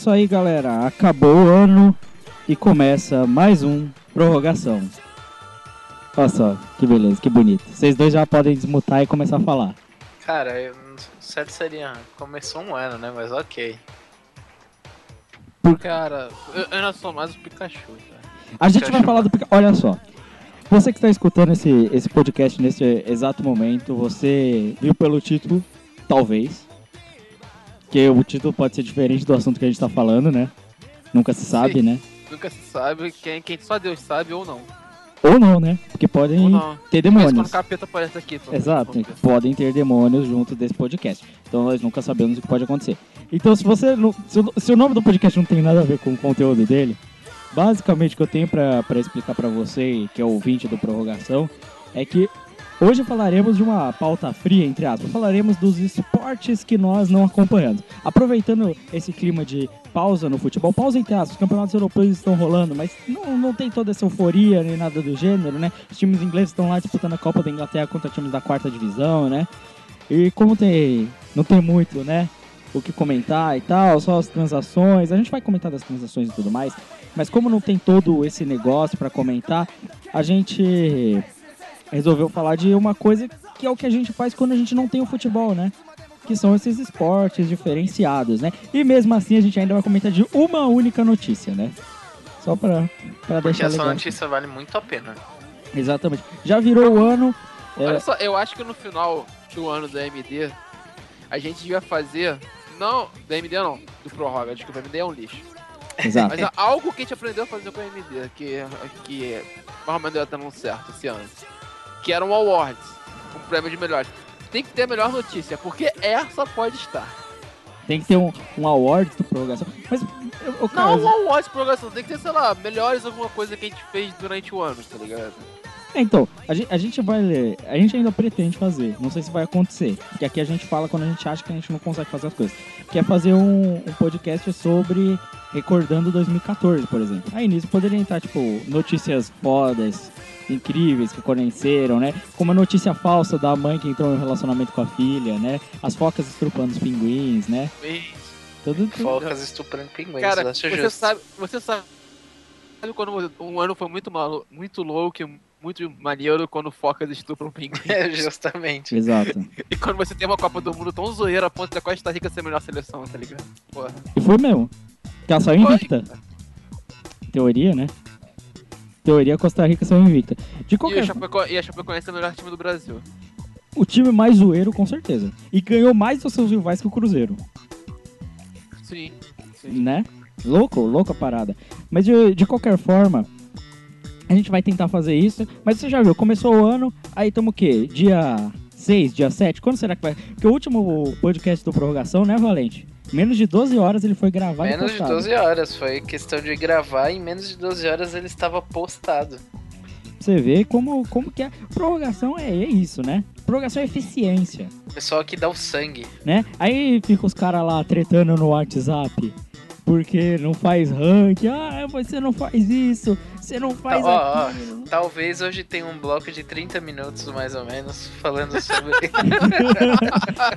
Isso aí, galera. Acabou o ano e começa mais um prorrogação. Olha só, que beleza, que bonito. Vocês dois já podem desmutar e começar a falar. Cara, eu, certo seria. Começou um ano, né? Mas ok. Cara, eu, eu não sou mais o Pikachu, cara. A gente vai Pikachu. falar do Pika- Olha só. Você que está escutando esse, esse podcast nesse exato momento, você viu pelo título, talvez. Que o título pode ser diferente do assunto que a gente está falando, né? Nunca se sabe, Sim. né? Nunca se sabe quem, quem só Deus sabe ou não. Ou não, né? Porque podem ter Mas demônios. o capeta aparece aqui. Exato, podem ter demônios junto desse podcast. Então nós nunca sabemos o que pode acontecer. Então se você não, se, o- se o nome do podcast não tem nada a ver com o conteúdo dele, basicamente o que eu tenho pra explicar pra você, que é o ouvinte do prorrogação, é que hoje falaremos de uma pauta fria, entre aspas. Falaremos dos esportes que nós não acompanhamos. Aproveitando esse clima de pausa no futebol, pausa entre aspas, os campeonatos europeus estão rolando, mas não, não tem toda essa euforia nem nada do gênero, né? Os times ingleses estão lá disputando a Copa da Inglaterra contra times da quarta divisão, né? E como tem, não tem muito, né? O que comentar e tal, só as transações. A gente vai comentar das transações e tudo mais. Mas como não tem todo esse negócio pra comentar, a gente resolveu falar de uma coisa que é o que a gente faz quando a gente não tem o futebol, né? Que são esses esportes diferenciados, né? E mesmo assim a gente ainda vai comentar de uma única notícia, né? Só pra, pra Porque deixar essa legal. notícia vale muito a pena. Exatamente. Já virou o ano. é, Olha só, eu acho que no final do ano da MD, a gente devia fazer. Não, da MD não, do Prorroga, desculpa, a MD é um lixo. exato. Mas é algo que a gente aprendeu a fazer com a MD, que, que mais ou menos deu dando certo esse ano. Que era um Awards, um prêmio de melhores. Tem que ter a melhor notícia, porque essa pode estar. Tem que ter um, um award do prorrogação. Mas, o cara, Não, um Awards de prorrogação, tem que ter, sei lá, melhores alguma coisa que a gente fez durante o ano, tá ligado? É, então, a gente, a gente vai ler, a gente ainda pretende fazer, não sei se vai acontecer, porque aqui a gente fala quando a gente acha que a gente não consegue fazer as coisas, que é fazer um, um podcast sobre recordando 2014, por exemplo. Aí nisso poderia entrar, tipo, notícias fodas, incríveis que aconteceram, né? Como a notícia falsa da mãe que entrou em um relacionamento com a filha, né? As focas estrupando os pinguins, né? Tudo, tudo. Focas estuprando pinguins. cara, você justo. sabe, você sabe quando um ano foi muito malu muito louco e muito maneiro quando focas estupram pinguins. É, justamente. Exato. E quando você tem uma Copa do Mundo tão zoeira a ponto da Costa Rica ser a melhor seleção, tá ligado? Porra. E foi mesmo. Que ela saiu invicta. Teoria, né? Teoria Costa Rica saiu invicta. De E, qualquer o Chapeco... e a Chapecoense é o melhor time do Brasil. o time mais zoeiro, com certeza. E ganhou mais dos seus rivais que o Cruzeiro, Sim. Sim. né? Louco, louca parada. Mas de, de qualquer forma, a gente vai tentar fazer isso. Mas você já viu, começou o ano, aí estamos o quê? Dia 6, dia 7? Quando será que vai? Porque o último podcast do Prorrogação, né, Valente? Menos de 12 horas ele foi gravado e Menos de postado. 12 horas. Foi questão de gravar e em menos de 12 horas ele estava postado. Você vê como, como que é. Prorrogação é, é isso, né? Prorrogação é eficiência, O pessoal que dá o sangue. né? Aí fica os caras lá tretando no WhatsApp. Porque não faz rank. Ah, você não faz isso. Você não faz Ó, ó. Talvez hoje tenha um bloco de 30 minutos, mais ou menos, falando sobre. Tá,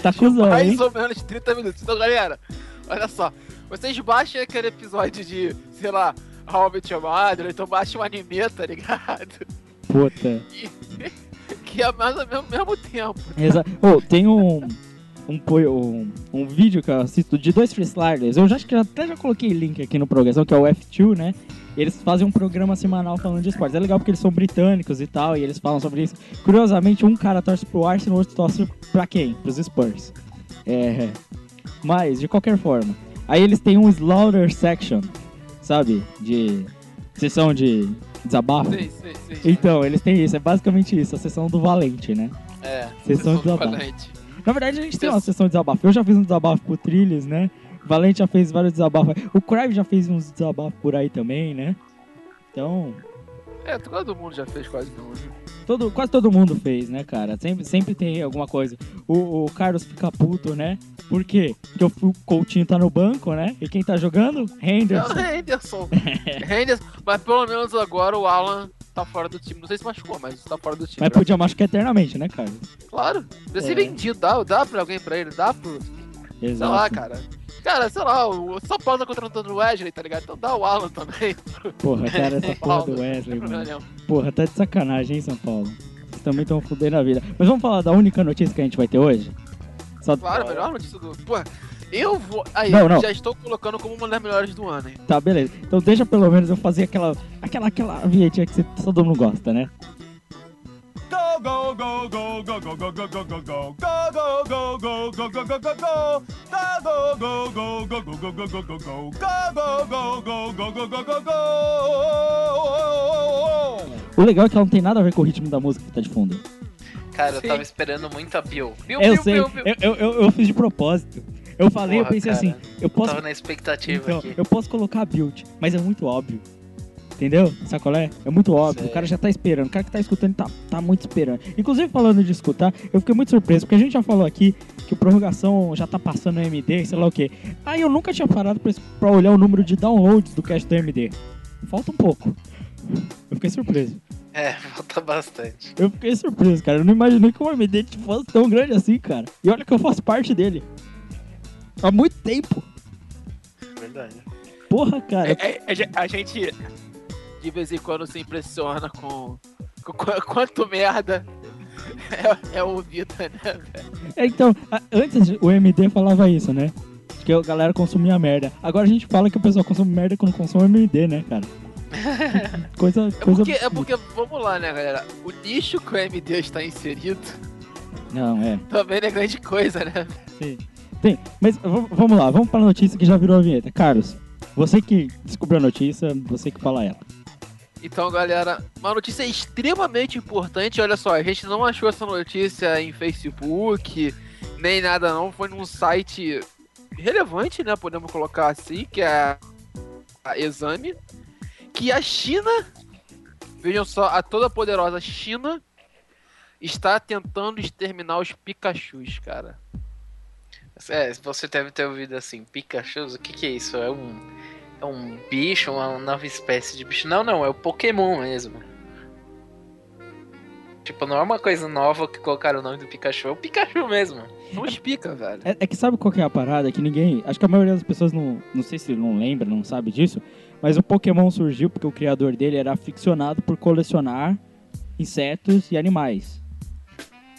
tá cuzão, hein? Mais ou menos 30 minutos. Então, galera, olha só. Vocês baixem aquele episódio de, sei lá, How I Your Mother, então baixem um anime, tá ligado? Puta. Que é mais ou menos ao mesmo tempo. Exa oh, tem um, um, um, um vídeo que eu assisto de dois freestylers. Eu já acho que até já coloquei link aqui no progressão, que é o F2, né? Eles fazem um programa semanal falando de esportes. É legal porque eles são britânicos e tal, e eles falam sobre isso. Curiosamente, um cara torce pro Arsenal, o outro torce pra quem? Pros Spurs. É. Mas, de qualquer forma. Aí eles têm um Slaughter Section, sabe? De. Sessão de desabafo. Sim, sim, sim. Então, eles têm isso. É basicamente isso, a sessão do Valente, né? É. Sessão de Sessão desabafo. valente. Na verdade, a gente tem uma sessão de desabafo. Eu já fiz um desabafo pro Trilhos, né? Valente já fez vários desabafos. O Crive já fez uns desabafos por aí também, né? Então, É, todo mundo já fez quase né? todo, quase todo mundo fez, né, cara? Sempre, sempre tem alguma coisa. O, o Carlos fica puto, né? Por quê? Porque o, Coutinho tá no banco, né? E quem tá jogando? É o Henderson. Henderson. Henderson. Mas pelo menos agora o Alan tá fora do time. Não sei se machucou, mas tá fora do time. Mas podia machucar eternamente, né, Carlos? Claro. Ser É. vendido. Dá, dá pra alguém pra ele? Dá pro. Sei Exato. lá, cara. Cara, sei lá, o São Paulo tá contratando o Wesley, tá ligado? Então dá o Alan também. Porra, cara, essa porra do Wesley, mano. Porra, tá de sacanagem, hein, São Paulo? Vocês também estão fudendo a vida. Mas vamos falar da única notícia que a gente vai ter hoje? Só... Claro, melhor notícia do. Pô, eu vou. Aí, Não, não. já estou colocando como uma das melhores do ano, hein? Tá, beleza. Então deixa pelo menos eu fazer aquela, aquela, aquela vinhetinha que você, todo mundo gosta, né? Go, go, go, go, go, go, go, go, go, go, go. Go, go, go, go, go, go, go, go, go. Go, go, go, go, go, go, go, go, go, go. Go, go, go, go, go, go, go, go, go. O legal é que ela não tem nada a ver com o ritmo da música que tá de fundo. Cara, eu tava esperando muito a Bill. Bill, eu Bill, sei, Bill, Bill. eu, eu, eu, eu fiz de propósito. Eu falei, eu Porra, pensei cara, assim, eu posso, Tava na expectativa então, aqui. eu posso colocar build, mas é muito óbvio. Entendeu? Sacolé? É muito óbvio. Sei. O cara já tá esperando. O cara que tá escutando tá, tá muito esperando. Inclusive, falando de escutar, eu fiquei muito surpreso, porque a gente já falou aqui que o prorrogação já tá passando no MD, sei lá o quê. Aí eu nunca tinha parado pra, pra olhar o número de downloads do cast do MD. Falta um pouco. Eu fiquei surpreso. É, falta bastante. Eu fiquei surpreso, cara. Eu não imaginei que o MD fosse tão grande assim, cara. E olha que eu faço parte dele. Há muito tempo. Verdade. Porra, cara. É, é, é, a gente de vez em quando se impressiona com, com qu- quanto merda é, é ouvida, né, velho? É, então, a- antes o MD falava isso, né? Que a galera consumia merda. Agora a gente fala que o pessoal consome merda quando consome MD, né, cara? coisa, É coisa porque, é porque, vamos lá, né, galera? O nicho que o MD está inserido Não, é. também não é grande coisa, né? Sim. Tem, mas vamos lá, vamos pra notícia que já virou a vinheta. Carlos, você que descobriu a notícia, você que fala ela. Então, galera, uma notícia extremamente importante. Olha só, a gente não achou essa notícia em Facebook, nem nada não. Foi num site relevante, né? Podemos colocar assim, que é a Exame. Que a China, vejam só, a toda poderosa China está tentando exterminar os Pikachus, cara. É, você deve ter ouvido assim, Pikachu, o que que é isso? É um, é um bicho, uma nova espécie de bicho? Não, não, é o Pokémon mesmo. Tipo, não é uma coisa nova que colocaram o nome do Pikachu, é o Pikachu mesmo. Não explica, velho. É, é que sabe qual que é a parada? Que ninguém. Acho que a maioria das pessoas não. Não sei se não lembra, não sabe disso. Mas o Pokémon surgiu porque o criador dele era aficionado por colecionar insetos e animais.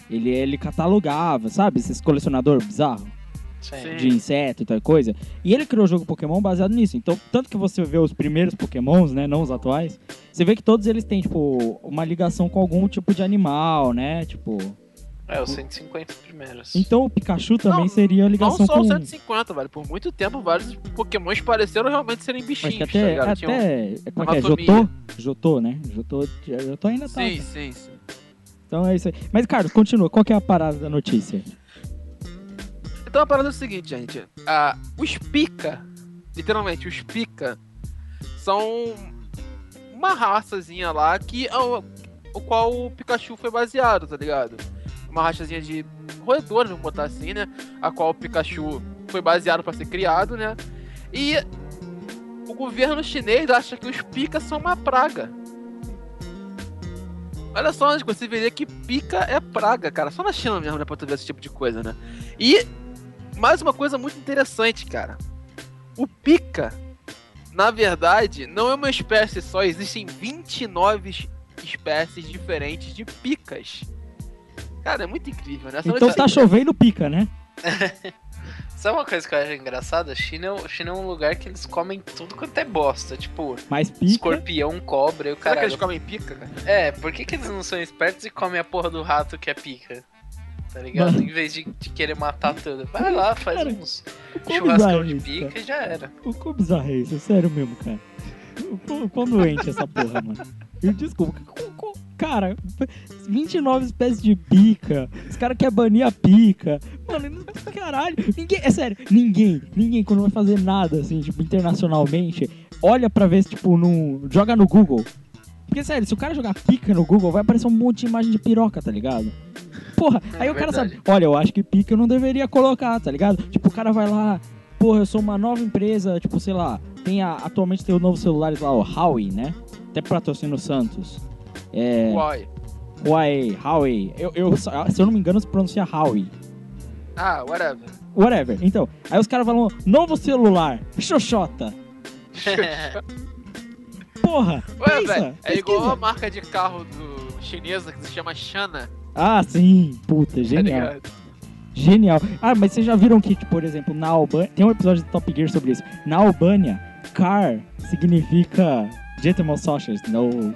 Ele, ele catalogava, sabe? Esses colecionador bizarro Sim. de inseto e tal coisa. E ele criou o jogo Pokémon baseado nisso. Então, tanto que você vê os primeiros Pokémons, né? Não os atuais. Você vê que todos eles têm, tipo, uma ligação com algum tipo de animal, né? Tipo. É, os 150 primeiros. Então o Pikachu também Não, seria a Não ligação só com. os 150, velho. Por muito tempo, vários Pokémons pareceram realmente serem Mas bichinhos, que tá até, ligado? Tinham- até como é que é? Jotô? Jotô, né? Jotô, Jotô ainda tá. Sim, sim, sim. Então é isso aí. Mas, Carlos, continua. Qual que é a parada da notícia? Então a parada é o seguinte, gente. Ah, os pica, literalmente, os pica, são uma raçazinha lá que é o, o qual o Pikachu foi baseado, tá ligado? Uma raçazinha de roedores, vamos botar assim, né? A qual o Pikachu foi baseado pra ser criado, né? E o governo chinês acha que os picas são uma praga. Olha só, você veria que pica é praga, cara. Só na China mesmo, né, pra tu ver esse tipo de coisa, né? E mais uma coisa muito interessante, cara. O pica, na verdade, não é uma espécie só, existem 29 espécies diferentes de picas. Cara, é muito incrível, né? Essa Então tá chovendo pica, né? Sabe uma coisa que eu acho engraçada? China, é China é um lugar que eles comem tudo quanto é bosta. Tipo, Mais pica. escorpião, cobra e o Será que eles comem pica, cara? É, por que, que eles não são espertos e comem a porra do rato que é pica? Tá ligado? Mano. Em vez de, de querer matar tudo. Vai lá, faz Cara, uns churrascão de é pica cara? e já era. O quão bizarro é isso? Sério mesmo, cara. O quão- doente essa porra, mano. Me Desculpa. Cara, 29 espécies de pica. Os caras querem banir a pica. Mano, caralho. Ninguém, é sério, ninguém, ninguém, quando vai fazer nada, assim, tipo, internacionalmente, olha pra ver se, tipo, não. Joga no Google. Porque, sério, se o cara jogar pica no Google, vai aparecer um monte de imagem de piroca, tá ligado? Porra, É aí o cara verdade. sabe, olha, eu acho que pica eu não deveria colocar, tá ligado? Tipo, o cara vai lá, porra, eu sou uma nova empresa, tipo, sei lá, tem a, atualmente tem o novo celular lá, o Huawei, né? Até patrocina o Santos. É, Uai. Huawei, Huawei. Eu, eu, se eu não me engano, se pronuncia Huawei. Ah, whatever. Whatever. Então, aí os caras falam, novo celular, Xoxota. Porra, Ué, pensa, velho, é igual a marca de carro do chinesa que se chama Shana, Ah, sim, puta, tá genial. ligado? Genial. Ah, mas vocês já viram que, por exemplo, na Albânia. Tem um episódio de Top Gear sobre isso. Na Albânia, car significa Gentleman Sausage, não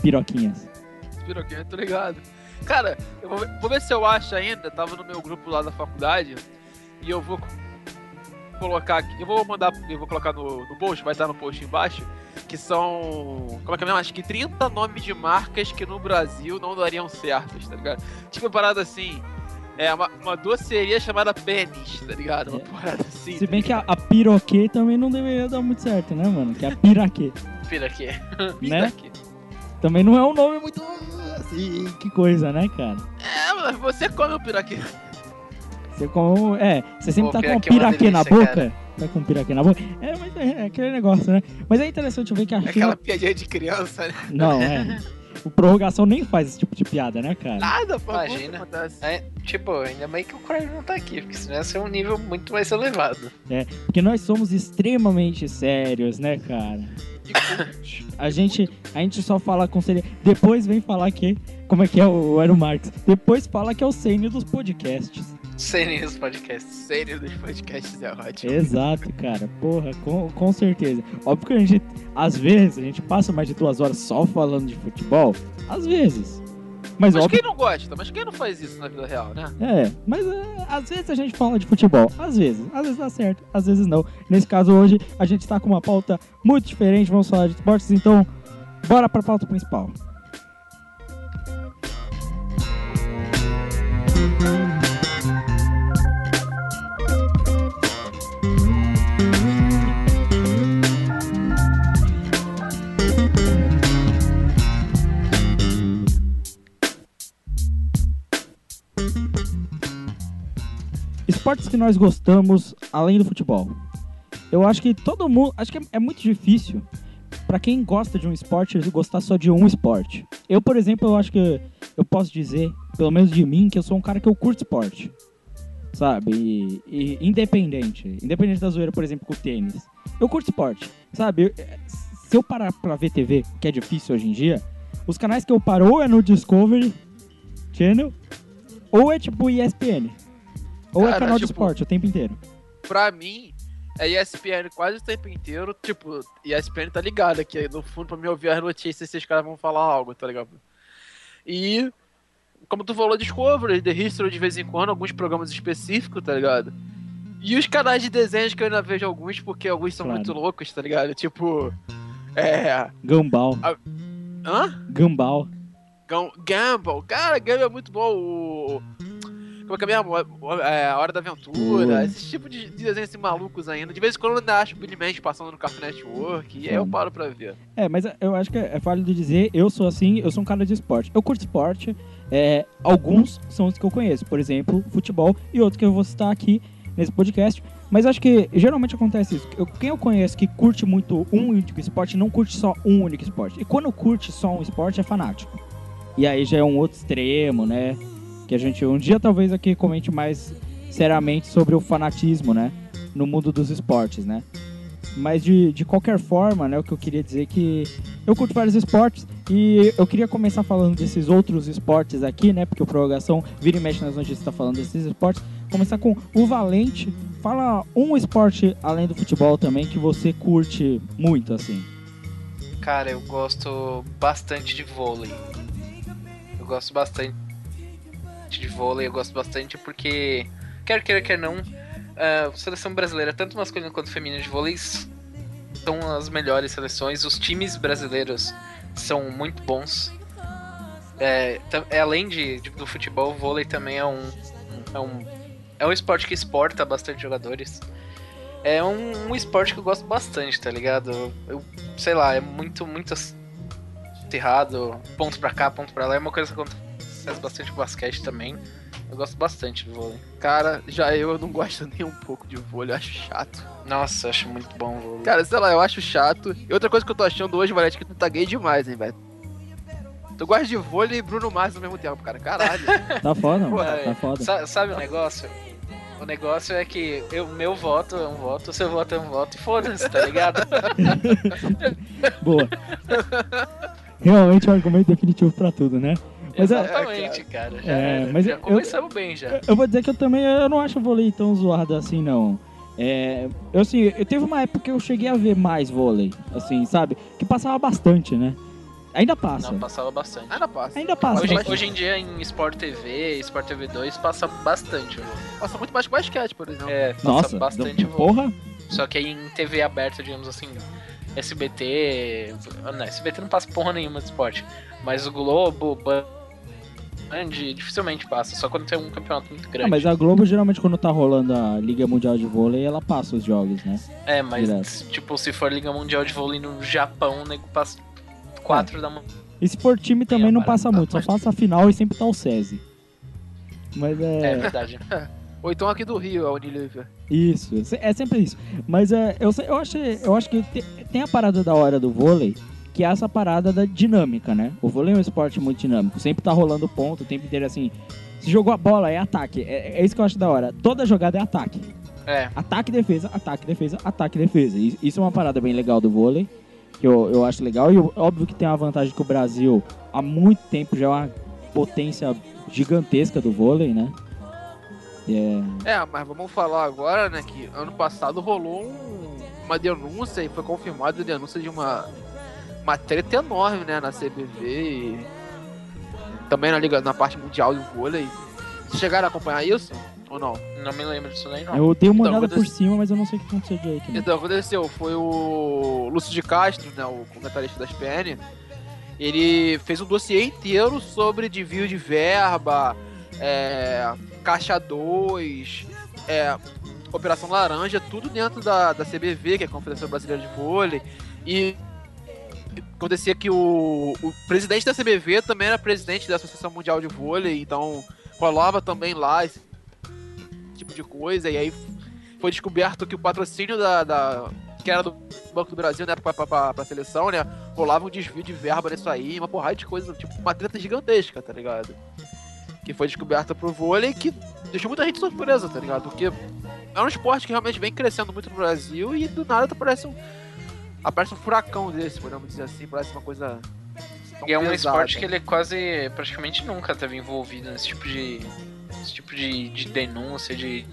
piroquinhas. Piroquinha, tô ligado. Cara, eu vou ver, vou ver se eu acho ainda, tava no meu grupo lá da faculdade, e eu vou colocar aqui, eu vou mandar, eu vou colocar no, no post, vai estar no post embaixo, que são, como é que é mesmo? Acho que 30 nomes de marcas que no Brasil não dariam certos, tá ligado? Tipo, uma parada assim, é uma, uma doceria chamada Pênis, tá ligado? Uma É. parada assim. Se bem que a, a piroquê também não deveria dar muito certo, né, mano? Que é a piraquê, Pira aqui. né? Aqui. Também não é um nome muito assim, que coisa, né, cara? É, mas você come o piraquê. Você com, é, você sempre Pô, tá com um piraquê é na boca. Tá com um piraquê na boca. É, mas é, é aquele negócio, né? Mas é interessante ver que a É aquela piadinha de criança, né? Não, é. O prorrogação nem faz esse tipo de piada, né, cara? Nada, pô. Imagina. É, tipo, ainda bem que o Craig não tá aqui, porque senão ia ser um nível muito mais elevado. Porque nós somos extremamente sérios, né, cara? A gente, a gente só fala com seriedade. Depois vem falar que. Como é que é o Aero Marx? Depois fala que é o sênior dos podcasts. Sem nos podcasts. Dos podcasts é ótimo. Exato, cara. Porra, com, com certeza. Óbvio que a gente, às vezes, a gente passa mais de duas horas só falando de futebol. Às vezes. Mas, Mas óbvio. quem não gosta? Mas quem não faz isso na vida real, né? É, mas é, às vezes a gente fala de futebol. Às vezes. Às vezes dá certo, às vezes não. Nesse caso hoje, a gente tá com uma pauta muito diferente. Vamos falar de esportes, então bora pra pauta principal. Esportes que nós gostamos além do futebol. Eu acho que todo mundo. Acho que é, é muito difícil pra quem gosta de um esporte gostar só de um esporte. Eu, por exemplo, eu acho que eu posso dizer, pelo menos de mim, que eu sou um cara que eu curto esporte. Sabe? E, e independente. Independente da zoeira, por exemplo, com o tênis. Eu curto esporte. Sabe? Eu- se eu parar pra ver TV, que é difícil hoje em dia, os canais que eu paro ou é no Discovery Channel, ou é tipo ESPN. Ou é Cara, canal de tipo, esporte o tempo inteiro. Pra mim, é ESPN quase o tempo inteiro. Tipo, ESPN tá ligado aqui no fundo pra me ouvir as notícias se os caras vão falar algo, tá ligado? E, como tu falou, Discovery, The History de vez em quando, alguns programas específicos, tá ligado? E os canais de desenhos que eu ainda vejo alguns, porque alguns são Claro. muito loucos, tá ligado? Tipo, é. Gambal. Hã? Gambal. Gam- Gamble. Cara, Gamble é muito bom. O... Como é que é mesmo? É, a Hora da Aventura. Hum. Esse tipo de de desenhos assim, malucos ainda. De vez em quando eu ainda acho o Billy Mandy passando no Cartoon Network. E aí eu paro pra ver. É, mas eu acho que é válido dizer, eu sou assim, eu sou um cara de esporte. Eu curto esporte, é, alguns são os que eu conheço, por exemplo, futebol, e outros que eu vou citar aqui nesse podcast. Mas acho que geralmente acontece isso. Eu- quem eu conheço que curte muito um único esporte, não curte só um único esporte. E quando curte só um esporte, é fanático. E aí já é um outro extremo, né? Que a gente um dia talvez aqui comente mais seriamente sobre o fanatismo, né? No mundo dos esportes, né? Mas de, de qualquer forma, né? O que eu queria dizer é que eu curto vários esportes e eu queria começar falando desses outros esportes aqui, né? Porque o Prorrogação vira e mexe nas notícias está falando desses esportes. Começar com o Valente. Fala um esporte além do futebol também que você curte muito, assim. Cara, eu gosto bastante de vôlei. Eu gosto bastante de vôlei, eu gosto bastante porque, quer queira, quer não, a seleção brasileira, tanto masculina quanto feminina de vôlei, são as melhores seleções. Os times brasileiros são muito bons. É, é, além de, de- do futebol, o vôlei também é um, é um é um esporte que exporta bastante jogadores. É um, um esporte que eu gosto bastante, tá ligado? Eu, sei lá, é muito, muito acirrado, ponto pra cá, ponto pra lá. É uma coisa que acontece bastante com basquete também. Eu gosto bastante do vôlei. Cara, já eu não gosto nem um pouco de vôlei, eu acho chato. Nossa, eu acho muito bom o vôlei. Cara, sei lá, eu acho chato. E outra coisa que eu tô achando hoje, Valete, que tu tá gay demais, hein, velho. Tu gosta de vôlei e Bruno Mars ao mesmo tempo, cara. Caralho. Tá foda, mano. Tá é. foda. Sa- sabe o negócio? O negócio é que o meu voto é um voto, o seu voto é um voto e foda-se, tá ligado? Boa. Realmente é um argumento definitivo pra tudo, né? Mas é- Exatamente, cara. Já, É, era. mas já eu- começamos bem já. Eu vou dizer que eu também eu não acho o vôlei tão zoado assim, não. É, eu assim, eu teve uma época que eu cheguei a ver mais vôlei, assim, sabe? Que passava bastante, né? Ainda passa. Não, passava bastante. Ainda passa. Ainda passa. Hoje, hoje em dia em Sport TV, Sport TV 2 passa bastante o vôlei. Passa muito mais que basquete, por exemplo. É, passa Nossa, bastante do- o vôlei. porra. Só que aí em TV aberta, digamos assim, SBT. Não, SBT não passa porra nenhuma de esporte. Mas o Globo, Band, dificilmente passa, só quando tem um campeonato muito Ah, grande. mas a Globo geralmente quando tá rolando a Liga Mundial de Vôlei, ela passa os jogos, né? É, mas Direto. tipo, se for Liga Mundial de Vôlei no Japão, o nego passa 4 da manhã. E se for time também a não passa muito, só passa a final e sempre tá o SESI. Mas É, é. verdade. Ou então aqui do Rio, a Unilever. Isso, é sempre isso. Mas é, eu, eu, acho, eu acho que te- tem a parada da hora do vôlei, que é essa parada da dinâmica, né? O vôlei é um esporte muito dinâmico, sempre tá rolando ponto o tempo inteiro assim. Se jogou a bola, é ataque. É, é isso que eu acho da hora. Toda jogada é ataque. É, Ataque, defesa, ataque, defesa, ataque, defesa. Isso é uma parada bem legal do vôlei, que eu, eu acho legal. E óbvio que tem uma vantagem que o Brasil, há muito tempo, já é uma potência gigantesca do vôlei, né? É, É, mas vamos falar agora, né, que ano passado rolou um- uma denúncia e foi confirmada a denúncia de uma, uma treta enorme, né, na CBV e também na, liga, na parte mundial do vôlei. Vocês chegaram a acompanhar isso ou não? não me lembro disso daí não. eu dei uma Então, olhada por cima, mas eu não sei o que aconteceu direito. né? Então, o que aconteceu foi o Lúcio de Castro, né, o comentarista da SPN, ele fez um dossiê inteiro sobre desvio de verba, é, Caixa 2, é, Operação Laranja, tudo dentro da, da CBV, que é a Confederação Brasileira de Vôlei, e acontecia que o, o presidente da CBV também era presidente da Associação Mundial de Vôlei, então rolava também lá esse tipo de coisa, e aí foi descoberto que o patrocínio da, da- que era do Banco do Brasil, né, pra, pra, pra, pra seleção, né, rolava um desvio de verba nisso aí, uma porrada de coisa, tipo, uma treta gigantesca, tá ligado? Que foi descoberta pro vôlei que deixou muita gente surpresa, tá ligado? Porque é um esporte que realmente vem crescendo muito no Brasil e do nada aparece um, aparece um furacão desse, podemos dizer assim, parece uma coisa. E é um pesada. esporte que ele é quase, praticamente nunca teve envolvido nesse tipo de, esse tipo de, de denúncia, de,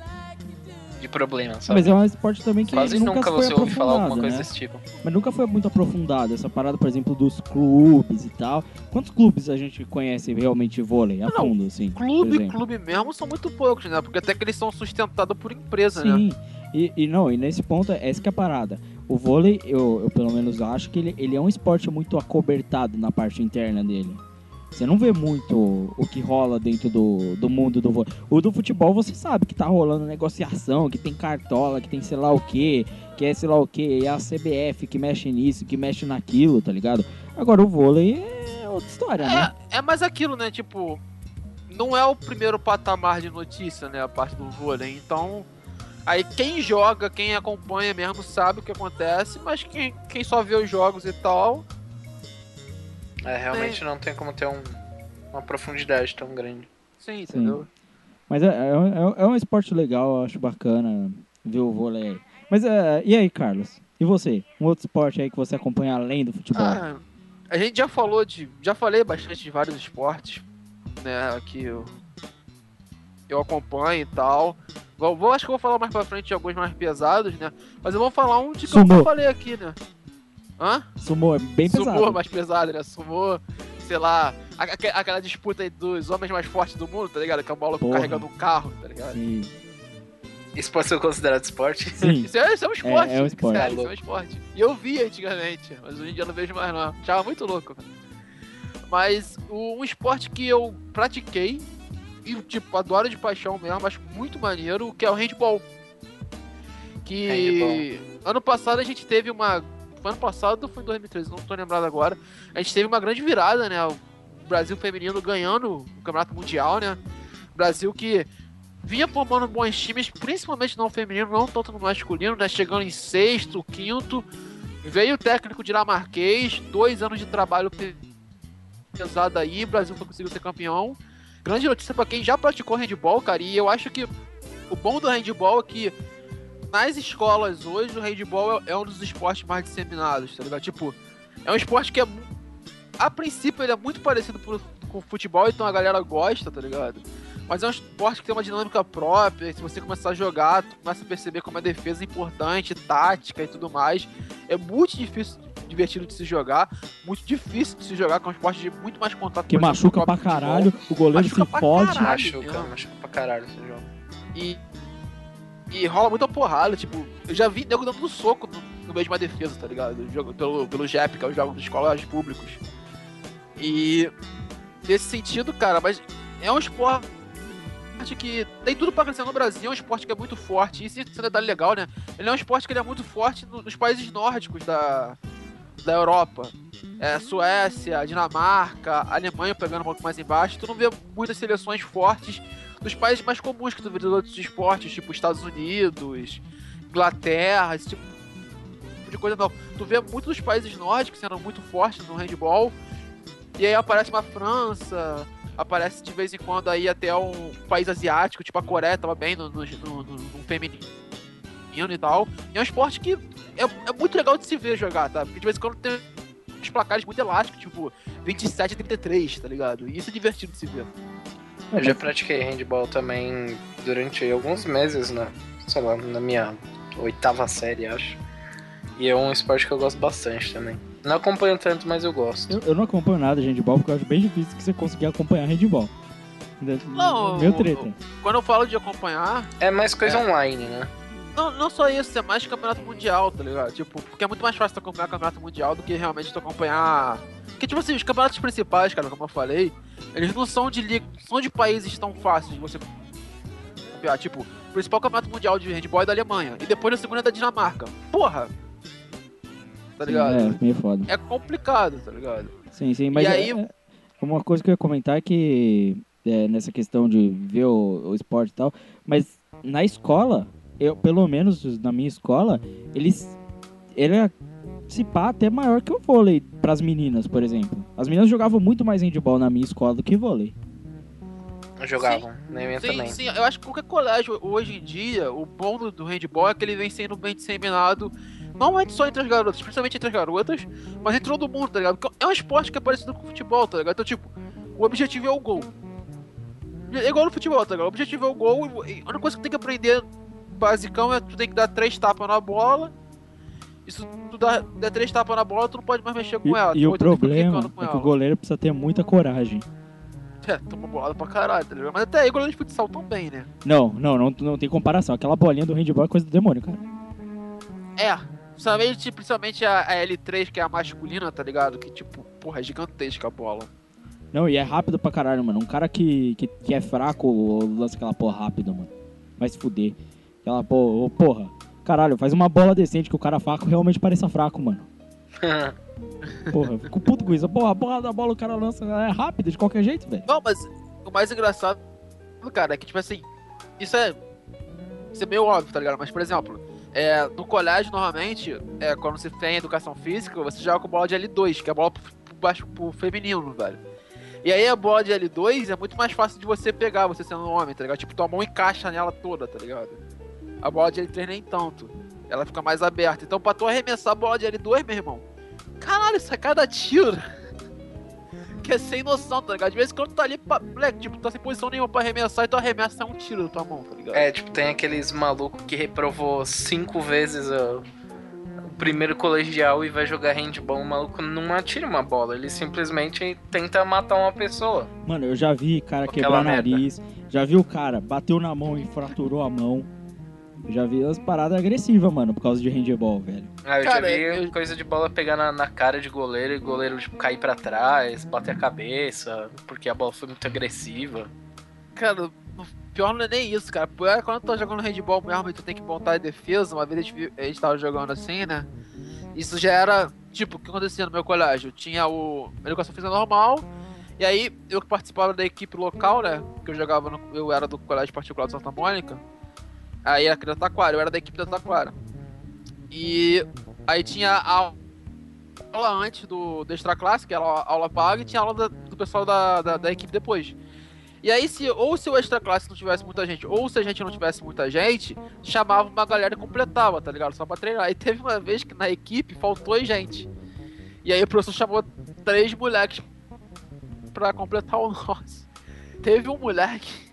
de problema, sabe? Mas é um esporte também que Quase nunca, nunca foi você ouve falar alguma coisa né? desse tipo. Mas nunca foi muito aprofundado essa parada, por exemplo, dos clubes e tal. Quantos clubes a gente conhece realmente vôlei a Não, fundo, assim? Clube, clube mesmo são muito poucos, né? Porque até que eles são sustentados por empresa, né? Sim. E, e não, e nesse ponto, essa que é a parada. O vôlei, eu, eu pelo menos acho que ele, ele é um esporte muito acobertado na parte interna dele. Você não vê muito o que rola dentro do, do mundo do vôlei. O do futebol você sabe que tá rolando negociação, que tem cartola, que tem sei lá o que, que é sei lá o que, é a CBF que mexe nisso, que mexe naquilo, tá ligado? Agora o vôlei é outra história, né? É, é mais aquilo, né? Tipo, não é o primeiro patamar de notícia, né? A parte do vôlei. Então, Aí quem joga, quem acompanha mesmo sabe o que acontece, mas quem, quem só vê os jogos e tal. É, realmente não tem como ter um, uma profundidade tão grande. Sim, entendeu? Mas é, é, um- é um esporte legal, eu acho bacana ver o vôlei aí. Mas é, e aí, Carlos? E você? Um outro esporte aí que você acompanha além do futebol? Ah, a gente já falou de. Já falei bastante de vários esportes, né? Que eu, eu acompanho e tal. Vou, vou- acho que eu vou falar mais pra frente de alguns mais pesados, né? Mas eu vou falar um de que eu falei aqui, né? Hã? Sumô é bem pesado. Sumô mais pesado, né? Sumô, sei lá, aquela disputa aí dos homens mais fortes do mundo, tá ligado? Que é o maluco carregando um carro, tá ligado? Sim. Isso pode ser considerado esporte? Sim. Isso é, isso é um esporte. É- é um esporte. Sério, isso é um esporte. E eu via antigamente, mas hoje em dia eu não vejo mais não. Achava muito louco. Mas o- um esporte que eu pratiquei e, tipo, adoro de paixão mesmo, acho muito maneiro, que é o handball. Que ano passado a gente teve uma. Foi ano passado foi em 2013? Não tô lembrado agora. A gente teve uma grande virada, né? O Brasil feminino ganhando o Campeonato Mundial, né? Brasil que vinha formando bons times, principalmente no feminino, não tanto no masculino, né? Chegando em sexto, quinto. Veio o técnico dinamarquês, dois anos de trabalho pe- pesado aí, o Brasil foi conseguiu ser campeão. Grande notícia pra quem já praticou handball, cara, e eu acho que o bom do handball é que nas escolas hoje o handball é é um dos esportes mais disseminados, tá ligado? Tipo, é um esporte que é. A princípio ele é muito parecido com o futebol, então a galera gosta, tá ligado? Mas é um esporte que tem uma dinâmica própria, se você começar a jogar, tu começa a perceber como a defesa é importante, tática e tudo mais. É muito difícil, divertido de se jogar, muito difícil de se jogar, que é um esporte de muito mais contato Que exemplo, machuca do pra próprio futebol. caralho, o goleiro Machuca se fode. caralho. Machuca, machuca pra caralho esse jogo. E, e rola muita porrada, tipo, eu já vi nego dando soco no, no meio de uma defesa, tá ligado? Jogo, pelo, pelo JEP, que é o jogo de escolas públicos. E nesse sentido, cara, mas é um esporte que tem tudo pra crescer no Brasil, é um esporte que é muito forte, e isso é um detalhe legal, né? Ele é um esporte que ele é muito forte no- nos países nórdicos da, da Europa. É, Suécia, Dinamarca, Alemanha pegando um pouco mais embaixo, tu não vê muitas seleções fortes dos países mais comuns que tu vê dos outros esportes, tipo Estados Unidos, Inglaterra, esse tipo de coisa não. Tu vê muitos dos países nórdicos sendo muito fortes no handball, e aí aparece uma França, aparece de vez em quando aí até um país asiático, tipo a Coreia tava bem no, no, no- no feminino e tal. E é um esporte que é, é muito legal de se ver jogar, tá? Porque de vez em quando tem uns placares muito elásticos, tipo 27 a 33, tá ligado? E isso é divertido de se ver. Eu já pratiquei handball também durante alguns meses, né? Sei lá, na minha oitava série, acho. E é um esporte que eu gosto bastante também. Não acompanho tanto, mas eu gosto. Eu, eu não acompanho nada de handball porque eu acho bem difícil que você conseguir acompanhar handball. Não, Meu treta. Quando eu falo de acompanhar, É mais coisa É. online, né? Não, não só isso, é mais campeonato mundial, tá ligado? Tipo, porque é muito mais fácil tu acompanhar campeonato mundial do que realmente tu acompanhar. Porque, tipo assim, os campeonatos principais, cara, como eu falei, eles não são de liga, são de países tão fáceis de você acompanhar. Tipo, o principal campeonato mundial de handball é da Alemanha. E depois o segundo é da Dinamarca. Porra! Tá ligado? É, meio foda. É, complicado, tá ligado? Sim, sim, mas E é- aí- é- uma coisa que eu ia comentar é que é, nessa questão de ver o, o esporte e tal, mas na escola, eu, pelo menos na minha escola, eles ele é se pá até maior que o vôlei pras meninas, por exemplo. As meninas jogavam muito mais handball na minha escola do que vôlei. Jogavam, na minha Sim, também. sim, eu acho que qualquer colégio hoje em dia, o bom do, do handball é que ele vem sendo bem disseminado, não é só entre as garotas, principalmente entre as garotas, mas entre todo mundo, tá ligado? Porque é um esporte que é parecido com o futebol, tá ligado? Então, tipo, o objetivo é o gol. É igual no futebol, tá ligado? O objetivo é o gol e a única coisa que tem que aprender basicão é tu tem que dar três tapas na bola. E se tu dá, der três tapas na bola, tu não pode mais mexer com E, ela. e o problema é que o goleiro precisa ter muita coragem. É, toma bolada pra caralho, tá ligado? Mas até aí, goleiro de futsal também, né? Não, não, não, não tem comparação. Aquela bolinha do handball é coisa do demônio, cara. É, principalmente, principalmente a, a L3, que é a masculina, tá ligado? Que, tipo, porra, é gigantesca a bola. Não, e é rápido pra caralho, mano. Um cara que, que, que é fraco lança aquela porra rápido, mano. Vai se fuder. Aquela porra, ô, porra. Caralho, faz uma bola decente que o cara fraco realmente pareça fraco, mano. Porra, fico puto com isso. Porra, a porra da bola o cara lança é rápida de qualquer jeito, velho. Não, mas o mais engraçado, cara, é que, tipo assim, isso é ser meio óbvio, tá ligado? Mas, por exemplo, é, no colégio, normalmente, é, quando você tem educação física, você joga com bola de L2, que é a bola pro, pro, baixo, pro feminino, velho. E aí a bola de L2 é muito mais fácil de você pegar, você sendo um homem, tá ligado? Tipo, tua mão encaixa nela toda, tá ligado? A bola de L3 nem tanto. Ela fica mais aberta. Então, pra tu arremessar a bola de L2, meu irmão, caralho, isso é cada tiro. que é sem noção, tá ligado? De vez em quando tu tá ali, pra, moleque, tipo, tu tá sem posição nenhuma pra arremessar e tu arremessa é um tiro da tua mão, tá ligado? É, tipo, tem aqueles malucos que reprovou cinco vezes o, o primeiro colegial e vai jogar handball. O maluco não atira uma bola, ele simplesmente tenta matar uma pessoa. Mano, eu já vi cara quebrar merda. nariz, já vi o cara, bateu na mão e fraturou a mão. Eu já vi as paradas agressivas, mano, por causa de handball, velho. Ah, eu Cara, já vi eu- coisa de bola pegar na, na cara de goleiro e goleiro tipo, cair pra trás, bater a cabeça, porque a bola foi muito agressiva. Cara, o pior não é nem isso, cara. Pior é quando tu tá jogando handball mesmo e tu tem que montar a defesa. Uma vez a gente, a gente tava jogando assim, né? Isso já era, tipo, o que acontecia no meu colégio? Tinha o educação física normal, e aí eu que participava da equipe local, né? Que eu jogava, no, eu era do colégio particular de Santa Mônica. Aí era da Taquara, eu era da equipe da Taquara. E aí tinha a aula antes do, do extra que era a aula paga, e tinha aula da- do pessoal da, da, da equipe depois. E aí, se ou se o extra classe não tivesse muita gente, ou se a gente não tivesse muita gente, chamava uma galera e completava, tá ligado? Só pra treinar. E teve uma vez que na equipe faltou gente. E aí o professor chamou três moleques pra completar o nosso. Teve um moleque.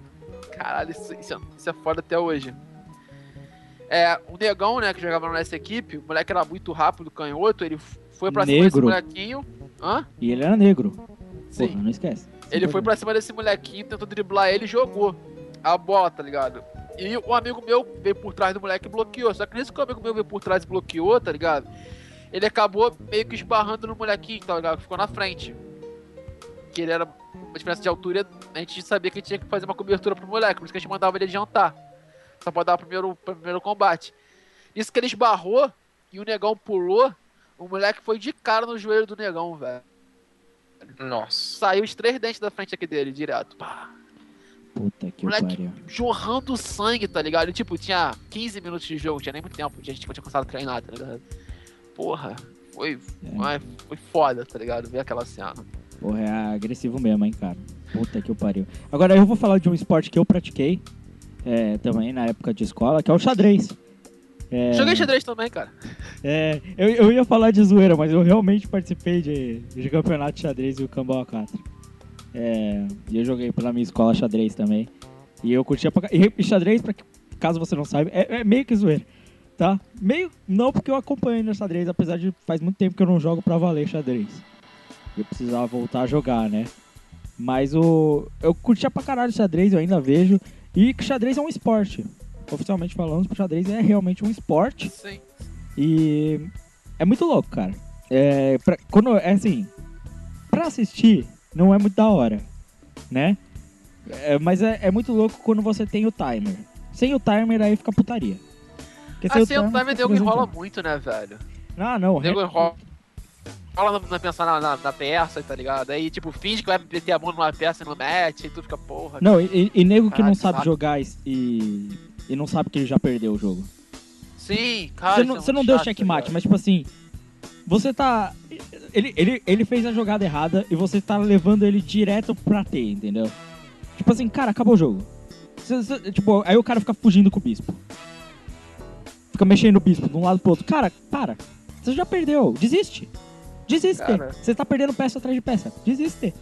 Caralho, isso, isso, é, isso é foda até hoje. É, o negão, né, que jogava nessa equipe, o moleque era muito rápido, canhoto, ele foi pra cima desse Negro. molequinho. Hã? E ele era negro. Sim. Porra, não esquece. Ele foi pra cima desse molequinho, tentou driblar ele e jogou a bola, tá ligado? E o amigo meu veio por trás do moleque e bloqueou. Só que nesse que o amigo meu veio por trás e bloqueou, tá ligado? Ele acabou meio que esbarrando no molequinho, tá ligado? Ficou na frente. Que ele era uma diferença de altura, a gente sabia que tinha que fazer uma cobertura pro moleque, por isso que a gente mandava ele adiantar. Só pra dar o primeiro, primeiro combate. Isso que ele esbarrou e o negão pulou, o moleque foi de cara no joelho do negão, velho. Nossa. Saiu os três dentes da frente aqui dele, direto. Pá. Puta que Moleque, pariu. jorrando sangue, tá ligado? E, tipo, tinha 15 minutos de jogo, tinha nem muito tempo, a gente tinha começado a treinar, tá ligado? Porra, foi, É. mas foi foda, tá ligado? Ver aquela cena. Porra, é agressivo mesmo, hein, cara. Puta que pariu. Agora eu vou falar de um esporte que eu pratiquei é, também na época de escola, que é o xadrez. É, Joguei xadrez também, cara. É, eu, eu ia falar de zoeira, mas eu realmente participei de, de campeonato de xadrez e o Cambau 4. É, e eu joguei pela minha escola xadrez também. E eu curtia pra E, xadrez, pra, caso você não saiba, é, é meio que zoeira, tá? Meio, não porque eu acompanho no xadrez, apesar de faz muito tempo que eu não jogo pra valer xadrez. Eu precisava voltar a jogar, né? Mas o. Eu curtia pra caralho xadrez, eu ainda vejo. E que xadrez é um esporte. Oficialmente falando, o xadrez é realmente um esporte. Sim. E é muito louco, cara. É, pra- quando, é assim, pra assistir não é muito da hora, né? É, mas é, é muito louco quando você tem o timer. Sem o timer aí fica putaria. Porque sem Assim, o time fica nego enrola muito, né, velho? Ah, não. O nego enrola. Rola na pensar na, na, na peça, tá ligado? Aí, tipo, finge que vai meter a mão numa peça e não mete, e tu fica, porra. Não, e, e nego que não sabe jogar e, e, não sabe que ele já perdeu o jogo. Sim, cara. Você não, é você não deu checkmate, tá mas tipo assim, você tá. Ele, ele, ele fez a jogada errada e você tá levando ele direto pra T, entendeu? Tipo assim, cara, acabou o jogo. Você- você- tipo, aí o cara fica fugindo com o bispo. Fica mexendo o bispo de um lado pro outro. Cara, para. Você já perdeu. Desiste. Desiste. Cara. Você tá perdendo peça atrás de peça. Desiste.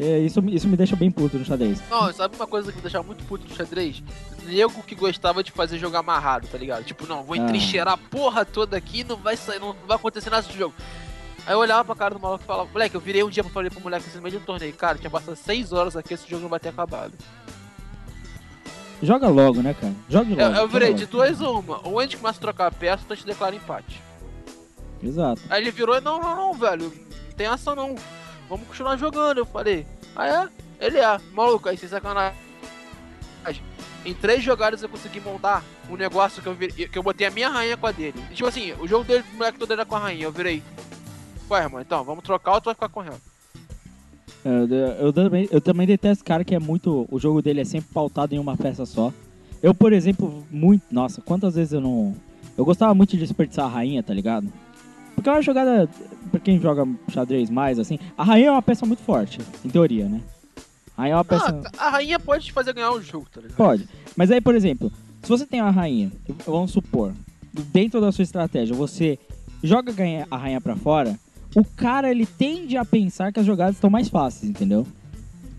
É, isso, me- isso me deixa bem puto no xadrez. Não, sabe uma coisa que me deixava muito puto no xadrez? Nego que gostava de fazer jogo amarrado, tá ligado? Tipo, não, vou Ah. entrincheirar a porra toda aqui não vai sair, não vai acontecer nada de jogo. Aí eu olhava pra cara do maluco e falava, moleque, eu virei um dia pra falar pro moleque assim no meio de um torneio, cara, tinha passado 6 horas aqui, esse jogo não vai ter acabado. Joga logo, né, cara? Joga logo. Eu, eu virei de duas uma, ou a gente começa a trocar a peça, ou a gente declara empate. Exato. Aí ele virou e, não, não, não, velho, não tem essa não. Vamos continuar jogando. Eu falei, ah é? Ele é, maluco, aí sem sacanagem. Em três jogadas eu consegui montar um negócio que eu, virei, que eu botei a minha rainha com a dele. E, tipo assim, o jogo dele, o moleque todo era com a rainha. Eu virei. Ué, irmão, então, vamos trocar ou tu vai ficar correndo? É, Eu, eu também, eu também detesto cara que é muito. O jogo dele é sempre pautado em uma peça só. Eu, por exemplo, muito. Nossa, quantas vezes eu não. Eu gostava muito de desperdiçar a rainha, tá ligado? Porque é uma jogada. Pra quem joga xadrez mais, assim. A rainha é uma peça muito forte, em teoria, né? A rainha é uma peça. Ah, a rainha pode te fazer ganhar o jogo, tá ligado? Pode. Mas aí, por exemplo, se você tem uma rainha, vamos supor, dentro da sua estratégia, você joga a rainha pra fora, o cara ele tende a pensar que as jogadas estão mais fáceis, entendeu?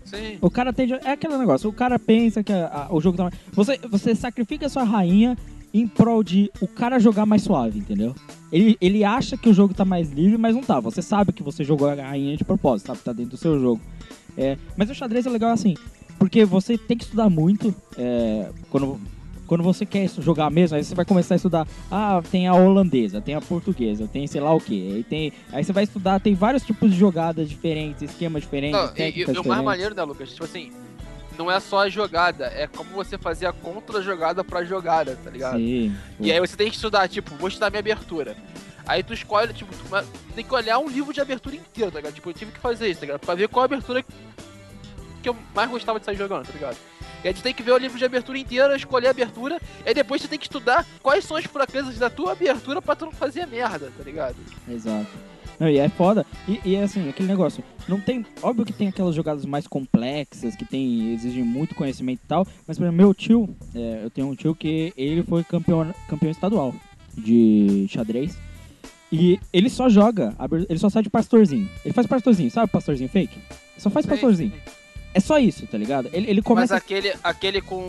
Sim. O cara tende. a- É aquele negócio, o cara pensa que a- a- o jogo tá mais. Você, você sacrifica a sua rainha em prol de o cara jogar mais suave, entendeu? Ele, ele acha que o jogo tá mais livre, mas não tá. Você sabe que você jogou a rainha de propósito, sabe? Tá dentro do seu jogo. É, mas o xadrez é legal assim, porque você tem que estudar muito é, quando, quando você quer jogar mesmo, aí você vai começar a estudar. Ah, tem a holandesa, tem a portuguesa, tem sei lá o que. Aí, tem, aí você vai estudar, tem vários tipos de jogadas diferentes, esquemas diferentes, Não, e, e- o mais maneiro, né, Lucas? Tipo assim, não é só a jogada, é como você fazer a contra-jogada pra jogada, tá ligado? Sim. E aí você tem que estudar, tipo, vou estudar minha abertura. Aí tu escolhe, tipo, tu tem que olhar um livro de abertura inteiro, tá ligado? Tipo, eu tive que fazer isso, tá ligado? Pra ver qual a abertura que eu mais gostava de sair jogando, tá ligado? E aí tu tem que ver o livro de abertura inteiro, escolher a abertura, e aí depois tu tem que estudar quais são as fraquezas da tua abertura pra tu não fazer merda, tá ligado? Exato. Não, e é foda. E, e é assim, aquele negócio. Não tem. Óbvio que tem aquelas jogadas mais complexas, que tem, exigem muito conhecimento e tal. Mas, por exemplo, meu tio, é, eu tenho um tio que ele foi campeão, campeão estadual de xadrez. E ele só joga, ele só sai de pastorzinho. Ele faz pastorzinho, sabe pastorzinho fake? Ele só faz Sim, pastorzinho. sim. É só isso, tá ligado? Ele, ele Mas começa. aquele, aquele com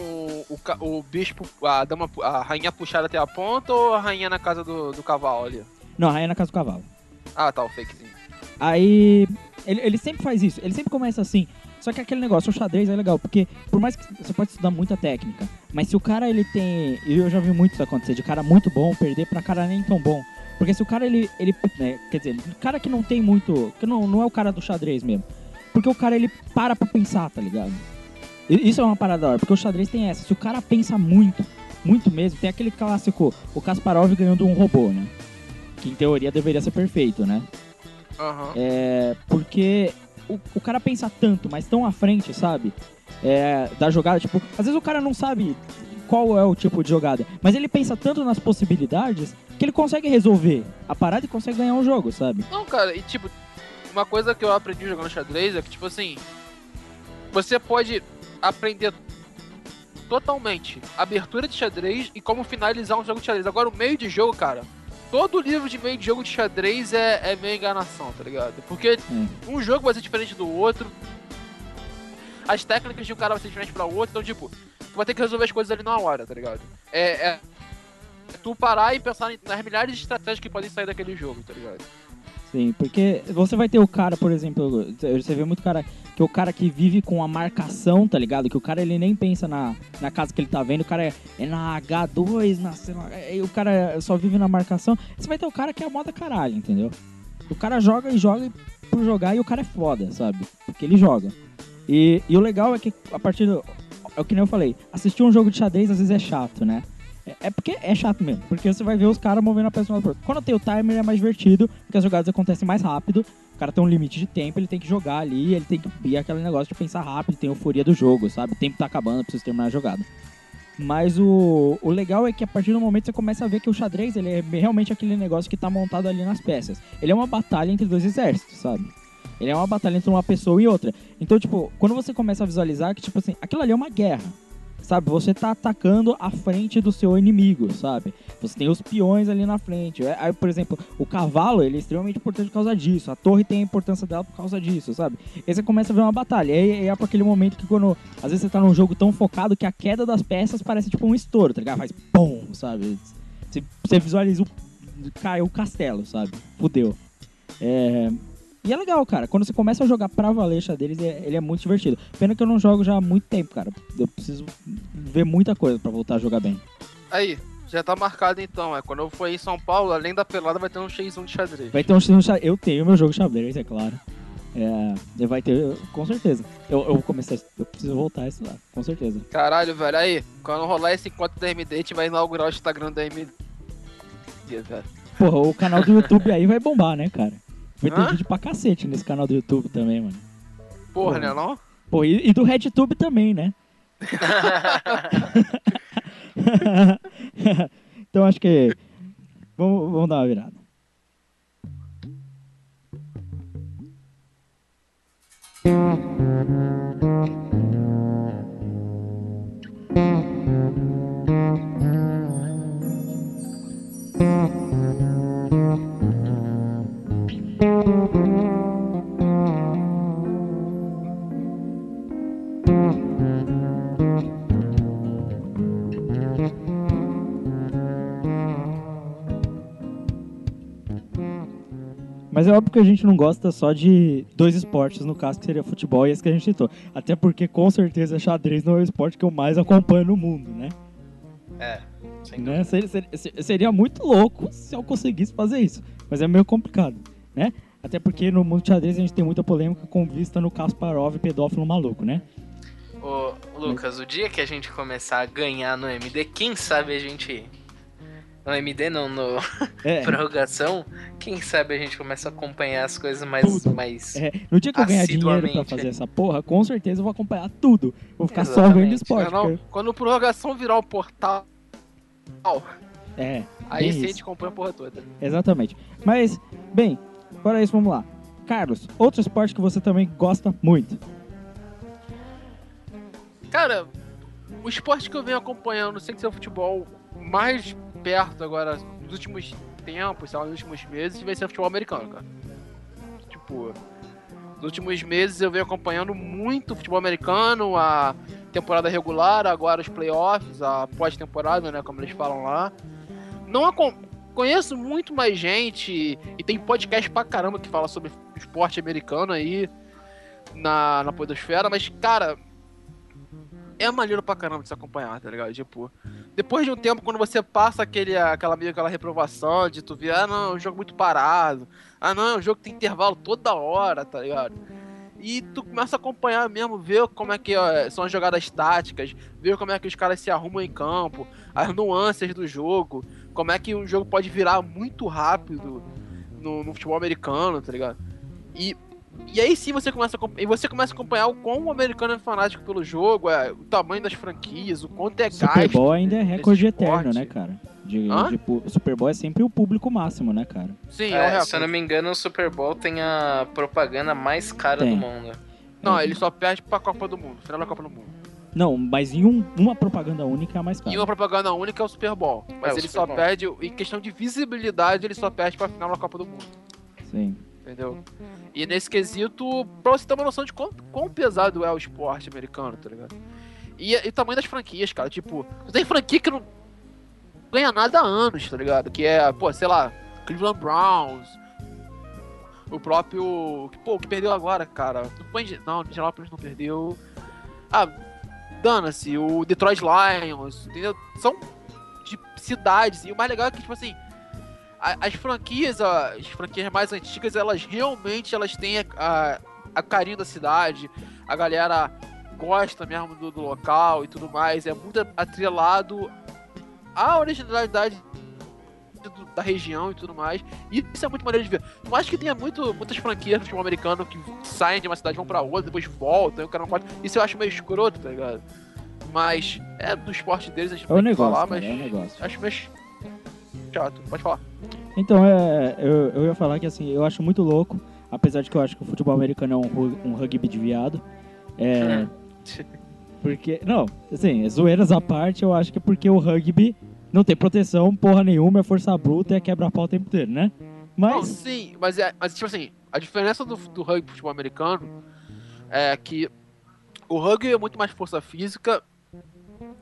o, ca- o bispo, a dama, a rainha puxada até a ponta ou a rainha na casa do, do cavalo ali? Não, a rainha na casa do cavalo. Ah, tá, o fakezinho. Aí ele, ele sempre faz isso, ele sempre começa assim. Só que aquele negócio, o xadrez é legal, porque por mais que você pode estudar muita técnica, mas se o cara ele tem. E eu já vi muito isso acontecer, de cara muito bom perder pra cara nem tão bom. Porque se o cara ele. ele né, quer dizer, cara que não tem muito. que não, não é o cara do xadrez mesmo. Porque o cara ele para pra pensar, tá ligado? Isso é uma parada da hora, porque o xadrez tem essa. Se o cara pensa muito, muito mesmo, tem aquele clássico, o Kasparov ganhando um robô, né? Que em teoria deveria ser perfeito, né? Aham. É, porque o, o cara pensa tanto, mas tão à frente, sabe? É, da jogada, tipo, às vezes o cara não sabe qual é o tipo de jogada, mas ele pensa tanto nas possibilidades que ele consegue resolver a parada e consegue ganhar um jogo, sabe? Não, cara, e tipo, uma coisa que eu aprendi jogando xadrez é que, tipo assim, você pode aprender totalmente abertura de xadrez e como finalizar um jogo de xadrez. Agora, o meio de jogo, cara, todo livro de meio de jogo de xadrez é, é meio enganação, tá ligado? Porque um jogo vai ser diferente do outro, as técnicas de um cara vai ser diferente pra outro, então, tipo, tu vai ter que resolver as coisas ali na hora, tá ligado? É, é tu parar e pensar nas milhares de estratégias que podem sair daquele jogo, tá ligado? Sim, porque você vai ter o cara, por exemplo, você vê muito cara que é o cara que vive com a marcação, tá ligado? Que o cara ele nem pensa na, na casa que ele tá vendo, o cara é, é na H2, na, o cara só vive na marcação. Você vai ter o cara que é a moda caralho, entendeu? O cara joga e joga por jogar e o cara é foda, sabe? Porque ele joga. E, e o legal é que a partir do. É o que nem eu falei, assistir um jogo de xadrez às vezes é chato, né? É, é porque é chato mesmo, porque você vai ver os caras movendo a peça outro. Quando tem o timer é mais divertido, porque as jogadas acontecem mais rápido. O cara tem um limite de tempo, ele tem que jogar ali, ele tem que ir aquele negócio de pensar rápido, tem euforia do jogo, sabe? O tempo tá acabando, precisa terminar a jogada. Mas o, o legal é que a partir do momento você começa a ver que o xadrez ele é realmente aquele negócio que tá montado ali nas peças. Ele é uma batalha entre dois exércitos, sabe? Ele é uma batalha entre uma pessoa e outra. Então, tipo, quando você começa a visualizar que, tipo assim, aquilo ali é uma guerra. Sabe? Você tá atacando a frente do seu inimigo, sabe? Você tem os peões ali na frente. É, Aí, por exemplo, o cavalo, ele é extremamente importante por causa disso. A torre tem a importância dela por causa disso, sabe? Aí você começa a ver uma batalha. E aí é pra aquele momento que quando... Às vezes você tá num jogo tão focado que a queda das peças parece tipo um estouro, tá ligado? Faz pum, sabe? Você, você visualiza o... Caiu o castelo, sabe? Fudeu. É... E é legal, cara. Quando você começa a jogar pra valer xadrez, é- ele é muito divertido. Pena que eu não jogo já há muito tempo, cara. Eu preciso ver muita coisa pra voltar a jogar bem. Aí, já tá marcado então, é. Quando eu for em São Paulo, além da pelada, vai ter um X1 de xadrez. Vai ter um um xa- Eu tenho meu jogo xadrez, é claro. É, vai ter, com certeza. Eu, eu vou começar. Eu preciso voltar a estudar, com certeza. Caralho, velho, aí, quando rolar esse encontro da MD, a gente vai inaugurar o Instagram da MD, velho. Porra, o canal do YouTube aí vai bombar, né, cara? Vai ter Hã? vídeo pra cacete nesse canal do YouTube também, mano. Porra, Porra. né, não? Pô, e, e do RedTube também, né? então acho que. Vamos, vamos dar uma virada. Mas é óbvio que a gente não gosta só de dois esportes, no caso que seria futebol e esse que a gente citou. Até porque com certeza xadrez não é o esporte que eu mais acompanho no mundo, né? É, né? Seria, seria- seria muito louco se eu conseguisse fazer isso. Mas é meio complicado, né? Até porque no mundo de xadrez a gente tem muita polêmica com vista no Kasparov pedófilo maluco, né? Ô, Lucas, o dia que a gente começar a ganhar no MD, quem sabe a gente. No MD não, no É, prorrogação, quem sabe a gente começa a acompanhar as coisas mais. Tudo. mais... é, no dia que eu ganhar dinheiro pra fazer essa porra, com certeza eu vou acompanhar tudo. Vou ficar só vendo Exatamente. esporte. Não, não, porque- quando o prorrogação virar o portal, É, aí sim a gente acompanha a porra toda. Exatamente. Mas, bem, fora isso, vamos lá. Carlos, outro esporte que você também gosta muito. Cara, o esporte que eu venho acompanhando, sem ser o futebol, mais perto agora, nos últimos tempos, sei lá, nos últimos meses, vai ser o futebol americano, cara. Tipo, nos últimos meses eu venho acompanhando muito o futebol americano, a temporada regular, agora os playoffs, a pós-temporada, né, como eles falam lá. Não conheço muito mais gente e tem podcast pra caramba que fala sobre esporte americano aí na, na podosfera, mas, cara, é maneiro pra caramba de se acompanhar, tá ligado? Tipo, depois de um tempo, quando você passa aquele, aquela meio aquela reprovação de tu ver, ah não, é um jogo muito parado, ah não, é um jogo que tem intervalo toda hora, tá ligado? E tu começa a acompanhar mesmo, ver como é que ó, são as jogadas táticas, ver como é que os caras se arrumam em campo, as nuances do jogo, como é que um jogo pode virar muito rápido no, no futebol americano, tá ligado? E, e aí sim você começa a, e você começa a acompanhar o quão o americano é fanático pelo jogo, é, o tamanho das franquias, o quanto é Super gasto. Bowl ainda é recorde eterno, né, cara? De, de Super Bowl é sempre o público máximo, né, cara? Sim, é, É, se eu não me engano, o Super Bowl tem a propaganda mais cara Tem. do mundo. Não, É. ele só perde pra Copa do Mundo, final da Copa do Mundo. Não, mas em um- uma propaganda única é a mais cara. E uma propaganda única é o Super Bowl. Mas É, ele Super só Bowl. perde, em questão de visibilidade, ele só perde pra final da Copa do Mundo. Sim. Entendeu? E nesse quesito, pra você ter uma noção de quão, quão pesado é o esporte americano, tá ligado? E, e o tamanho das franquias, cara. Tipo, tem franquia que não ganha nada há anos, tá ligado? Que é, pô, sei lá, Cleveland Browns. O próprio. Pô, que perdeu agora, cara? Não, Indianapolis não perdeu. Ah, dana-se, o Detroit Lions, entendeu? São de cidades. E o mais legal é que, tipo assim, as franquias, as franquias mais antigas, elas realmente elas têm a, a, a carinho da cidade, a galera gosta mesmo do, do local e tudo mais, é muito atrelado à originalidade da região e tudo mais. E isso é muito maneiro de ver. Eu acho que tenha muito, muitas franquias no futebol americano que saem de uma cidade, vão pra outra, depois voltam, e o cara não pode. Isso eu acho meio escroto, tá ligado? Mas é do esporte deles, a gente É um tem que negócio, falar, mas é um negócio. acho meio chato. Pode falar. Então, é, eu, eu ia falar que assim, eu acho muito louco, apesar de que eu acho que o futebol americano é um, um rugby de viado. É. Porque. Não, assim, zoeiras à parte, eu acho que é porque o rugby não tem proteção, porra nenhuma, é força bruta e é quebra-pau o tempo inteiro, né? Não, Mas. sim, mas é. Mas tipo assim, a diferença do, do rugby pro futebol americano é que o rugby é muito mais força física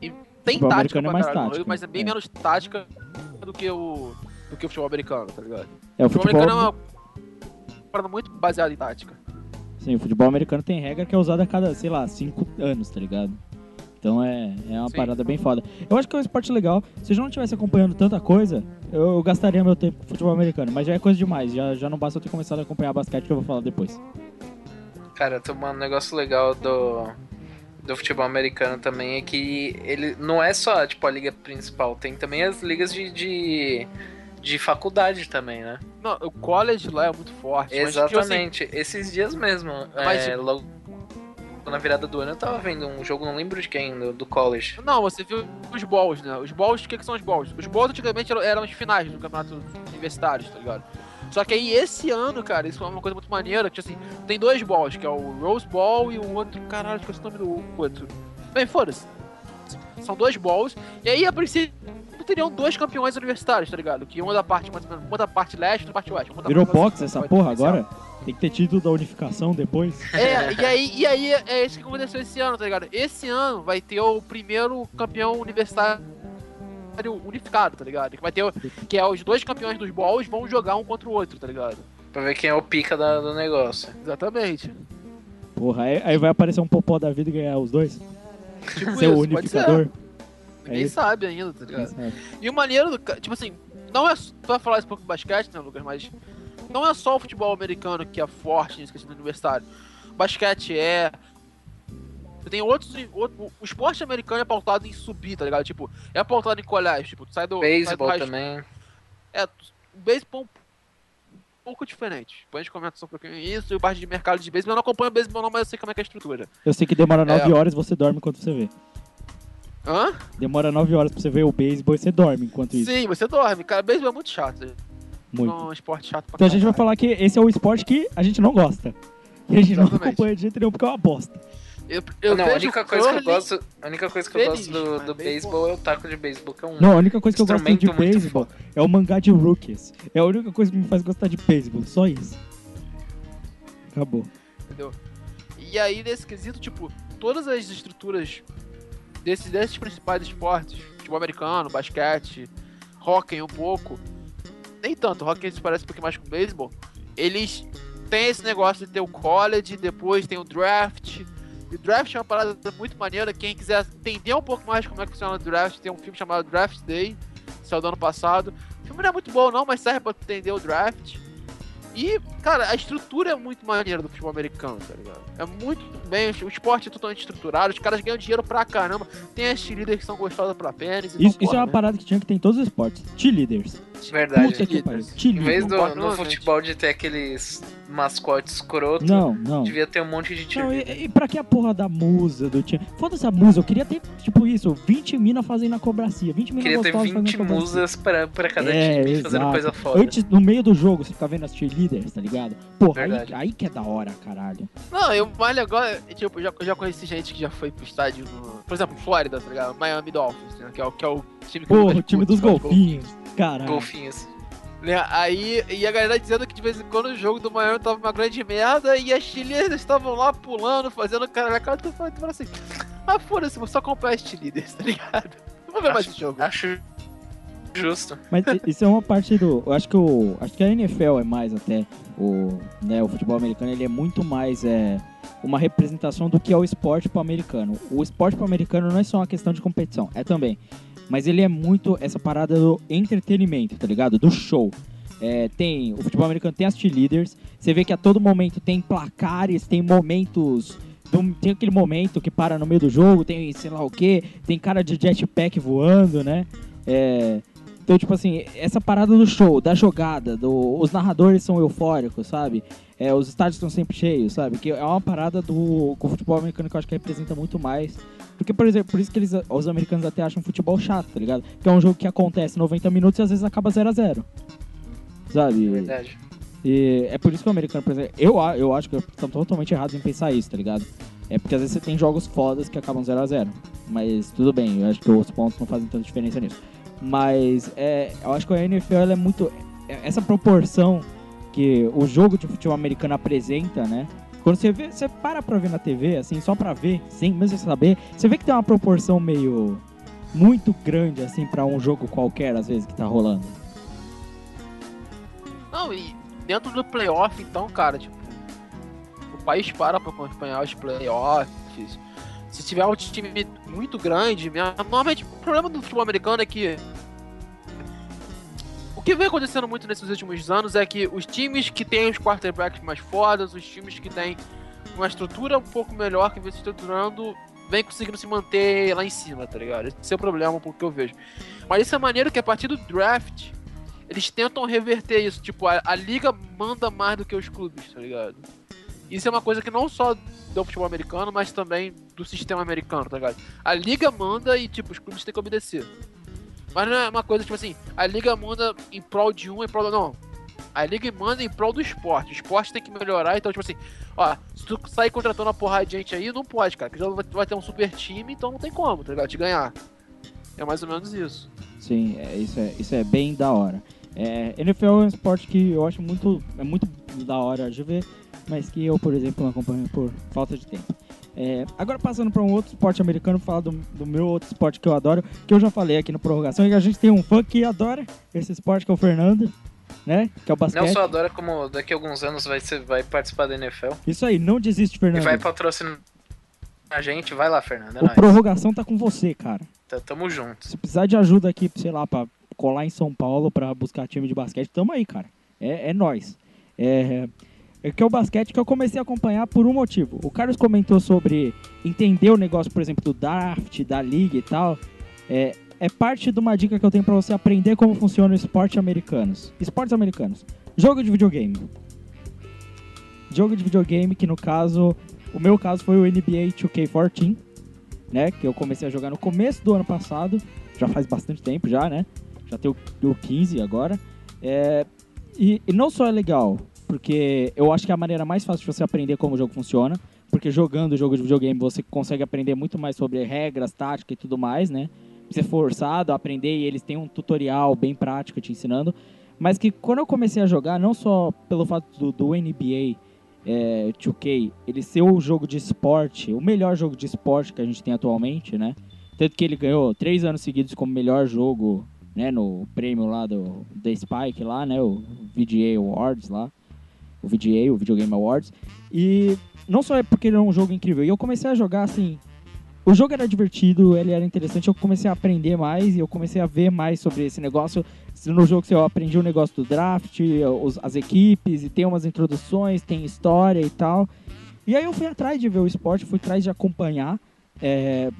e tem tática é pra mais caralho no tática, rugby, mas é bem é. menos tática do que o. do que o futebol americano, tá ligado? É, o O futebol futebol. americano é uma parada muito baseada em tática. Sim, o futebol americano tem regra que é usada a cada, sei lá, cinco anos, tá ligado? Então é, é uma Sim. parada bem foda. Eu acho que é um esporte legal. Se eu não estivesse acompanhando tanta coisa, eu, eu gastaria meu tempo com futebol americano. Mas já é coisa demais. Já, já não basta eu ter começado a acompanhar basquete que eu vou falar depois. Cara, tem um negócio legal do, do futebol americano também é que ele não é só tipo a liga principal, tem também as ligas de, de, de faculdade também, né? Não, o college lá é muito forte. mas, tipo assim, Exatamente, esses dias mesmo. Mas, é, tipo, logo na virada do ano eu tava vendo um jogo, não lembro de quem, do, do college. Não, você viu os balls, né? Os balls, o que, que são os balls? Os balls antigamente eram, eram os finais do campeonato universitário, tá ligado? Só que aí esse ano, cara, isso é uma coisa muito maneira, que assim, tem dois balls, que é o Rose Ball e o outro, caralho, esqueci o nome do outro. Bem, foda-se. São dois balls, e aí a princípio teriam dois campeões universitários, tá ligado? Que uma da parte, mais ou menos, uma da parte leste e outra da parte oeste. Virou parte box assim, essa porra agora? Tem que ter título da unificação depois. É, e aí, e aí é isso que aconteceu esse ano, tá ligado? Esse ano vai ter o primeiro campeão universitário unificado, tá ligado? Que vai ter o- que é os dois campeões dos balls vão jogar um contra o outro, tá ligado? Pra ver quem é o pica da- do negócio. Exatamente. Porra, aí, aí vai aparecer um popó da vida e ganhar os dois. Tipo Ser o isso, pode unificador. ser. Ninguém É. sabe ainda, tá ligado? E o maneiro do. Tipo assim, não é. Tu vai falar isso pouco do basquete, né, Lucas? Mas. Não é só o futebol americano que é forte nesse questão do universitário. Basquete é. Tem outros, outro, o esporte americano é pautado em subir, tá ligado? Tipo, é pautado em colégio. Tipo, tu sai do. sai do Beisebol também. É, o beisebol é um pouco diferente. Depois a gente comenta só um pouquinho isso e o parte de mercado de beisebol. Eu não acompanho o beisebol não, mas eu sei como é que é a estrutura. Eu sei que demora É. 9 horas e você dorme enquanto você vê. Hã? Demora 9 horas pra você ver o beisebol e você dorme enquanto isso. Sim, você dorme. Cara, beisebol é muito chato. Muito. É um esporte chato pra Então a gente vai falar que esse é o esporte que a gente não gosta. E a gente não Exatamente. acompanha de jeito nenhum porque é uma bosta. Eu, eu não, a única coisa que eu gosto, a única coisa que eu gosto do, do beisebol- é o taco de beisebol, que é um Não, a única coisa que eu gosto de beisebol foda. é o mangá de rookies. É a única coisa que me faz gostar de beisebol, só isso. Acabou. entendeu? E aí, nesse quesito, tipo, todas as estruturas desses, desses principais esportes, futebol americano, basquete, hockey um pouco, nem tanto, hockey se parece um pouquinho mais com beisebol, eles têm esse negócio de ter o college, depois tem o draft, e o draft é uma parada muito maneira, quem quiser entender um pouco mais como é que funciona o draft, tem um filme chamado Draft Day, saiu do ano passado, o filme não é muito bom não, mas serve pra entender o draft, e, cara, a estrutura é muito maneira do futebol americano, tá ligado? É muito bem, o esporte é totalmente estruturado, os caras ganham dinheiro pra caramba, tem as cheerleaders que são gostosas pra pênis. Isso, isso é uma né? parada que tinha que ter em todos os esportes. Cheerleaders. verdade. Puta que pariu. Em vez do no futebol de ter aqueles mascotes escroto, Não, não. devia ter um monte de Não, cheerleader. e, e pra que a porra da musa do time? Foda-se a musa, eu queria ter, tipo isso, 20 minas fazendo acrobacia, 20 minas Queria ter gostosas fazendo 20 acrobacia. musas pra, pra cada É, time fazendo exato. coisa foda. Antes, no meio do jogo, você fica vendo as cheerleaders, tá ligado? Porra, aí, aí que é da hora, caralho. Não, eu legal é, tipo, eu já, já conheci gente que já foi pro estádio no. Por exemplo, Flórida, tá ligado? Miami Dolphins, né? Que é o, que é o time que eu Porra, o time dos de golfinhos. Caralho. Golfinhos. Né? Aí, e a galera dizendo que de vez em quando o jogo do Miami tava uma grande merda e as cheerleaders estavam lá pulando, fazendo cara na cara, tu fala, assim, ah, foda-se, vou só comprar as cheerleaders, tá ligado? Não vou ver mais esse jogo. Acho justo. Mas isso é uma parte do. Eu acho que o. Acho que a NFL é mais até. O, né, o futebol americano ele é muito mais é, uma representação do que é o esporte pro americano. O esporte pro americano não é só uma questão de competição, é também. Mas ele é muito essa parada do entretenimento, tá ligado? Do show. É, tem o futebol americano tem as cheerleaders. Você vê que a todo momento tem placares, tem momentos. Tem aquele momento que para no meio do jogo, tem sei lá o que, tem cara de jetpack voando, né? É, então, tipo assim, essa parada do show, da jogada, do, os narradores são eufóricos, sabe? É, os estádios estão sempre cheios, sabe? Que é uma parada do com o futebol americano que eu acho que representa muito mais. Porque, por exemplo, por isso que eles, os americanos até acham futebol chato, tá ligado? Que é um jogo que acontece 90 minutos e às vezes acaba 0 a 0 Sabe? Verdade. E é por isso que o americano, por exemplo, eu, eu acho que estão totalmente errados em pensar isso, tá ligado? É porque às vezes você tem jogos fodas que acabam 0 a 0 Mas tudo bem, eu acho que os pontos não fazem tanta diferença nisso. Mas é, eu acho que a NFL é muito. é- Essa proporção que o jogo de futebol americano apresenta, né? Quando você vê, você para pra ver na TV, assim, só pra ver, sem mesmo saber, você vê que tem uma proporção meio. muito grande, assim, pra um jogo qualquer, às vezes, que tá rolando. Não, e dentro do playoff, então, cara, tipo, o país para pra acompanhar os playoffs. Se tiver um time muito grande, normalmente o problema do futebol americano é que o que vem acontecendo muito nesses últimos anos é que os times que têm os quarterbacks mais fodas, os times que têm uma estrutura um pouco melhor que vem se estruturando, vem conseguindo se manter lá em cima, tá ligado? Esse é o problema porque eu vejo. Mas isso é maneiro que a partir do draft eles tentam reverter isso. Tipo, a, a liga manda mais do que os clubes, tá ligado? Isso é uma coisa que não só do futebol americano, mas também do sistema americano, tá ligado? A liga manda e, tipo, os clubes têm que obedecer. Mas não é uma coisa, tipo assim, a liga manda em prol de um, em prol do. Não. A liga manda em prol do esporte. O esporte tem que melhorar, então, tipo assim, ó, se tu sair contratando uma porrada de gente aí, não pode, cara. Porque já vai- ter um super time, então não tem como, tá ligado? De ganhar. É mais ou menos isso. Sim, é, isso, é, isso é bem da hora. É, NFL é um esporte que eu acho muito, é muito da hora de ver, mas que eu, por exemplo, não acompanho por falta de tempo. É, agora passando para um outro esporte americano, falar do, do meu outro esporte que eu adoro, que eu já falei aqui no Prorrogação, e a gente tem um fã que adora esse esporte, que é o Fernando, né? Que é o basquete. Não só adora, como daqui a alguns anos vai, ser, vai participar da NFL. Isso aí, não desiste, E Fernando. vai patrocinar a gente. Vai lá, Fernando. É o nóis. Prorrogação tá com você, cara. Tá- Tamo junto. Se precisar de ajuda aqui, sei lá, pra colar em São Paulo pra buscar time de basquete, tamo aí, cara. É, é nós. É que é o basquete que eu comecei a acompanhar por um motivo. O Carlos comentou sobre entender o negócio, por exemplo, do draft, da liga e tal. É, é parte de uma dica que eu tenho pra você aprender como funciona o esporte americanos. Esportes americanos. Jogo de videogame. Jogo de videogame que no caso, o meu caso foi o NBA 2K14, né? Que eu comecei a jogar no começo do ano passado. Já faz bastante tempo já, né? Já tem o 15 agora. É, e, e não só é legal, porque eu acho que é a maneira mais fácil de você aprender como o jogo funciona. Porque jogando o jogo de videogame você consegue aprender muito mais sobre regras, tática e tudo mais, né? Você é forçado a aprender e eles têm um tutorial bem prático te ensinando. Mas que quando eu comecei a jogar, não só pelo fato do, do NBA é, 2K ele ser o jogo de esporte, o melhor jogo de esporte que a gente tem atualmente, né? Tanto que ele ganhou três anos seguidos como melhor jogo, né? No prêmio lá do The Spike lá, né? O VGA Awards lá. O VGA, o Video Game Awards. E não só é porque ele é um jogo incrível. E eu comecei a jogar assim. O jogo era divertido, ele era interessante. Eu comecei a aprender mais e eu comecei a ver mais sobre esse negócio. No jogo eu aprendi o negócio do draft, as equipes, e tem umas introduções, tem história e tal. E aí eu fui atrás de ver o esporte, fui atrás de acompanhar, é,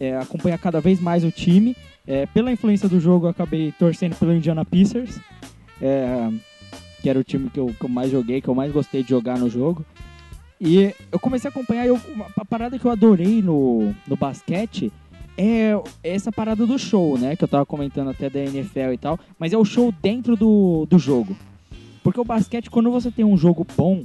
é, acompanhar cada vez mais o time. É, pela influência do jogo, eu acabei torcendo pelo Indiana Pacers, é, que era o time que eu, que eu mais joguei, que eu mais gostei de jogar no jogo. E eu comecei a acompanhar, eu, a parada que eu adorei no, no basquete é essa parada do show, né? Que eu tava comentando até da NFL e tal, mas é o show dentro do, do jogo. Porque o basquete, quando você tem um jogo bom,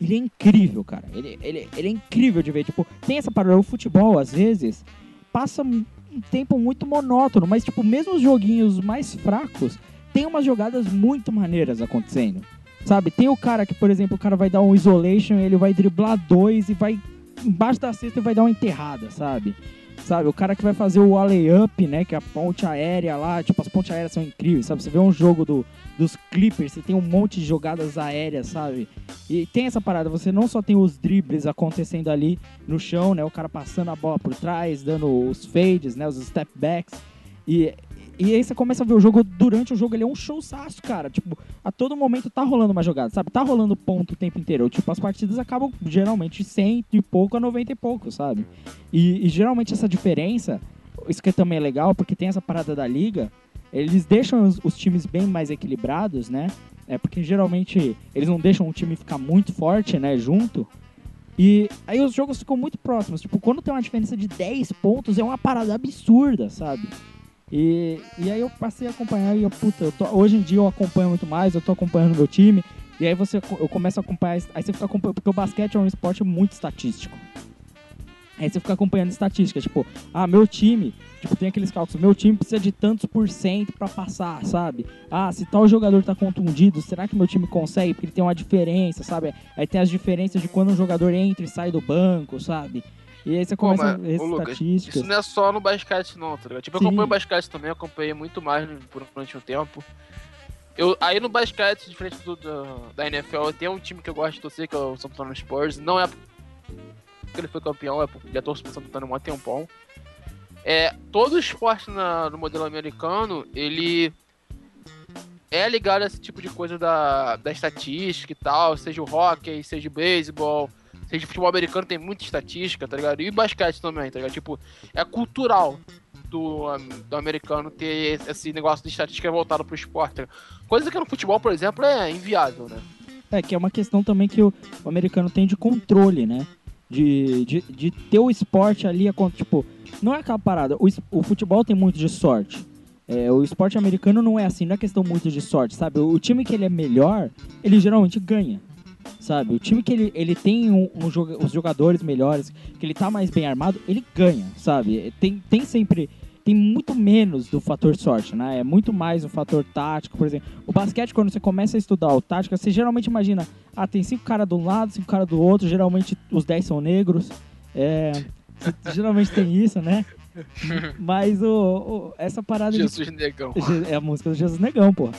ele é incrível, cara. Ele, ele, ele é incrível de ver. Tipo, tem essa parada. O futebol, às vezes, passa um tempo muito monótono, mas, tipo, mesmo os joguinhos mais fracos, tem umas jogadas muito maneiras acontecendo. Sabe? Tem o cara que, por exemplo, o cara vai dar um isolation, ele vai driblar dois e vai embaixo da cesta e vai dar uma enterrada, sabe? Sabe? O cara que vai fazer o alley-up, né? Que é a ponte aérea lá. Tipo, as pontes aéreas são incríveis, sabe? Você vê um jogo do, dos Clippers, você tem um monte de jogadas aéreas, sabe? E tem essa parada, você não só tem os dribles acontecendo ali no chão, né? O cara passando a bola por trás, dando os fades, né? Os step backs. E, e aí você começa a ver o jogo durante o jogo, ele é um showzaço, cara. Tipo, a todo momento tá rolando uma jogada, sabe? Tá rolando ponto o tempo inteiro. Tipo, as partidas acabam geralmente 100 e pouco a 90 e pouco, sabe? E, e geralmente essa diferença, isso que também é legal, porque tem essa parada da liga, eles deixam os, os times bem mais equilibrados, né? É porque geralmente eles não deixam o time ficar muito forte, né, junto. E aí os jogos ficam muito próximos. Tipo, quando tem uma diferença de 10 pontos, é uma parada absurda, sabe? E, e aí eu passei a acompanhar e eu, puta, eu tô- hoje em dia eu acompanho muito mais, eu tô acompanhando meu time. E aí você, eu começo a acompanhar, aí você fica acompanhando, porque o basquete é um esporte muito estatístico. Aí você fica acompanhando estatísticas, tipo, ah, meu time, tipo, tem aqueles cálculos, meu time precisa de tantos por cento pra passar, sabe? Ah, se tal jogador tá contundido, será que meu time consegue? Porque tem uma diferença, sabe? Aí tem as diferenças de quando um jogador entra e sai do banco, sabe? E aí você Pô, começa mas, a ver Lucas, estatísticas. Isso não é só no basquete, não, tá ligado? Tipo, eu Sim. acompanho basquete também, eu acompanhei muito mais durante um tempo. Eu, aí no basquete, diferente do, da- da NFL, tem um time que eu gosto de torcer, que é o São Paulo Spurs. Não é porque ele foi campeão, é porque já torço pro São Paulo há um tempão. É, todo esporte na- no modelo americano, ele é ligado a esse tipo de coisa da, da estatística e tal, seja o hockey, seja o beisebol, seja o futebol americano, tem muita estatística, tá ligado? E basquete também, tá ligado? Tipo, é cultural do, do americano ter esse negócio de estatística voltado pro esporte. tá? Coisa que no futebol, por exemplo, é inviável, né? É, que é uma questão também que o, o americano tem de controle, né? De, de, de ter o esporte ali, é tipo, não é aquela parada. O, o futebol tem muito de sorte. É, o esporte americano não é assim, não é questão muito de sorte, sabe? O time que ele é melhor, ele geralmente ganha. Sabe? O time que ele, ele tem um, um joga- os jogadores melhores, que ele tá mais bem armado, ele ganha, sabe? Tem, tem sempre. Tem muito menos do fator sorte, né? É muito mais o fator tático, por exemplo. O basquete, quando você começa a estudar o tática, você geralmente imagina, ah, tem cinco caras de um lado, cinco caras do outro, geralmente os dez são negros. É, geralmente tem isso, né? Mas o, o- essa parada de Jesus negão. Je- É a música do Jesus Negão, pô.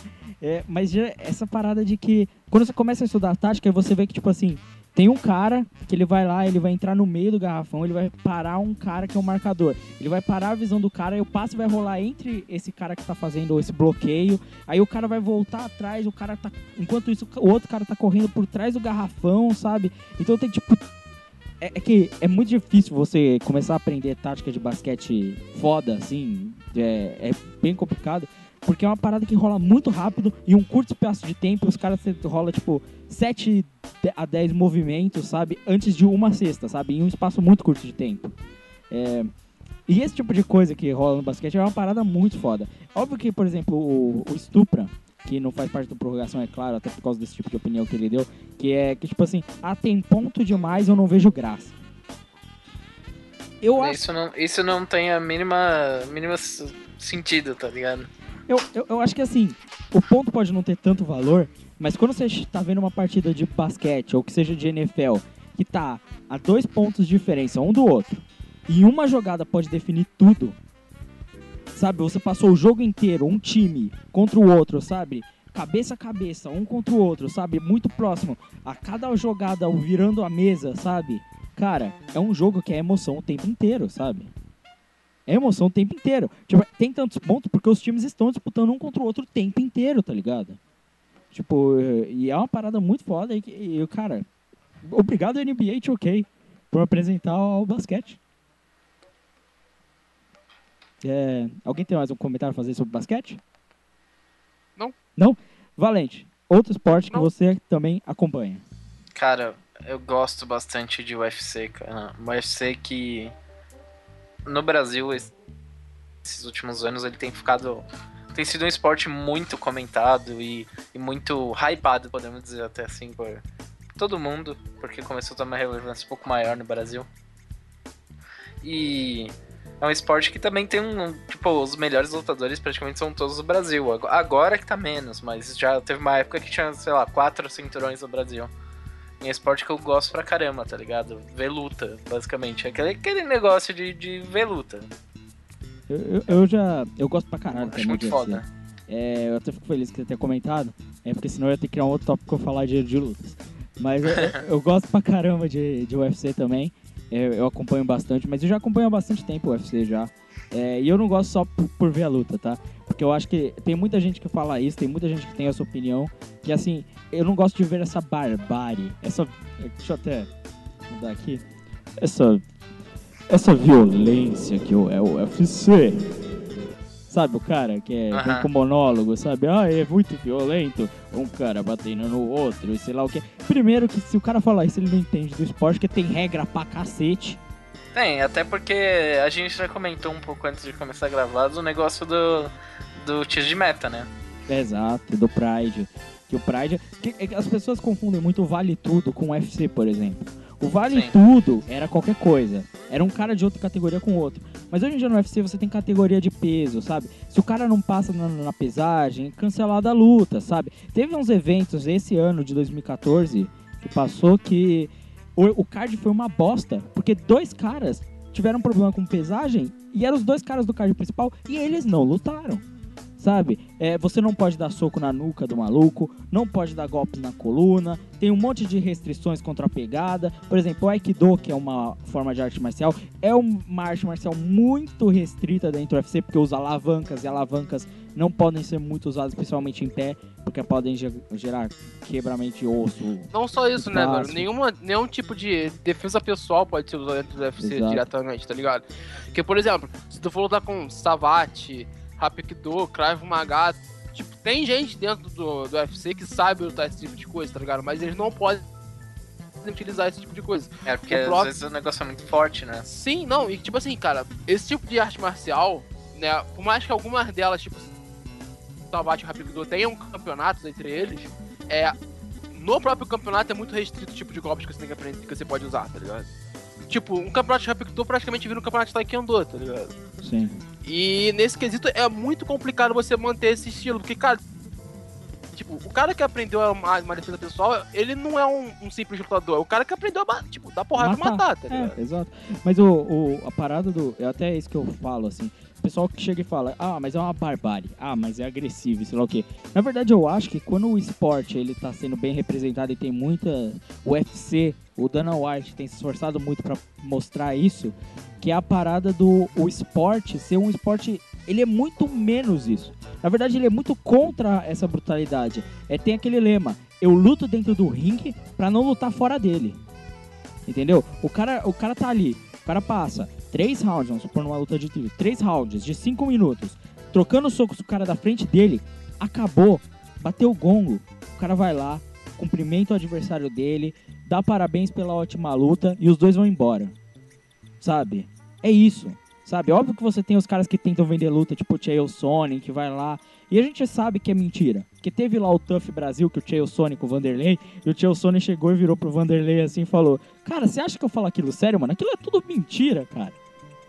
É, mas essa parada de que quando você começa a estudar tática, você vê que, tipo assim, tem um cara que ele vai lá, ele vai entrar no meio do garrafão, ele vai parar um cara que é um marcador. Ele vai parar a visão do cara e o passe vai rolar entre esse cara que tá fazendo esse bloqueio. Aí o cara vai voltar atrás, o cara tá. Enquanto isso, o outro cara tá correndo por trás do garrafão, sabe? Então tem tipo. É, é que é muito difícil você começar a aprender tática de basquete foda, assim. É, é bem complicado. Porque é uma parada que rola muito rápido em um curto espaço de tempo. Os caras rola tipo 7 a 10 movimentos, sabe? Antes de uma cesta, sabe? Em um espaço muito curto de tempo. É, E esse tipo de coisa que rola no basquete é uma parada muito foda. Óbvio que, por exemplo, o, o Stupra, que não faz parte da prorrogação, é claro, até por causa desse tipo de opinião que ele deu, que é que, tipo assim, ah, tem ponto demais, eu não vejo graça. Eu acho Isso não, isso não tem a mínima, mínima sentido, tá ligado? Eu, eu, eu acho que assim, o ponto pode não ter tanto valor, mas quando você tá vendo uma partida de basquete, ou que seja de NFL, que tá a dois pontos de diferença um do outro, e uma jogada pode definir tudo, sabe? Você passou o jogo inteiro, um time contra o outro, sabe? Cabeça a cabeça, um contra o outro, sabe? Muito próximo. A cada jogada virando a mesa, sabe? Cara, é um jogo que é emoção o tempo inteiro, sabe? É emoção o tempo inteiro. Tipo, tem tantos pontos porque os times estão disputando um contra o outro o tempo inteiro, tá ligado? Tipo, e é uma parada muito foda e, que- e cara, obrigado NBA ok por apresentar o basquete. É, alguém tem mais um comentário a fazer sobre basquete? Não. Não? Valente, outro esporte que Não. você também acompanha. Cara, eu gosto bastante de UFC, cara. Um UFC que no Brasil es- esses últimos anos ele tem ficado tem sido um esporte muito comentado e, e muito hypado, podemos dizer até assim por todo mundo, porque começou a uma relevância um pouco maior no Brasil. E é um esporte que também tem um, tipo, os melhores lutadores praticamente são todos do Brasil. Ago- Agora que tá menos, mas já teve uma época que tinha, sei lá, quatro cinturões no Brasil. É esporte que eu gosto pra caramba, tá ligado? Ver luta, basicamente. Aquele, aquele negócio de, de ver luta. Eu, eu, eu já. Eu gosto pra caralho Acho também muito foda. É, eu até fico feliz que você tenha comentado, é porque senão eu ia ter que criar um outro tópico pra falar de, de lutas. Mas eu, eu- eu gosto pra caramba de, de UFC também. É, eu acompanho bastante, mas eu já acompanho há bastante tempo o UFC já. É, e eu não gosto só por, por ver a luta, tá? Porque eu acho que tem muita gente que fala isso, tem muita gente que tem essa opinião, que assim, eu não gosto de ver essa barbárie, essa. Deixa eu até mudar aqui. Essa. Essa violência que é o UFC. Sabe, o cara que é, com monólogo, sabe? Ah, é muito violento. Um cara batendo no outro e sei lá o que. Primeiro que se o cara falar isso, ele não entende do esporte, porque tem regra pra cacete. Tem, até porque a gente já comentou um pouco antes de começar a gravar do negócio do, do tiro de meta, né? Exato, do Pride. Que o Pride. que- é as pessoas confundem muito o Vale Tudo com o UFC, por exemplo. O Vale Sim. Tudo era qualquer coisa. Era um cara de outra categoria com outro. Mas hoje em dia no UFC você tem categoria de peso, sabe? Se o cara não passa na, na pesagem, cancelada a luta, sabe? Teve uns eventos esse ano de 2014 que passou que o, o card foi uma bosta. Porque dois caras tiveram problema com pesagem e eram os dois caras do card principal e eles não lutaram sabe? É, você não pode dar soco na nuca do maluco, não pode dar golpes na coluna, tem um monte de restrições contra a pegada. Por exemplo, o Aikido, que é uma forma de arte marcial, é uma arte marcial muito restrita dentro do UFC, porque usa alavancas, e alavancas não podem ser muito usadas, especialmente em pé, porque podem ge- gerar quebramento de osso. Não só isso, né, velho? Nenhuma, nenhum tipo de defesa pessoal pode ser usado dentro do UFC Exato. diretamente, tá ligado? Porque, por exemplo, se tu for lutar com Savate, Rapikido, Krav Maga, tipo, tem gente dentro do, do UFC que sabe lutar esse tipo de coisa, tá ligado? Mas eles não podem utilizar esse tipo de coisa. É, porque O às próprio- vezes o negócio é muito forte, né? Sim, não, e tipo assim, cara, esse tipo de arte marcial, né, por mais que algumas delas, tipo, Tabate e Rapido tenham campeonatos entre eles, é. No próprio campeonato é muito restrito o tipo de golpes que você tem que aprender, que você pode usar, tá ligado? Tipo, um campeonato de Rapido praticamente vira um campeonato de Taekwondo, tá ligado? Sim. E nesse quesito é muito complicado você manter esse estilo, porque, cara. Tipo, o cara que aprendeu uma, uma defesa pessoal, ele não é um, um simples lutador, é o cara que aprendeu a, tipo, dar porrada pra matar, tá ligado? É, exato. Mas o, o- a parada do. É até isso que eu falo, assim. O pessoal que chega e fala, ah, mas é uma barbárie, ah, mas é agressivo, sei lá o quê. Na verdade, eu acho que quando o esporte ele tá sendo bem representado e tem muita. O UFC, o Dana White tem se esforçado muito pra mostrar isso, que é a parada do o esporte ser um esporte. Ele é muito menos isso. Na verdade, ele é muito contra essa brutalidade. É, tem aquele lema: eu luto dentro do ringue pra não lutar fora dele. Entendeu? O cara, o cara tá ali, o cara passa três rounds, vamos supor numa luta de tiro, três rounds de cinco minutos, trocando socos com o cara da frente dele, acabou, bateu o gongo, o cara vai lá, cumprimenta o adversário dele, dá parabéns pela ótima luta e os dois vão embora. Sabe? É isso. Sabe? Óbvio que você tem os caras que tentam vender luta, tipo o Chael Sonnen, que vai lá. E a gente sabe que é mentira. Porque teve lá o Tough Brasil, que o Chael com o Vanderlei, e o Chael Sonnen chegou e virou pro Vanderlei assim e falou: Cara, você acha que eu falo aquilo sério, mano? Aquilo é tudo mentira, cara.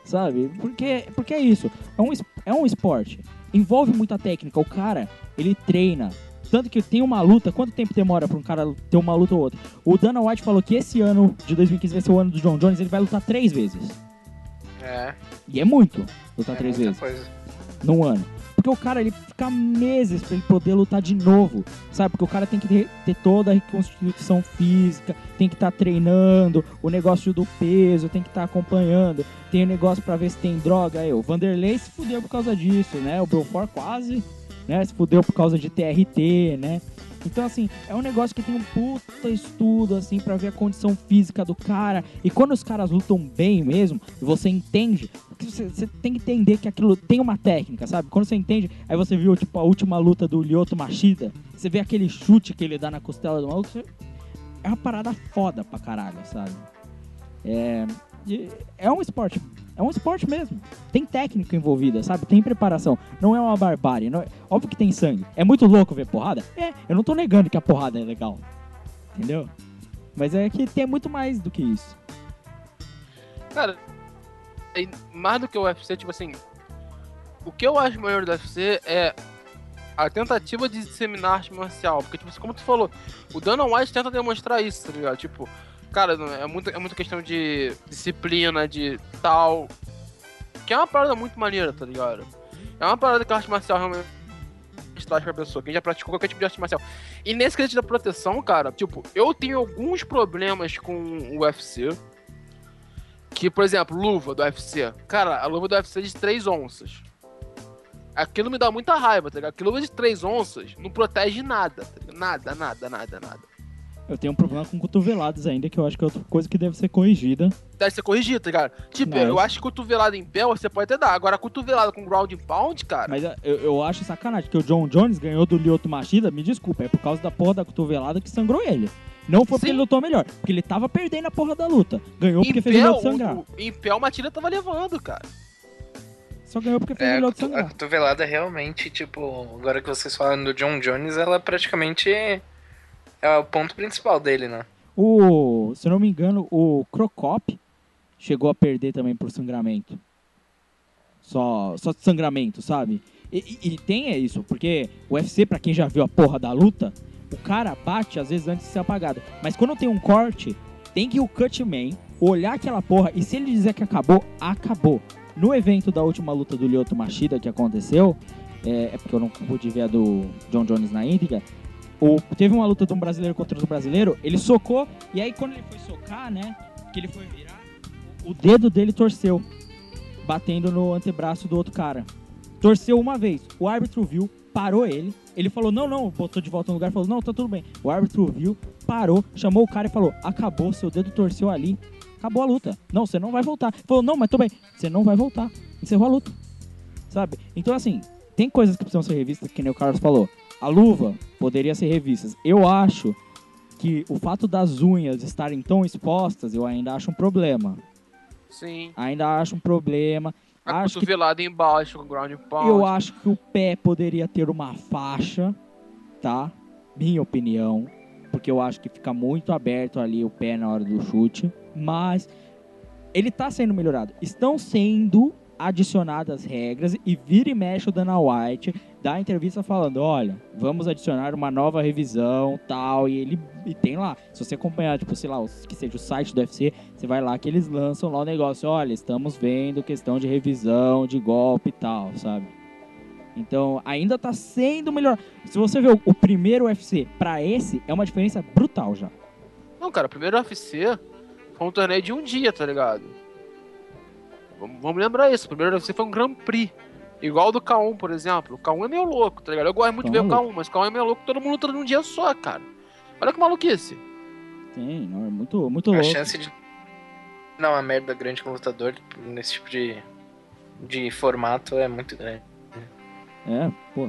Sabe? Porque, porque é isso. É um, é um esporte. Envolve muita técnica. O cara, ele treina. Tanto que tem uma luta. Quanto tempo demora pra um cara ter uma luta ou outra? O Dana White falou que esse ano de 2015 vai ser o ano do John Jones. Ele vai lutar três vezes. É, E é muito lutar é três muita vezes coisa. num ano. Porque o cara, ele fica meses pra ele poder lutar de novo, sabe? Porque o cara tem que ter, toda a reconstituição física, tem que estar treinando, o negócio do peso, tem que estar acompanhando, tem o negócio pra ver se tem droga. Aí, o Vanderlei se fudeu por causa disso, né? O Belfort quase, né? Se fudeu por causa de TRT, né? Então, assim, é um negócio que tem um puta estudo, assim, pra ver a condição física do cara. E quando os caras lutam bem mesmo, você entende, você, você tem que entender que aquilo tem uma técnica, sabe? Quando você entende, aí você viu, tipo, a última luta do Lyoto Machida, você vê aquele chute que ele dá na costela do maluco, você- é uma parada foda pra caralho, sabe? É, é um esporte, é um esporte mesmo. Tem técnica envolvida, sabe? Tem preparação. Não é uma barbárie. Não é- Óbvio que tem sangue. É muito louco ver porrada? É, eu não tô negando que a porrada é legal. Entendeu? Mas é que tem muito mais do que isso. Cara, mais do que o UFC, tipo assim, o que eu acho maior do UFC é a tentativa de disseminar arte marcial. Porque, tipo assim, como tu falou, o Dana White tenta demonstrar isso, tá ligado? Tipo, cara, não- é muito, é muita questão de disciplina, de tal. Que é uma parada muito maneira, tá ligado? É uma parada que a arte marcial realmente traz pra pessoa, quem já praticou qualquer tipo de arte marcial. E nesse quesito da proteção, cara, tipo, eu tenho alguns problemas com o UFC. Que, por exemplo, luva do UFC. Cara, a luva do UFC é de 3 onças. Aquilo me dá muita raiva, tá ligado? Porque luva de 3 onças não protege nada, tá? Nada, nada, nada, nada. Eu tenho um problema com cotoveladas ainda, que eu acho que é outra coisa que deve ser corrigida. Deve ser corrigido, tá ligado? Tipo, Mas- eu acho que cotovelada em pé você pode até dar. Agora, cotovelada com ground and pound, cara. Mas eh, eu, eu acho sacanagem, que o John Jones ganhou do Lyoto Machida, me desculpa, é por causa da porra da cotovelada que sangrou ele. Não foi porque Sim. ele lutou melhor, porque ele tava perdendo a porra da luta. Ganhou porque em fez pé, o, Lyoto sangrar. o- em pé o Matilda tava levando, cara. Só ganhou porque fez É, Lyoto cotu- a sangrar. cotovelada realmente, tipo, agora que vocês falam do John Jones, ela praticamente é o ponto principal dele, né? O, se eu não me engano, o Crocop chegou a perder também por sangramento. Só, só sangramento, sabe? E, e- e tem é isso, porque o UFC, pra quem já viu a porra da luta, o cara bate às vezes antes de ser apagado. Mas quando tem um corte, tem que o Cutman olhar aquela porra e se ele dizer que acabou, acabou. No evento da última luta do Lyoto Machida que aconteceu, é, é porque eu não pude ver a do John Jones na íntegra, o- teve uma luta de um brasileiro contra outro brasileiro, ele socou, e aí quando ele foi socar, né, que ele foi virar, o dedo dele torceu, batendo no antebraço do outro cara. Torceu uma vez, o árbitro viu, parou ele, ele falou, não, não, botou de volta no lugar, falou, não, tá tudo bem. O árbitro viu, parou, chamou o cara e falou, acabou, seu dedo torceu ali, acabou a luta. Não, você não vai voltar. Falou, não, mas tudo bem, você não vai voltar. Encerrou a luta. Sabe? Então, assim, tem coisas que precisam ser revistas, que nem o Carlos falou. A luva poderia ser revista. Eu acho que o fato das unhas estarem tão expostas, eu ainda acho um problema. Sim. Ainda acho um problema. A Acho que cotovelada embaixo, com ground pound. Eu acho que o pé poderia ter uma faixa, tá? Minha opinião. Porque eu acho que fica muito aberto ali o pé na hora do chute. Mas ele tá sendo melhorado. Estão sendo adicionadas regras e vira e mexe o Dana White dá entrevista falando, olha, vamos adicionar uma nova revisão, tal, e ele e tem lá, se você acompanhar, tipo, sei lá, que seja o site do UFC, você vai lá que eles lançam lá o negócio, olha, estamos vendo questão de revisão, de golpe e tal, sabe? Então, ainda tá sendo melhor. Se você ver o, primeiro UFC pra esse, é uma diferença brutal já. Não, cara, o primeiro UFC foi um torneio de um dia, tá ligado? Vamos, vamos lembrar isso. O primeiro UFC foi um Grand Prix. Igual o do K1, por exemplo. O K1 é meio louco, tá ligado? Eu gosto muito de ver K1 o é K1, mas o K1 é meio louco, todo mundo luta num dia só, cara. Olha que maluquice. Tem, não, é muito, muito A louco. chance de dar uma merda grande com o lutador nesse tipo de, de formato é muito grande. É, pô,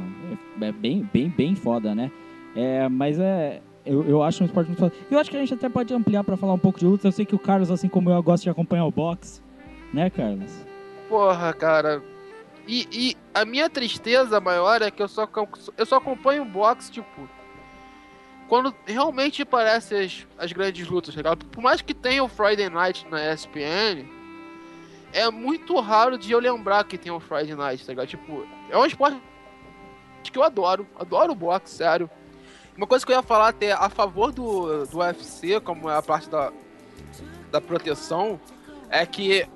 é, é bem, bem, bem foda, né? É, mas é. Eu, eu acho um esporte muito foda. Eu acho que a gente até pode ampliar pra falar um pouco de luta. Eu sei que o Carlos, assim como eu, gosta de acompanhar o boxe. Né, Carlos? Porra, cara. E, e a minha tristeza maior é que eu só, eu só acompanho boxe, tipo. Quando realmente aparecem as, as grandes lutas, tá ligado? Por mais que tenha o Friday Night na ESPN, é muito raro de eu lembrar que tem o Friday Night, tá ligado? Tipo, é um esporte que eu adoro. Adoro o boxe, sério. Uma coisa que eu ia falar até a favor do, do UFC, como é a parte da, da proteção, é que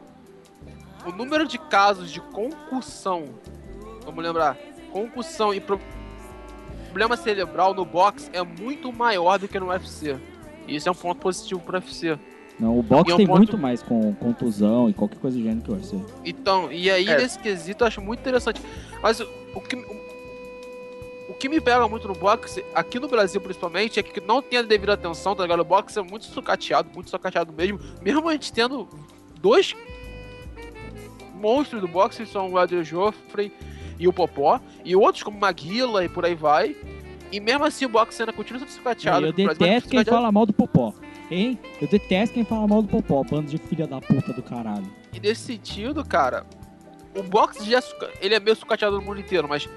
o número de casos de concussão, vamos lembrar, concussão e pro- problema cerebral no boxe é muito maior do que no UFC. E isso é um ponto positivo pro UFC. Não, o boxe é um tem ponto- muito mais com contusão e qualquer coisa do gênero que o UFC. Então, e aí É. nesse quesito eu acho muito interessante. Mas o, o que o, o que me pega muito no boxe, aqui no Brasil principalmente, é que não tem a devida atenção, tá ligado? O boxe é muito sucateado, muito sucateado mesmo. Mesmo a gente tendo dois monstros do boxe, são o Adrian Joffrey e o Popó, e outros como Maguila e por aí vai. E mesmo assim o boxe ainda continua sendo sucateado. eu Brasil, detesto quem fala mal do Popó. Hein? Eu detesto quem fala mal do Popó, bando de filha da puta do caralho. E nesse sentido, cara, o boxe já é ele é meio sucateado no mundo inteiro, mas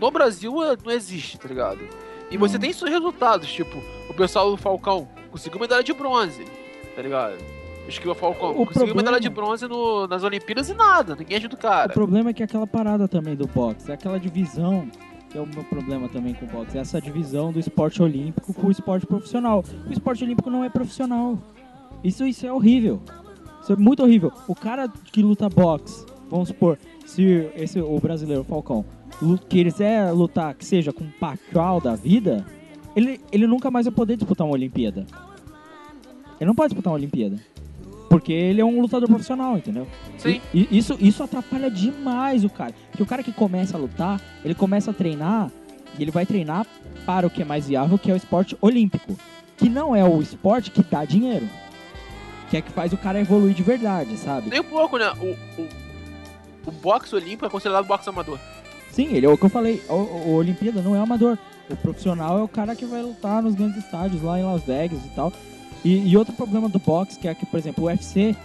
no Brasil é- não existe, tá ligado? E você Não. tem seus resultados, tipo, o pessoal do Falcão conseguiu medalha de bronze, tá ligado? Esquiva Falcão, O conseguiu problema- medalha de bronze no- nas Olimpíadas e nada, ninguém ajuda o O cara. problema é que é aquela parada também do boxe, é aquela divisão, que é o meu problema também com o boxe, é essa divisão do esporte olímpico com o esporte profissional. O esporte olímpico não é profissional. Isso, isso é horrível. Isso é muito horrível. O cara que luta boxe, vamos supor, se esse o brasileiro Falcão lu- quiser lutar que seja com um Pacquiao da vida, ele, ele nunca mais vai poder disputar uma Olimpíada. Ele não pode disputar uma Olimpíada. Porque ele é um lutador profissional, entendeu? Sim. E, e isso, isso atrapalha demais o cara. Porque o cara que começa a lutar, ele começa a treinar e ele vai treinar para o que é mais viável, que é o esporte olímpico. Que não é o esporte que dá dinheiro. Que é que faz o cara evoluir de verdade, sabe? Nem um pouco, né? O, o, o boxe olímpico é considerado boxe amador. Sim, ele é o que eu falei. O, o, o Olimpíada não é amador. O profissional é o cara que vai lutar nos grandes estádios lá em Las Vegas e tal. E, e outro problema do boxe, que é que, por exemplo, o UFC,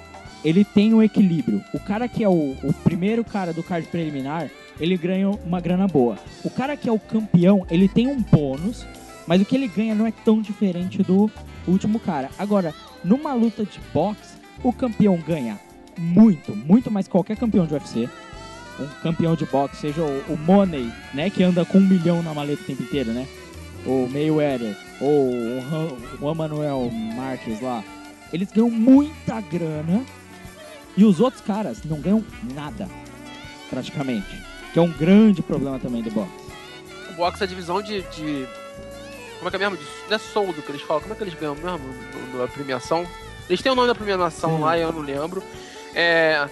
ele tem um equilíbrio. O cara que é o, o primeiro cara do card preliminar, ele ganha uma grana boa. O cara que é o campeão, ele tem um bônus, mas o que ele ganha não é tão diferente do último cara. Agora, numa luta de boxe, o campeão ganha muito, muito mais que qualquer campeão de UFC um campeão de boxe, seja o, o Money, né, que anda com um milhão na maleta o tempo inteiro, né? O Mayweather, ou o Juan Manuel Marques lá, eles ganham muita grana e os outros caras não ganham nada, praticamente. Que é um grande problema também do boxe. O boxe é a divisão de, de- Como é que é mesmo? De, não é soldo que eles falam. Como é que eles ganham mesmo na premiação? Eles têm o nome da premiação Sim. lá, eu não lembro. É.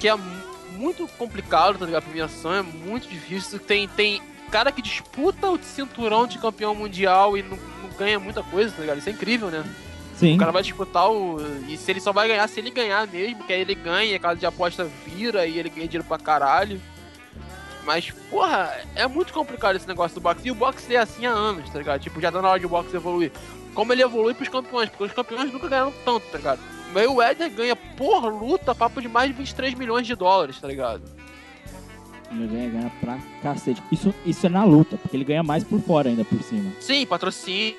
Que é mu- muito complicado, tá ligado? A premiação é muito difícil. Tem, tem cara que disputa o cinturão de campeão mundial e não, não ganha muita coisa, tá ligado? Isso é incrível, né? Sim, O cara vai disputar o. E se ele só vai ganhar se ele ganhar mesmo, que aí ele ganha, a casa de aposta vira e ele ganha dinheiro pra caralho. Mas, porra, é muito complicado esse negócio do boxe. E o boxe é assim há anos, tá ligado? Tipo, já tá na hora de o boxe evoluir. Como ele evolui pros campeões, porque os campeões nunca ganharam tanto, tá ligado? O Mayweather ganha por luta papo de mais de 23 milhões de dólares, tá ligado? Ele ganha, ganha pra cacete. Isso, isso é na luta, porque ele ganha mais por fora ainda por cima. Sim, patrocínio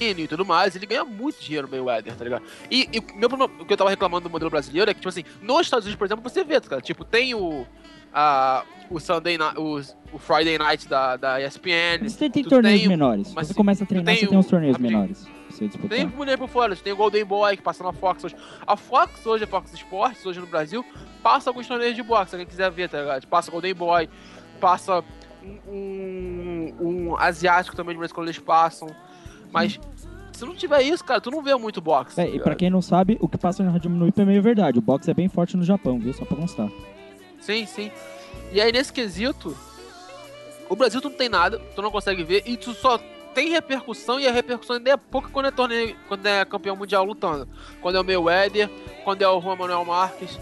e tudo mais, ele ganha muito dinheiro no Mayweather, tá ligado? E, e meu problema, o que eu tava reclamando do modelo brasileiro é que, tipo assim, nos Estados Unidos, por exemplo, você vê, tá, cara, tipo, tem o. A, o Sunday Night, o, o Friday Night da, da ESPN. Mas tem, torneios tem menores. mas Você começa a treinar, você tem uns torneios menores. Pra Você disputar. Tem mulher por fora, tem o Golden Boy que passa na Fox hoje. A Fox hoje, a Fox Sports, hoje no Brasil, passa alguns torneios de boxe, se alguém quiser ver, tá ligado? Passa Golden Boy, passa um, um, um asiático também de vez em quando eles passam. Mas se não tiver isso, cara, tu não vê muito boxe. tá É, e pra quem não sabe, o que passa na Rádio Minuip é meio verdade. O boxe é bem forte no Japão, viu? Só pra constar. Sim, sim. E aí nesse quesito, o Brasil tu não tem nada, tu não consegue ver, e tu só tem repercussão, e a repercussão ainda é pouca quando é torneio, quando é campeão mundial lutando. Quando é o Mayweather, quando é o Juan Manuel Marques,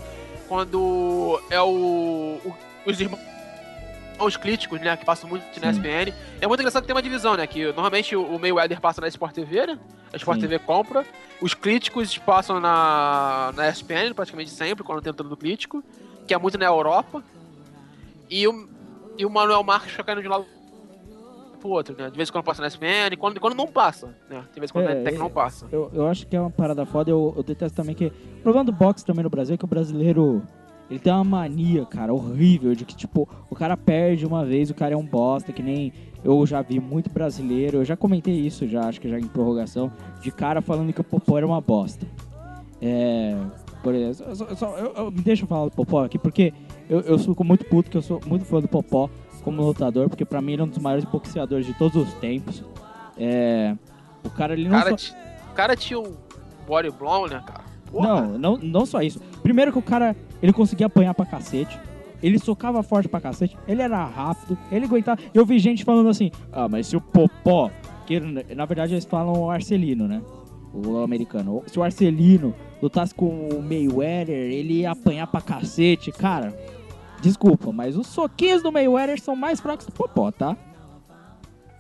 quando é o, o- os irmãos críticos, né, que passam muito na Sim. SPN. É muito engraçado que tem uma divisão, né, que normalmente o, o Mayweather passa na Sport TV, né, a Sport Sim. TV compra, os críticos passam na, na SPN praticamente sempre, quando tem o do crítico, que é muito na Europa, e o, e o Manuel Marques fica caindo de lado pro outro, né, de vez em quando passa na SPN, quando, quando não passa, né, tem vezes quando É, até que é. não passa. Eu, eu acho que é uma parada foda. Eu, eu detesto também que. O problema do boxe também no Brasil é que o brasileiro. Ele tem uma mania, cara, horrível, de que, tipo, o cara perde uma vez, o cara é um bosta, que nem eu já vi muito brasileiro, eu já comentei isso, já, acho que já em prorrogação, de cara falando que o Popó era uma bosta. É. Por exemplo, só- eu só- eu- deixa eu falar do Popó aqui, porque eu, eu fico muito puto, que eu sou muito fã do Popó como lutador, porque pra mim ele é um dos maiores boxeadores de todos os tempos. É. O cara, ele O não cara, só... o cara tinha um body blow, né, cara? Porra. Não, não, não só isso. Primeiro que o cara, ele conseguia apanhar pra cacete. Ele socava forte pra cacete. Ele era rápido. Ele aguentava. Eu vi gente falando assim, ah, mas se o Popó... Que, na verdade eles falam o Arcelino, né? O americano. Se o Arcelino lutasse com o Mayweather, ele ia apanhar pra cacete. Cara, desculpa, mas os soquinhos do Mayweather são mais fracos do Popó, tá?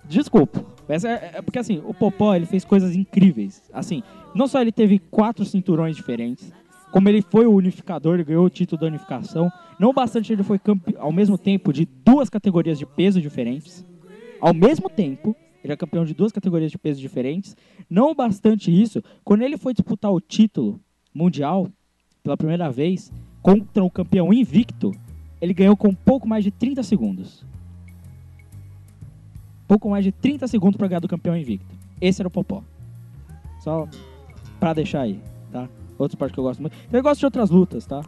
Desculpa. Essa é, é porque assim, o Popó ele fez coisas incríveis. Assim, não só ele teve quatro cinturões diferentes, como ele foi o unificador, ele ganhou o título da unificação. Não bastante ele foi campeão ao mesmo tempo de duas categorias de peso diferentes. Ao mesmo tempo, ele é campeão de duas categorias de peso diferentes. Não bastante isso, quando ele foi disputar o título mundial pela primeira vez contra o campeão invicto, ele ganhou com pouco mais de 30 segundos. Pouco mais de 30 segundos para ganhar do campeão invicto. Esse era o Popó. Só pra deixar aí, tá? Outro esporte que eu gosto muito. Eu gosto de outras lutas, tá?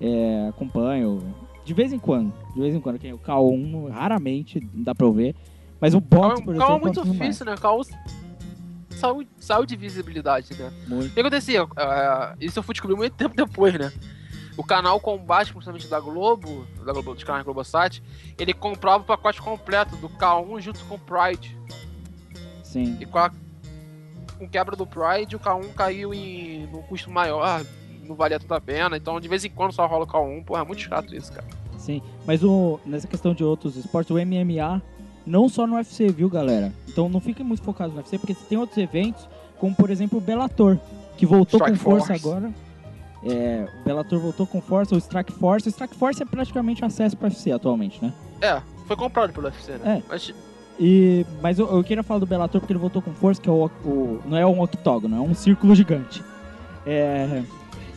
É, acompanho de vez em quando. De vez em quando. É o K1, raramente dá pra eu ver. Mas o boxe, por calma exemplo, muito eu gosto difícil, né? Calma saiu, saiu de visibilidade, né? muito. O que acontecia? Ah, isso eu fui descobrir muito tempo depois, né? O canal Combate, principalmente da Globo, da Globo dos canais Globosat, ele comprava o pacote completo do K1 junto com o Pride. Sim. E com a com quebra do Pride, o K1 caiu em num custo maior, não valia tanta pena. Então, de vez em quando só rola o K1. Porra, é muito chato isso, cara. Sim, mas o, nessa questão de outros esportes, o MMA, não só no UFC, viu, galera? Então não fiquem muito focados no UFC, porque tem outros eventos, como por exemplo o Bellator, que voltou Strike com força Force. agora. É, o Bellator voltou com força, o Strike Force. O Strike Force é praticamente acesso para UFC atualmente, né? É, foi comprado pelo UFC, né? É. Mas E, mas eu, eu queria falar do Bellator porque ele voltou com força, que é o, o- não é um octógono, é um círculo gigante. É,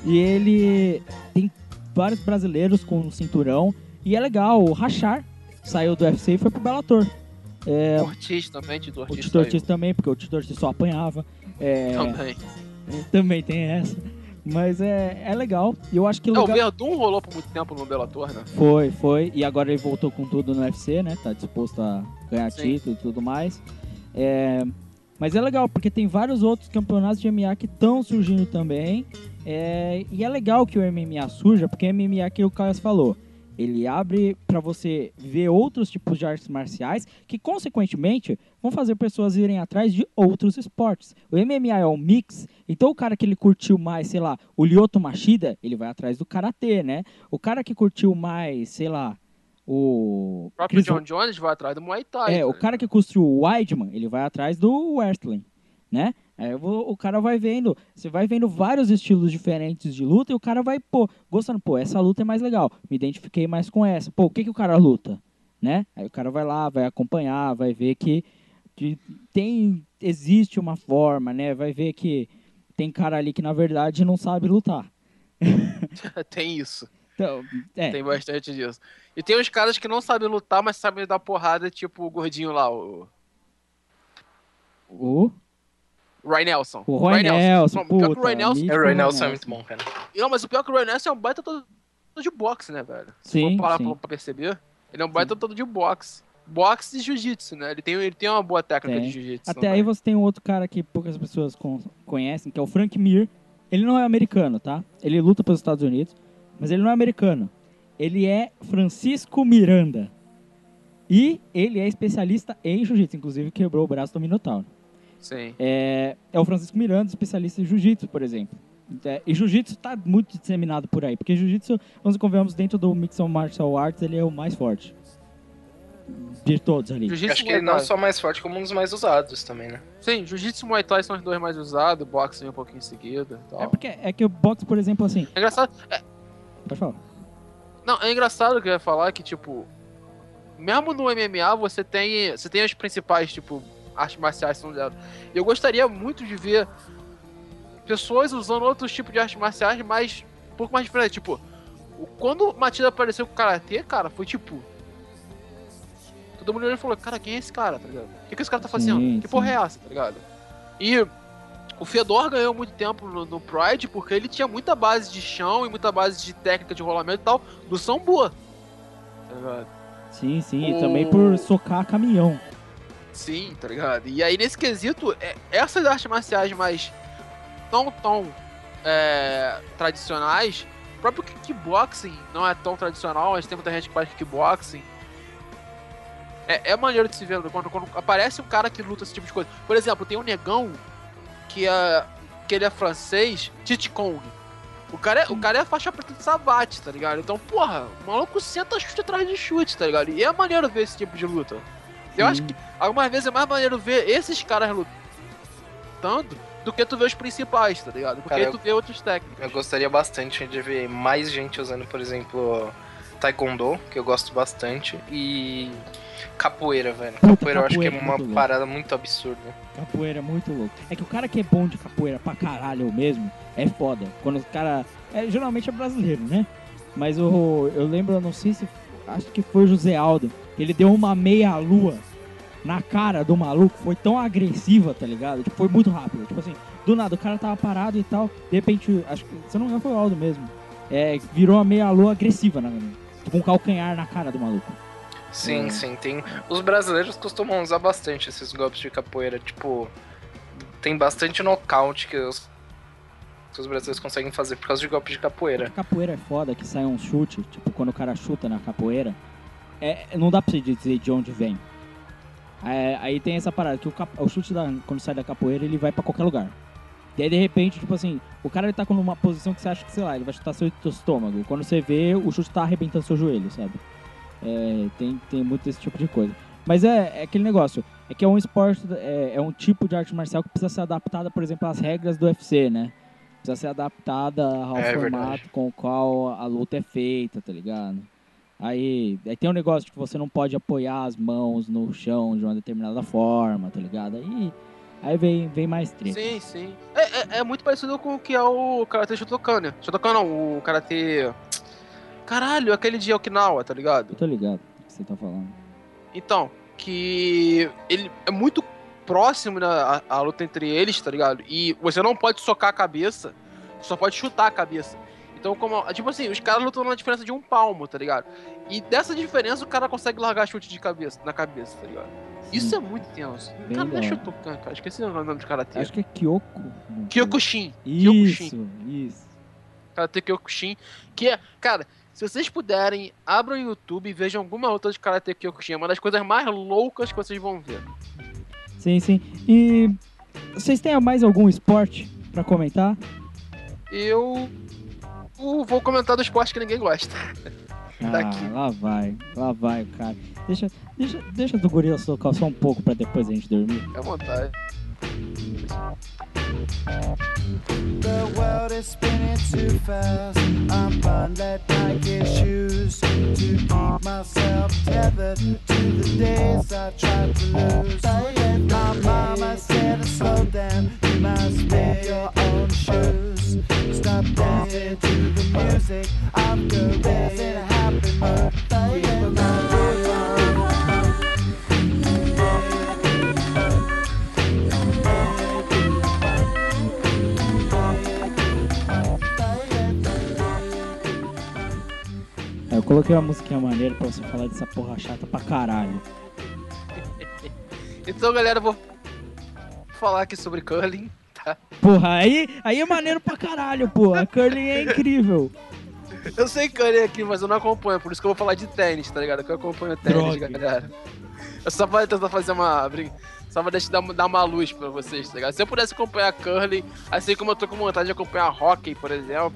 e ele tem vários brasileiros com cinturão. E é legal, o Rachar saiu do UFC e foi pro Bellator. É, o Ortiz também, Tito o Ortiz. Tito Ortiz também, porque o Tito Ortiz só apanhava. É, Também. também tem essa. Mas é, é legal. E eu acho que É, o lugar... Verdun rolou por muito tempo no Bellator, né? Foi, foi. E agora ele voltou com tudo no UFC, né? Tá disposto a ganhar Sim. título e tudo mais. É, Mas é legal, porque tem vários outros campeonatos de MMA que estão surgindo também. É, E é legal que o MMA surja, porque o MMA, que o Carlos falou, ele abre para você ver outros tipos de artes marciais que, consequentemente, vão fazer pessoas irem atrás de outros esportes. O MMA é um mix, então o cara que ele curtiu mais, sei lá, o Lyoto Machida, ele vai atrás do karatê, né? O cara que curtiu mais, sei lá, O O próprio Chris John Jones vai atrás do Muay Thai. É, o cara que construiu o Weidman, ele vai atrás do wrestling, né? Aí o, o cara vai vendo, você vai vendo vários estilos diferentes de luta e o cara vai, pô, gostando, pô, essa luta é mais legal, me identifiquei mais com essa. Pô, o que que o cara luta, né? Aí o cara vai lá, vai acompanhar, vai ver que, que tem, existe uma forma, né? Vai ver que tem cara ali que na verdade não sabe lutar. tem isso. Então, é, Tem bastante disso. E tem uns caras que não sabem lutar, mas sabem dar porrada, tipo o gordinho lá, o o, Roy Nelson. o Roy Nelson, Não, pior que o Roy Nelson. É, o Roy Roy Nelson é muito bom, cara. Não, mas o pior que o Roy Nelson é um baita todo de boxe, né, velho? Se Sim, for parar sim. pra, pra perceber, ele é um baita todo de boxe. Boxe e jiu-jitsu, né? Ele tem, ele tem uma boa técnica Tem. de jiu-jitsu. Até aí você tem um outro cara que poucas pessoas con- conhecem, que é o Frank Mir. Ele não é americano, tá? Ele luta pelos Estados Unidos, mas ele não é americano. Ele é Francisco Miranda. E ele é especialista em jiu-jitsu, inclusive quebrou o braço do Minotauro. Sim. É, é o Francisco Miranda, especialista em jiu-jitsu, por exemplo. É, e jiu-jitsu tá muito disseminado por aí, porque jiu-jitsu, vamos convenhamos, dentro do Mixed Martial Arts, ele é o mais forte. De todos ali. Jiu-jitsu Acho que ele não só mais forte, como um dos mais usados também, né? Sim, jiu-jitsu e Muay Thai são os dois mais usados, boxe vem um pouquinho em seguida. e tal. É porque é que o boxe, por exemplo, assim. É engraçado. Pode falar. Não, é engraçado que eu ia falar que, tipo, mesmo no MMA você tem. Você tem as principais, tipo, artes marciais são. E eu gostaria muito de ver pessoas usando outros tipos de artes marciais, mas um pouco mais diferente. Tipo, quando o Matilda apareceu com o Karatê, cara, foi tipo. Todo mundo olhou e falou, cara, quem é esse cara, tá ligado? O que, que esse cara tá fazendo? Sim, que porra sim. é essa, tá ligado? E o Fedor ganhou muito tempo no, no Pride porque ele tinha muita base de chão e muita base de técnica de rolamento e tal do Sambua. Tá ligado? Sim, sim. E O- também por socar caminhão. Sim, tá ligado? E aí nesse quesito, é- essas artes marciais mais não tão é, tradicionais, o próprio kickboxing não é tão tradicional, mas tem muita gente que faz kickboxing. É, é maneiro de se ver quando, quando aparece um cara que luta esse tipo de coisa. Por exemplo, tem um negão que é que ele é francês, Tite Kong. O cara, é, o cara é faixa preta de sabate, tá ligado? Então, porra, o maluco senta chute atrás de chute, tá ligado? E é maneiro ver esse tipo de luta. Eu acho que algumas vezes é mais maneiro ver esses caras lutando do que tu ver os principais, tá ligado? Porque Cara, eu- tu vê outros técnicos. Eu gostaria bastante de ver mais gente usando, por exemplo, Taekwondo, que eu gosto bastante, e capoeira, velho. Puta, Capoeira eu acho que é capoeira, uma muito parada muito absurda. Capoeira é muito louco. É que o cara que é bom de capoeira pra caralho mesmo é foda. Quando o cara. É, geralmente é brasileiro, né? Mas o, eu lembro, eu não sei se. Acho que foi o José Aldo. Ele deu uma meia-lua na cara do maluco. Foi tão agressiva, tá ligado? Tipo, foi muito rápido. Tipo assim, do nada, o cara tava parado e tal. De repente, acho que. Se eu não me engano, foi o Aldo mesmo. É, virou uma meia-lua agressiva, né? Tipo um calcanhar na cara do maluco. Sim, É. sim, tem. Os brasileiros costumam usar bastante esses golpes de capoeira, tipo. Tem bastante nocaute que os, que os brasileiros conseguem fazer por causa de golpes de capoeira. Capoeira é foda, que sai um chute, tipo, quando o cara chuta na capoeira, é, não dá pra você dizer de onde vem. É, aí tem essa parada, que o, cap- o chute, da, quando sai da capoeira, ele vai pra qualquer lugar. E aí, de repente, tipo assim, o cara ele tá com uma posição que você acha que, sei lá, ele vai chutar seu, estômago. Quando você vê, o chute tá arrebentando seu joelho, sabe? É, tem, tem muito esse tipo de coisa. Mas é, é aquele negócio, é que é um esporte, é, é um tipo de arte marcial que precisa ser adaptada, por exemplo, às regras do UFC, né? Precisa ser adaptada ao É formato verdade. com o qual a luta é feita, tá ligado? Aí, aí tem um negócio de que você não pode apoiar as mãos no chão de uma determinada forma, tá ligado? Aí, aí vem, vem mais treta. Sim, sim. É, é, é muito parecido com o que é o Karate Shotokan, né? Shotokan não, o Karate... Caralho, aquele de Okinawa, tá ligado? Eu tô ligado o que você tá falando. Então, que ele é muito próximo né, a, a luta entre eles, tá ligado? E você não pode socar a cabeça, só pode chutar a cabeça. Então, como. Tipo assim, os caras lutam na diferença de um palmo, tá ligado? E dessa diferença o cara consegue largar chute de cabeça, na cabeça, tá ligado? Isso é muito tenso. Bem cara, não é. Shotokan, cara. Esqueci o nome de karatê. Acho que é Kyoko. não sei. Kyokushin. Kyokushin. Isso, isso. Karate Kyokushin. Que é, cara, se vocês puderem, abram o YouTube e vejam alguma luta de Karate Kyokushin. É uma das coisas mais loucas que vocês vão ver. Sim, sim. E vocês têm mais algum esporte pra comentar? Eu vou comentar do esporte que ninguém gosta. daqui. Ah, lá vai, lá vai, cara. Deixa, deixa, deixa do gorila tocar só um pouco pra depois a gente dormir. À vontade. The world is spinning too fast. I'm that Nike shoes to keep myself tethered to the days I tried to lose. My mama said slow down, you must make your own shoes. Stop dancing to the music. I'm in a happy mood. Eu coloquei uma musiquinha maneira pra você falar dessa porra chata pra caralho. Então, galera, eu vou falar aqui sobre curling, tá? Porra, aí, aí é maneiro pra caralho, porra. Curling é incrível. Eu sei curling aqui, mas eu não acompanho, por isso que eu vou falar de tênis, tá ligado? Que eu acompanho tênis, Droga. galera. Eu só pra tentar fazer uma. Só pra deixar, dar, dar uma luz pra vocês, tá ligado? Se eu pudesse acompanhar curling, assim como eu tô com vontade de acompanhar hockey, por exemplo.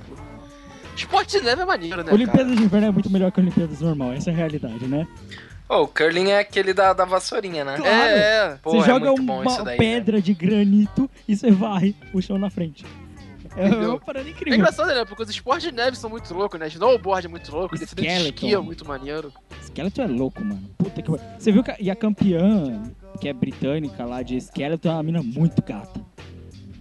Esporte leve é maneiro, né? Olimpíadas de inverno é muito melhor que Olimpíadas normal, essa é a realidade, né? Oh, o curling é aquele da, da vassourinha, né? Cara? É, é. Pô, você é joga muito bom isso uma daí, pedra de granito e você varre o chão na frente. É Entendeu? uma parada É incrível. engraçado, né? Porque os esportes de neve são muito loucos, né? Snowboard é muito louco, descida de esqui é muito maneiro. Skeleton é louco, mano. Puta que pariu. Você viu que a, e a campeã, que é britânica lá de Skeleton, é uma mina muito gata.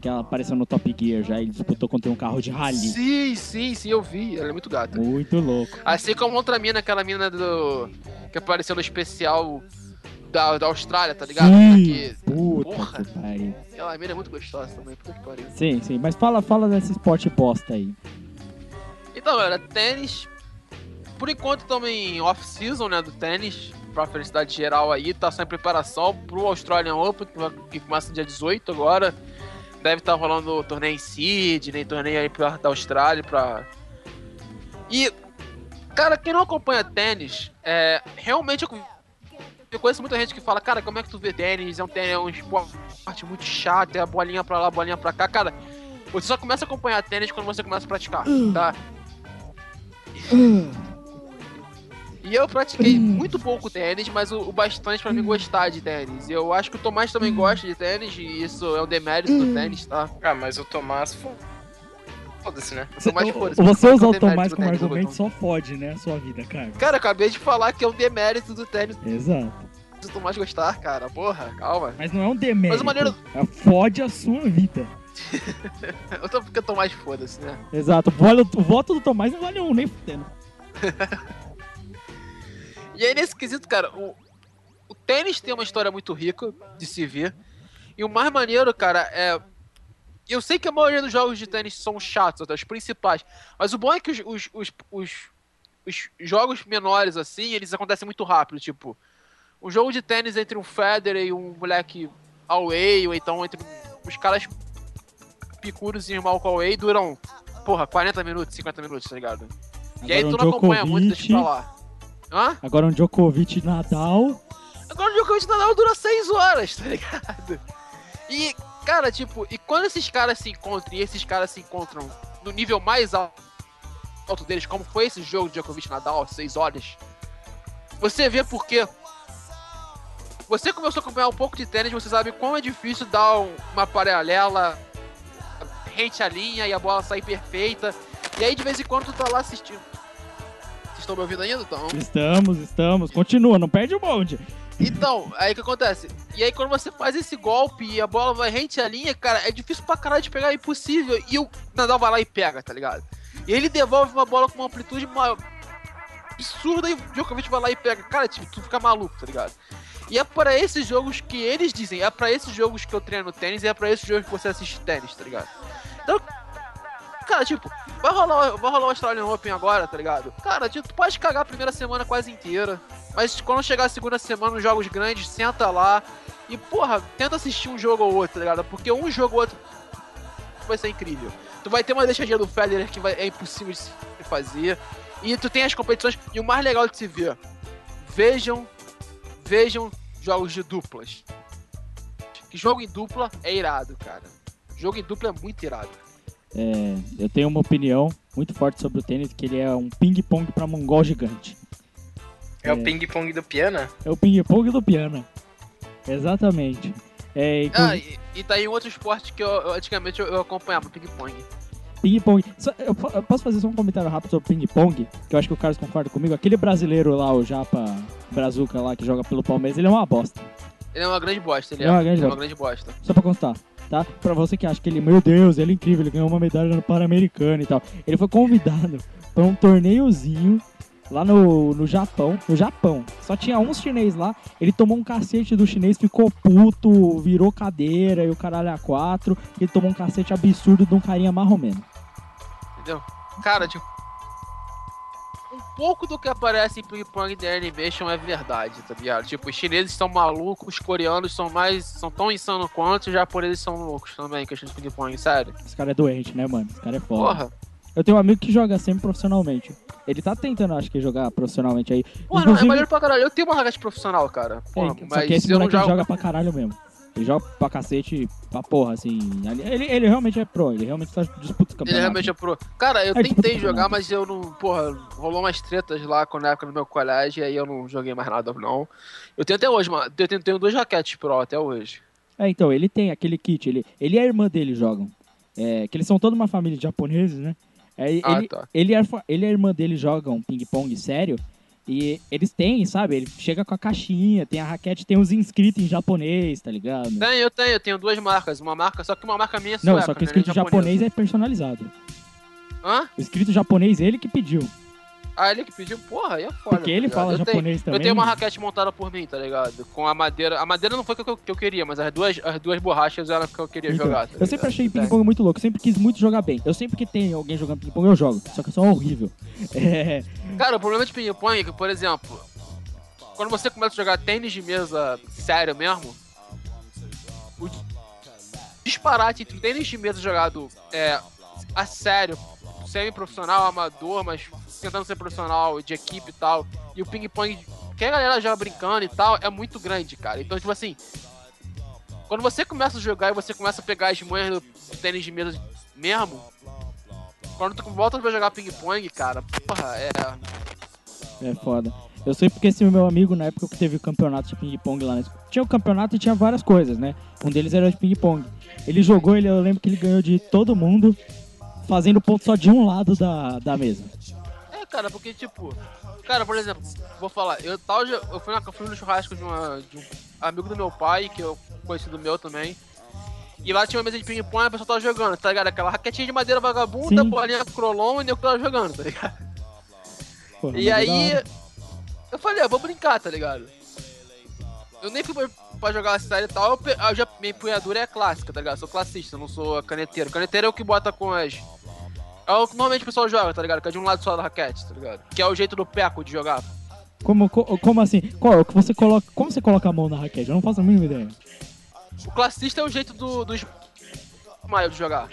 Que ela apareceu no Top Gear já e disputou contra um carro de rally. Sim, sim, sim, eu vi. Ela é muito gata. Muito louco. Assim como outra mina, aquela mina do. que apareceu no especial da, da Austrália, tá ligado? Sim. Que, Puta Porra. que pariu. aquela mina é muito gostosa também, puta que pariu. Sim, sim. Mas fala, fala desse esporte bosta aí. Então, galera, tênis. Por enquanto estamos em off-season, né, do tênis. Pra felicidade geral aí, tá só em preparação pro Australian Open, que, vai- que começa no dia 18 agora. Deve estar rolando o torneio em Sydney, torneio aí perto da Austrália pra. E, cara, quem não acompanha tênis, é, realmente eu, eu conheço muita gente que fala, cara, como é que tu vê tênis? É um tênis, é um esporte muito chato, é a bolinha pra lá, bolinha pra cá. Cara, você só começa a acompanhar tênis quando você começa a praticar, tá? E eu pratiquei muito pouco tênis, mas o, o bastante pra me gostar de tênis. E eu acho que o Tomás também gosta de tênis, e isso é um demérito do tênis, tá? Ah, mas o Tomás. fo- Foda-se, né? O Tomás, foda-se, Você usar o Tomás como argumento só fode, né? A sua vida, cara. Cara, eu acabei de falar que é um demérito do tênis Exato. do Tomás gostar, cara. Porra, calma. Mas não é um demérito. Mas o maneiro- É fode a sua vida. Eu tô porque o Tomás foda-se, né? Exato. O voto, o voto do Tomás não vale um, nem fudendo. E aí, nesse quesito, cara, o, o tênis tem uma história muito rica de se ver. E o mais maneiro, cara, é. Eu sei que a maioria dos jogos de tênis são chatos, até os principais. Mas o bom é que os, os, os, os, os jogos menores, assim, eles acontecem muito rápido. Tipo, um jogo de tênis entre um Federer e um moleque away, ou então entre os caras picudos e o Malco away, duram, porra, 40 minutos, 50 minutos, tá ligado? e aí tu não acompanha muito, deixa pra lá. Hã? Agora um Djokovic Nadal. Agora o Djokovic Nadal dura 6 horas, tá ligado? E, cara, tipo, e quando esses caras se encontram e esses caras se encontram no nível mais al- alto deles, como foi esse jogo de Djokovic Nadal, 6 horas, você vê porque você começou a acompanhar um pouco de tênis, você sabe como é difícil dar um- uma paralela rente à linha e a bola sair perfeita. E aí de vez em quando tu tá lá assistindo. Estão me ouvindo ainda? Então. Estamos, estamos. Continua, não perde o bonde. Então, aí o que acontece? E aí quando você faz esse golpe e a bola vai rente à linha, cara, é difícil pra caralho de pegar, é impossível. E o Nadal vai lá e pega, tá ligado? E ele devolve uma bola com uma amplitude ma- absurda e o Djokovic vai lá e pega. Cara, tipo, tu fica maluco, tá ligado? E é pra esses jogos que eles dizem, é pra esses jogos que eu treino tênis e é pra esses jogos que você assiste tênis, tá ligado? Então, cara, tipo, vai rolar, vai rolar o Australian Open agora, tá ligado? Cara, tipo, tu pode cagar a primeira semana quase inteira. Mas quando chegar a segunda semana nos jogos grandes, senta lá e, porra, tenta assistir um jogo ou outro, tá ligado? Porque um jogo ou outro vai ser incrível. Tu vai ter uma deixadinha do Federer que vai- é impossível de se fazer. E tu tem as competições. E o mais legal de se ver, vejam, vejam jogos de duplas. Que jogo em dupla é irado, cara. Jogo em dupla é muito irado. É, eu tenho uma opinião muito forte sobre o tênis, que ele é um ping-pong pra mongol gigante. É, o ping-pong do piano? É o ping-pong do piano. Exatamente. É, inclu- Ah, e, e tá aí um outro esporte que eu, eu- antigamente eu, eu acompanhava, ping-pong. Ping-pong. Eu, eu posso fazer só um comentário rápido sobre ping-pong? Que eu acho que o Carlos concorda comigo. Aquele brasileiro lá, o Japa Brazuca lá, que joga pelo Palmeiras, ele é uma bosta. Ele é uma grande bosta, ele É é, uma grande ele é bosta. uma grande bosta. Só pra constar, tá? Pra você que acha que ele, meu Deus, ele é incrível, ele ganhou uma medalha no Pan-Americano e tal. Ele foi convidado pra um torneiozinho lá no, no Japão. No Japão. Só tinha uns chinês lá. Ele tomou um cacete do chinês, ficou puto, virou cadeira e o caralho a quatro. Ele tomou um cacete absurdo de um carinha marromeno. Entendeu? Cara, tipo. Pouco do que aparece em ping-pong da Animation é verdade, tá ligado? Tipo, os chineses são malucos, os coreanos são mais. são tão insanos quanto, os japoneses são loucos também, em questão de ping-pong, sério. Esse cara é doente, né, mano? Esse cara é foda. Porra. Eu tenho um amigo que joga sempre profissionalmente. Ele tá tentando, acho que, jogar profissionalmente aí. Porra, não, é Inclusive- maneiro pra caralho. Eu tenho uma raquete profissional, cara. É, Porra, só mas que esse eu não jogo. joga pra caralho mesmo. Ele joga pra cacete, pra porra, assim. Ele, ele realmente é pro, ele realmente tá disputa os campeonatos. Ele realmente é pro. Cara, eu É, tentei jogar, mas eu não. Porra, rolou umas tretas lá quando na época do meu colégio, e aí eu não joguei mais nada, não. Eu tenho até hoje, mano. Eu tenho, tenho duas raquetes pro até hoje. É, então, ele tem aquele kit, ele, ele e a irmã dele jogam. É, que eles são toda uma família de japoneses, né? É, Ah, ele, tá. ele, e a, ele e a irmã dele jogam ping-pong sério. E eles têm, sabe? Ele chega com a caixinha, tem a raquete, tem os inscritos em japonês, tá ligado? Tenho, eu tenho, eu tenho duas marcas. Uma marca, só que uma marca minha é Não, sueca, só que o né, escrito nem japonês é personalizado. Hã? O escrito japonês, ele que pediu. Ah, ele que pediu, porra, aí é foda. Porque tá ele ligado? fala eu japonês tenho, também. Eu tenho uma raquete montada por mim, tá ligado? Com a madeira. A madeira não foi o que eu, que eu queria, mas as duas, as duas borrachas eram que eu queria Então, jogar. tá eu sempre achei ping-pong muito louco, eu sempre quis muito jogar bem. Eu sempre que tem alguém jogando ping-pong, eu jogo. Só que eu sou horrível. É, Cara, o problema de ping-pong é que, por exemplo, quando você começa a jogar tênis de mesa sério mesmo, o disparate entre o tênis de mesa jogado é, a sério, semi-profissional, amador, mas tentando ser profissional, de equipe e tal, e o ping-pong que a galera joga brincando e tal, é muito grande, cara. Então, tipo assim, quando você começa a jogar e você começa a pegar as manhas do tênis de mesa mesmo, quando tu volta pra jogar ping-pong, cara, porra, é. é foda. Eu sei porque esse meu amigo, na época que teve o campeonato de ping-pong lá tinha o campeonato e tinha várias coisas, né? Um deles era de ping-pong. Ele jogou, ele, eu lembro que ele ganhou de todo mundo, fazendo ponto só de um lado da, da mesa. É, cara, porque, tipo, cara, por exemplo, vou falar, eu, tal, eu fui, na, eu fui no churrasco de, uma, de um amigo do meu pai, que eu conhecido meu também. E lá tinha uma mesa de ping-pong e a pessoa tava jogando, tá ligado? Aquela raquetinha de madeira vagabunda, Sim. bolinha crolon e eu tava jogando, tá ligado? Porra, E aí, eu falei, ah, vou brincar, tá ligado? Eu nem fui pra, jogar a série e tal, eu, eu já, minha empunhadura é clássica, tá ligado? Eu sou classista, não sou caneteiro. Caneteiro é o que bota com as... É o que normalmente o pessoal joga, tá ligado? Que é de um lado só da raquete, tá ligado? Que é o jeito do peco de jogar. Como, co- como assim? Qual, é você coloca, como você coloca a mão na raquete? Eu não faço a mínima ideia. O classista é o jeito do, do Ismael de jogar.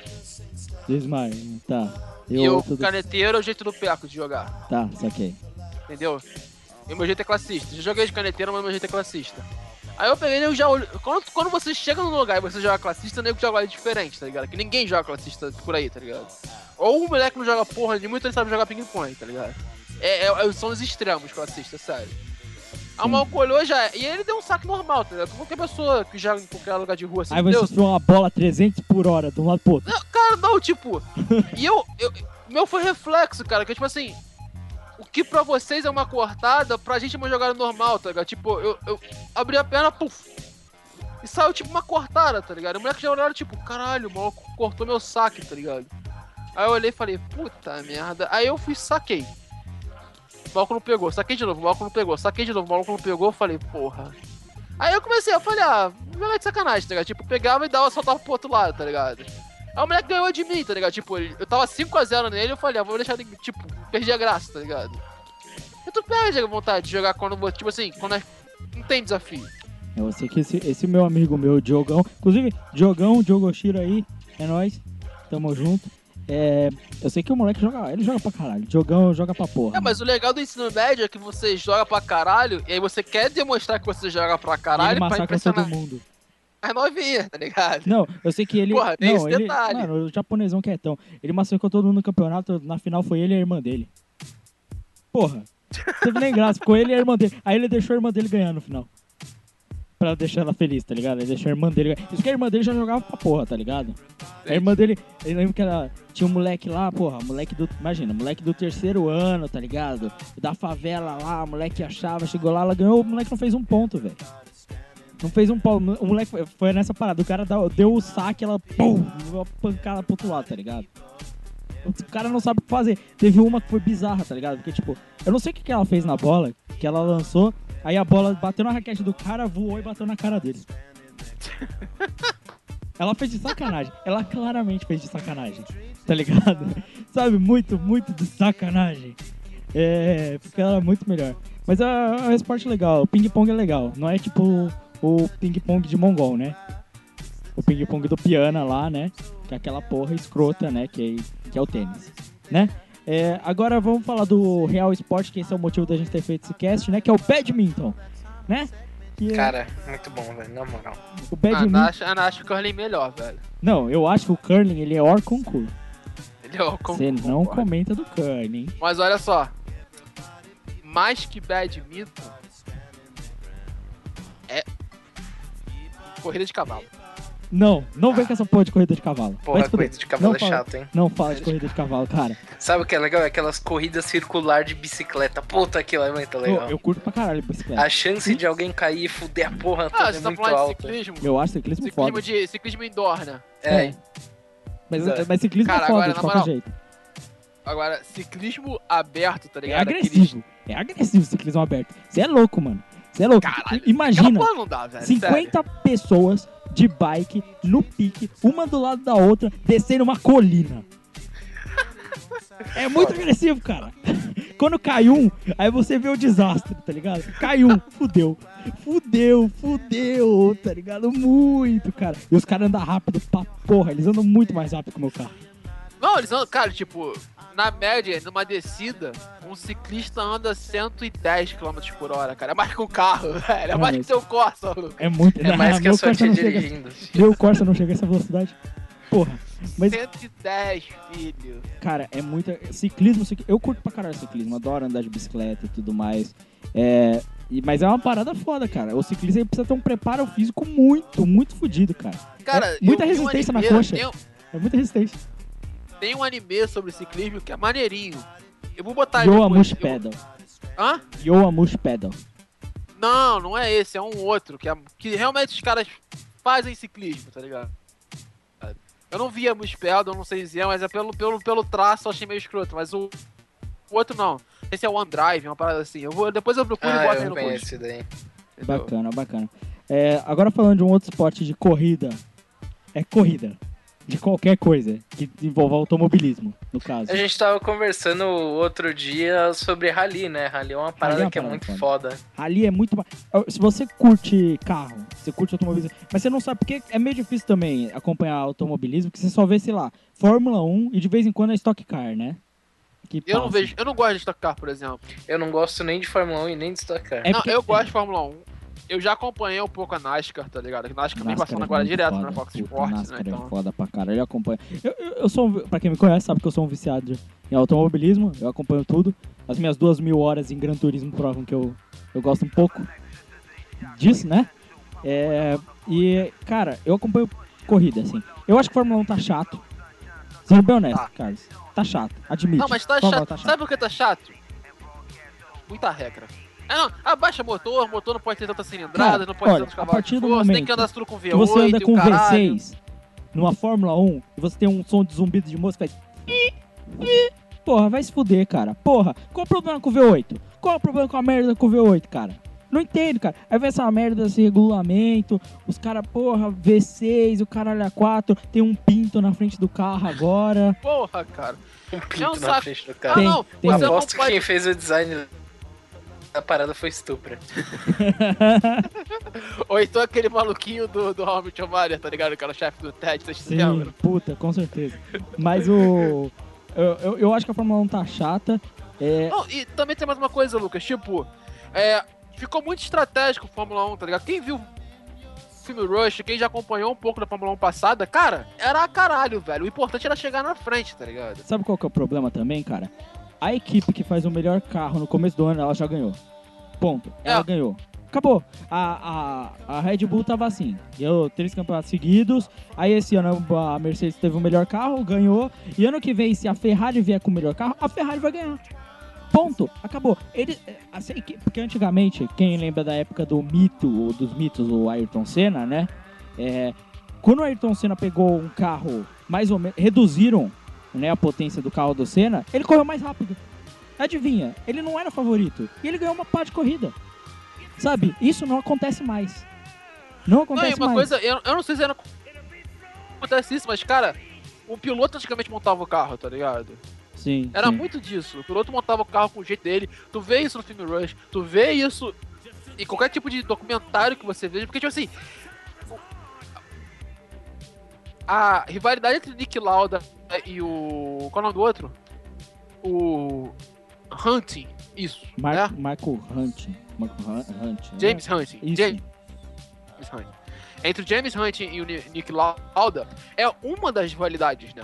Desmaio, tá. E o do- caneteiro é o jeito do peco de jogar, Tá, saquei. entendeu? E o meu jeito é classista. Já joguei de caneteiro, mas o meu jeito é classista. Aí eu peguei e eu já olho. Quando, quando você chega num lugar e você joga classista, o nego joga ali diferente, tá ligado? Que ninguém joga classista por aí, tá ligado? Ou o moleque não joga porra nenhuma, então ele sabe jogar ping-pong, tá ligado? É, é- são os extremos classistas, sério. Aí o Sim. maluco olhou já. E ele deu um saque normal, tá ligado? Qualquer pessoa que joga em qualquer lugar de rua assim, Aí você enfiou uma bola 300 por hora de um lado pro outro. Não, cara, não, tipo. e eu, eu. Meu foi reflexo, cara, que tipo assim. Que pra vocês é uma cortada, pra gente é uma jogada normal, tá ligado? Tipo, eu, eu abri a perna, puf. E saiu tipo uma cortada, tá ligado? O moleque já olhou, tipo, caralho, o maluco cortou meu saque, tá ligado? Aí eu olhei e falei, puta merda. Aí eu fui saquei. O maluco não pegou, saquei de novo, o maluco não pegou, saquei de novo, o maluco não pegou, falei, porra. Aí eu comecei, eu falei, ah, jogar de sacanagem, tá ligado? Tipo, pegava e dava, soltava pro outro lado, tá ligado? Aí o moleque ganhou de mim, tá ligado? Tipo, ele- eu tava 5x0 nele, eu falei, ah, vou deixar ele, tipo, perdi a graça, tá ligado? E tu perde a vontade de jogar quando, tipo assim, quando é- não tem desafio. Eu sei que esse, esse meu amigo meu, Diogão, inclusive, Diogão, Diogoshiro aí, é nóis, tamo junto. É, eu sei que o moleque joga, ele joga pra caralho, Diogão joga pra porra. É, mas o legal do ensino médio é que você joga pra caralho, e aí você quer demonstrar que você joga pra E ele caralho pra massacra todo impressionar. mundo. Mais novinha, tá ligado? Não, eu sei que ele. Porra, tem não, esse ele, detalhe. Mano, o japonesão quietão. Ele massacrou todo mundo no campeonato. Na final foi ele e a irmã dele. Porra. Teve nem graça. Ficou ele e a irmã dele. Aí ele deixou a irmã dele ganhar no final. Pra deixar ela feliz, tá ligado? Ele deixou a irmã dele ganhar. Isso que a irmã dele já jogava pra porra, tá ligado? A irmã dele. Eu lembro que ela tinha um moleque lá, porra. Moleque do. Imagina, moleque do terceiro ano, tá ligado? Da favela lá, moleque achava, chegou lá, ela ganhou. O moleque não fez um ponto, velho. Não fez um pau. O moleque foi- foi nessa parada. O cara deu o saque, ela. Pum! Deu uma pancada pro outro lado, tá ligado? O cara não sabe o que fazer. Teve uma que foi bizarra, tá ligado? Porque, tipo, eu não sei o que, que ela fez na bola, que ela lançou, aí a bola bateu na raquete do cara, voou e bateu na cara dele. Ela fez de sacanagem. Ela claramente fez de sacanagem. Tá ligado? Sabe? Muito, muito de sacanagem. É. Porque ela é muito melhor. Mas é é um esporte legal. O ping-pong é legal. Não é tipo o ping-pong de mongol, né? O ping-pong do piana lá, né? Que é aquela porra escrota, né? Que é, que é o tênis, né? É, agora vamos falar do real esporte, que esse é o motivo da gente ter feito esse cast, né? Que é o badminton, né? Que é- Cara, muito bom, velho, na moral. o badminton... Nash, a Nash Curling melhor, velho. Não, eu acho que o curling, ele é or concurso. Ele é o Você não concordo. comenta do curling. Mas olha só. Mais que badminton. É. Corrida de cavalo. Não, não vem com essa porra de corrida de cavalo. Porra, corrida de cavalo Não é fala- chato, hein? Não fala de corrida de cavalo, cara. Sabe o que é legal? É Aquelas corridas circular de bicicleta. Puta, aquilo é muito Eu, legal. eu curto pra caralho bicicleta. A chance de alguém cair e fuder a porra toda Ah, é tá muito alta. ciclismo? Eu acho ciclismo, Ciclismo foda. de ciclismo indoor, né? É, É. Mas, Exato. mas ciclismo Cara, é foda, agora, de qualquer moral, jeito. Agora, ciclismo aberto, tá É ligado? agressivo. É agressivo o ciclismo aberto. Você é louco, mano. Você é louco. Caralho, Imagina porra não dá, velho. 50 pessoas de bike no pique, uma do lado da outra, descendo uma colina. É muito agressivo, cara. Quando cai um, aí você vê o desastre, tá ligado? Cai um, fudeu. Fudeu, fudeu, tá ligado? Muito, cara. E os caras andam rápido pra porra, eles andam muito mais rápido que o meu carro. Sério. Não, eles andam, cara, tipo, na média, numa descida, um ciclista anda 110 km por hora, cara. É mais que um carro, velho. É mais que seu Corsa, Lucas. É muito. é mais que a sua tia dirigindo. Meu Corsa não chega a essa velocidade. Porra. Mas 110, filho. Cara, é muita. Ciclismo, cic- eu curto pra caralho ciclismo, adoro andar de bicicleta e tudo mais. É, Mas é uma parada foda, cara. O ciclismo aí precisa ter um preparo físico muito, muito fodido, cara. Cara, É muita resistência na anime, coxa. Tem, É muita resistência. tem um anime sobre ciclismo que é maneirinho. Eu vou botar Yo depois, Amush eu- Pedal. Hã? Yo Amush Pedal. Não, não é esse, é um outro. Que, é, que realmente os caras fazem ciclismo, tá ligado? Eu não via Muspelda, eu não sei dizer, mas é pelo, pelo, pelo traço eu achei meio escroto. Mas o, o outro não. Esse é o OneDrive, uma parada assim. Eu vou, depois eu procuro e Ah, boto aí no post. esse daí. Bacana, bacana. É, agora falando de um outro esporte de corrida. É corrida. De qualquer coisa que envolva automobilismo, no caso. A gente tava conversando outro dia sobre rally, né? Rally é uma parada uma que é parada muito foda. foda. Ali é muito. Se você curte carro, você curte automobilismo, mas você não sabe porque é meio difícil também acompanhar automobilismo, porque você só vê, sei lá, Fórmula 1 e de vez em quando é Stock Car, né? Que Eu não vejo, eu não gosto de Stock Car, por exemplo. Eu não gosto nem de Fórmula 1 e nem de Stock Car. É não, porque- eu gosto de Fórmula 1. Eu já acompanhei um pouco a NASCAR, tá ligado? A NASCAR vem passando é agora direto foda. na Fox Puta, Sports, né? É Então. foda pra caralho. Eu acompanho. Eu, eu, eu sou, um- pra quem me conhece, sabe que eu sou um viciado em automobilismo. Eu acompanho tudo. As minhas duas mil horas em Gran Turismo provam que eu, eu gosto um pouco disso, né? É, e, cara, eu acompanho corrida, assim. Eu acho que Fórmula 1 tá chato. Sendo bem honesto, Tá. Carlos. Tá chato. Admite. Não, mas tá Fórmula chato. Sabe por que tá chato? Muita regra. É, não, abaixa motor, motor não pode ter tanta cilindrada, Cara, não pode olha, ter tantos a cavalos de força, tem que andar tudo com V8 que você anda com caralho. V6 numa Fórmula 1 e você tem um som de zumbido de moça que faz. Porra, vai se fuder, cara. Porra, qual o problema com o V8? Qual o problema com a merda com o V8, cara? Não entendo, cara. Aí vem essa merda desse regulamento, os caras, porra, V6, o caralho a 4, tem um pinto na frente do carro agora. Porra, cara. Um É um pinto na saco. frente do Ah, carro. Tem, não, tem você não Aposto que pode... quem fez o design da parada foi estupra. Ou então aquele maluquinho do, do Hamilton Maria, tá ligado? Que era o chefe do TED, vocês Sim, lembram? puta, com certeza. Mas o. Eu, eu, eu acho que a Fórmula 1 tá chata. É, Não, e também tem mais uma coisa, Lucas, tipo, é, ficou muito estratégico o Fórmula 1, tá ligado? Quem viu filme Rush, quem já acompanhou um pouco da Fórmula 1 passada, cara, era a caralho, velho. O importante era chegar na frente, tá ligado? Sabe qual que é o problema também, cara? A equipe que faz o melhor carro no começo do ano, ela já ganhou. Ponto. Ela É. ganhou. Acabou. A, a, a Red Bull tava assim. Deu três campeonatos seguidos. Aí esse ano a Mercedes teve o melhor carro, ganhou. E ano que vem, se a Ferrari vier com o melhor carro, a Ferrari vai ganhar. Ponto. Acabou. Ele, assim, que- porque antigamente, quem lembra da época do mito, ou dos mitos, o Ayrton Senna, né? É, quando o Ayrton Senna pegou um carro mais ou menos. reduziram né, a potência do carro do Senna, ele correu mais rápido. Adivinha? Ele não era favorito. E ele ganhou uma pá de corrida. Sabe? Isso não acontece mais. Não Não, e acontece uma mais. coisa, eu, eu não sei se era, acontece isso, mas, cara, o piloto antigamente montava o carro, tá ligado? Sim. Era sim. muito disso. O piloto montava o carro com o jeito dele. Tu vê isso no filme Rush, tu vê isso em qualquer tipo de documentário que você veja, porque, tipo assim. A rivalidade entre Nick Lauda e o. Qual é o nome do outro? O. Hunting. Isso. Mar né? Marco Hunt. Marco Hunt. Hunt né? James Hunting. Isso. James Hunt. Entre o James Hunt e o Ni- Nick Lauda é uma das rivalidades, né?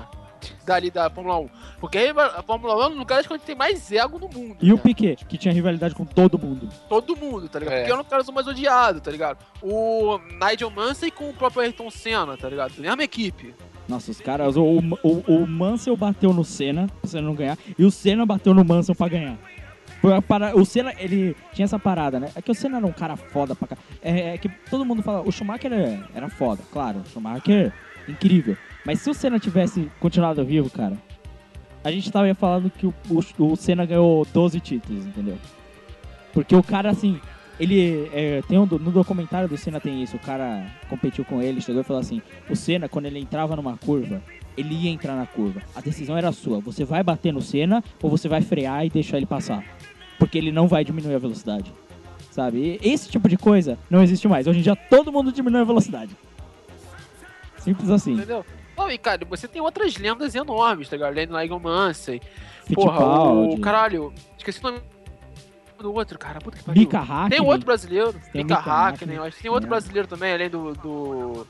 Dali da Fórmula 1. Porque a Fórmula 1 é um dos lugares onde tem mais ego no mundo. E o né? Piquet, que tinha rivalidade com todo mundo. Todo mundo, tá ligado? É. Porque eu não quero ser mais odiado, tá ligado? O Nigel Mansell com o próprio Ayrton Senna, tá ligado? Mesma equipe. Nossa, os caras. O, o, o Mansell bateu no Senna pra Senna não ganhar. E o Senna bateu no Mansell pra ganhar. Para- O Senna, ele tinha essa parada, né? É que o Senna era um cara foda pra cá. É, é que todo mundo fala, o Schumacher era, era foda, claro. O Schumacher, incrível. Mas se o Senna tivesse continuado vivo, cara, a gente tava falando que o, o, o Senna ganhou 12 títulos, entendeu? Porque o cara, assim, ele. é, tem um, no documentário do Senna tem isso. O cara competiu com ele, chegou e falou assim: o Senna, quando ele entrava numa curva, ele ia entrar na curva. A decisão era sua. Você vai bater no Senna ou você vai frear e deixar ele passar. Porque ele não vai diminuir a velocidade. Sabe? Esse tipo de coisa não existe mais. Hoje em dia todo mundo diminui a velocidade. Simples assim. Entendeu? Não, e cara, você tem outras lendas enormes, tá ligado? Além do Nigel Mansell. Porra, o caralho. Esqueci o nome do outro, cara. Puta que pariu. Mika Hakkinen. Tem outro brasileiro, Tem Hakkinen, Hakkinen. eu acho que tem outro É. brasileiro também, além do, do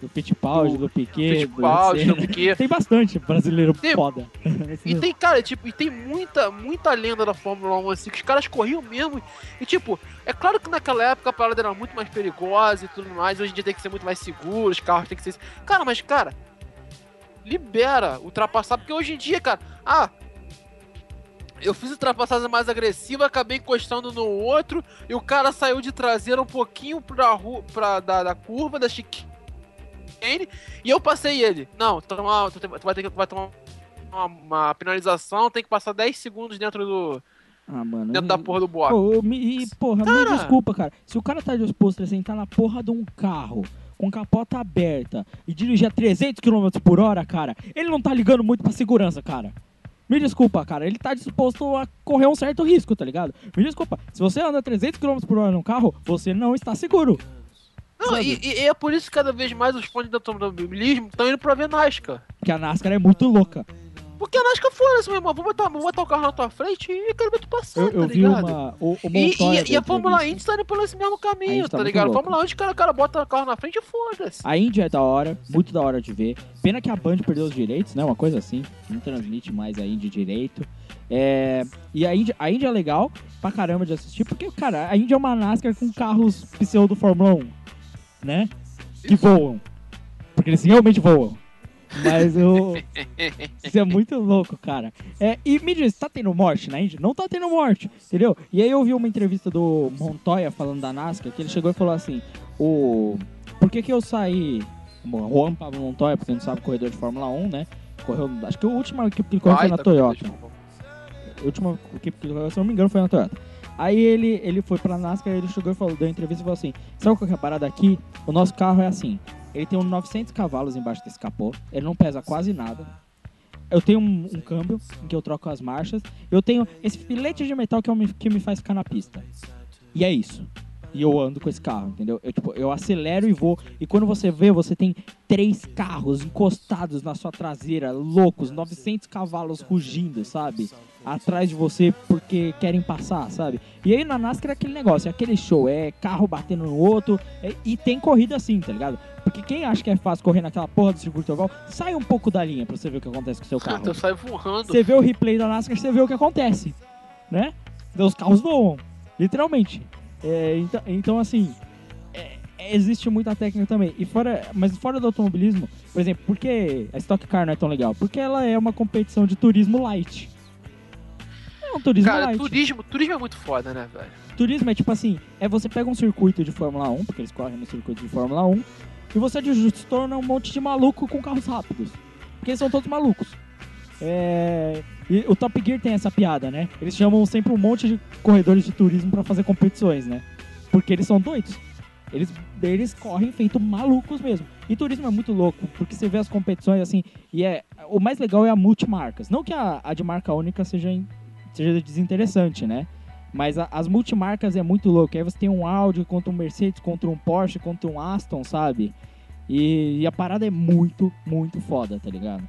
do Fittipaldi, do Piquet, Fittipaldi, do Piquet. Tem bastante brasileiro Tem- foda. E tem, cara, tipo, e tem muita, muita lenda da Fórmula 1, assim, que os caras corriam mesmo. E, tipo, é claro que naquela época a parada era muito mais perigosa e tudo mais. Hoje em dia tem que ser muito mais seguro, os carros tem que ser. Cara, mas, cara, libera ultrapassar, porque hoje em dia, cara, ah. Eu fiz ultrapassagem mais agressiva, acabei encostando no outro e o cara saiu de traseira um pouquinho pra rua, pra, da, da curva, da chicane, e eu passei ele. Não, tu, toma- tu vai ter que vai tomar uma, uma penalização, tem que passar 10 segundos dentro do Ah, mano. dentro da porra do bloco. Pô, me- e, porra, me Cara! desculpa, cara. Se o cara tá disposto a sentar na porra de um carro com capota aberta e dirigir a 300 km por hora, cara, ele não tá ligando muito pra segurança, cara. Me desculpa, cara. Ele tá disposto a correr um certo risco, tá ligado? Me desculpa. Se você anda 300 km por hora num carro, você não está seguro. Não, e, e é por isso que cada vez mais os fãs do automobilismo estão indo pra ver NASCAR. Porque a NASCAR é muito louca. Porque a NASCAR foda-se, meu irmão. Vou botar, vou botar o carro na tua frente e quero ver tu passar, Eu, eu tá vi ligado? uma. O, o E, e, e a Fórmula. Indy tá indo por esse mesmo caminho, Indy tá tá ligado? A. Fórmula Indy, cara, o cara bota o carro na frente e foda-se. A Índia é da hora, muito da hora de ver. Pena que a Band perdeu os direitos, né? Uma coisa assim. Não transmite mais a Índia direito. É, E a Índia, a Índia é legal pra caramba de assistir, porque, cara, a Índia é uma NASCAR com carros pseudo Fórmula 1, né? Que voam. Porque eles realmente voam. Mas o. Isso é muito louco, cara. É, e me diz, tá tendo morte na Índia? Não tá tendo morte, entendeu? E aí eu vi uma entrevista do Montoya falando da NASCAR, que ele chegou e falou assim: o. Por que que eu saí. Bom, Juan Pablo Montoya, porque não sabe, corredor de Fórmula 1, né? Correu. Acho que a última equipe que ele correu foi na Toyota. A última equipe que ele correu, se eu não me engano, foi na Toyota. Aí ele, ele foi pra NASCAR, ele chegou e falou, deu entrevista e falou assim: Sabe qual que é a parada aqui? O nosso carro é assim. Ele tem uns 900 cavalos embaixo desse capô, ele não pesa quase nada. Eu tenho um, um câmbio em que eu troco as marchas. Eu tenho esse filete de metal que, é o me- que me faz ficar na pista. E é isso. E eu ando com esse carro, entendeu? Eu, tipo, eu acelero e vou. E quando você vê, você tem três carros encostados na sua traseira, loucos, 900 cavalos rugindo, sabe? Atrás de você porque querem passar, sabe? E aí na NASCAR é aquele negócio, é aquele show, é carro batendo no outro. é- e tem corrida assim, tá ligado? Porque quem acha que é fácil correr naquela porra do circuito oval, sai um pouco da linha pra você ver o que acontece com o seu carro. Eu saio voando. Você vê o replay da NASCAR, você vê o que acontece, né? Então, Os carros voam, literalmente. É, então, então, assim, é, existe muita técnica também. E fora, mas fora do automobilismo, por exemplo, por que a Stock Car não é tão legal? Porque ela é uma competição de turismo light. É um turismo Cara, light. turismo, turismo é muito foda, né, velho? Turismo é tipo assim, é você pega um circuito de Fórmula 1, porque eles correm no circuito de Fórmula 1, e você se torna um monte de maluco com carros rápidos. Porque eles são todos malucos. É, E o Top Gear tem essa piada, né? Eles chamam sempre um monte de corredores de turismo pra fazer competições, né? Porque eles são doidos. Eles, eles correm feito malucos mesmo. E turismo é muito louco, porque você vê as competições assim, e é o mais legal é a multimarcas. Não que a, a de marca única seja, seja desinteressante, né? Mas a- as multimarcas é muito louco. Aí você tem um Audi contra um Mercedes, contra um Porsche, contra um Aston, sabe? E, e a parada é muito, muito foda, tá ligado?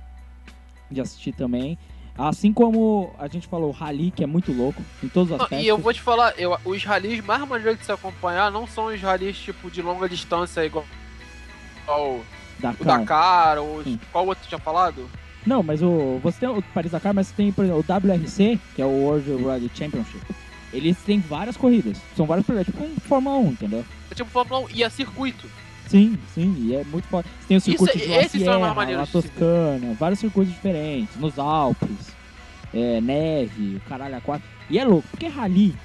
De assistir também. Assim como a gente falou, o Rally, que é muito louco em todos os Não, aspectos. e eu vou te falar, eu, os ralis mais maneiros de se acompanhar não são os ralis tipo de longa distância igual ao o Dakar. Dakar ou Sim. qual outro tinha falado? Não, mas o, você tem o Paris Dakar, mas você tem, por exemplo, o WRC, que é o World Rally Championship. Eles têm várias corridas. São vários projetos, tipo um Fórmula 1, entendeu? É tipo Fórmula 1 e a circuito. Sim, sim, e é muito foda. Você tem o circuito Isso- de La Sierra, La. Toscana, vários circuitos diferentes, nos Alpes, é, neve, o caralho a quatro. E é louco, porque rally,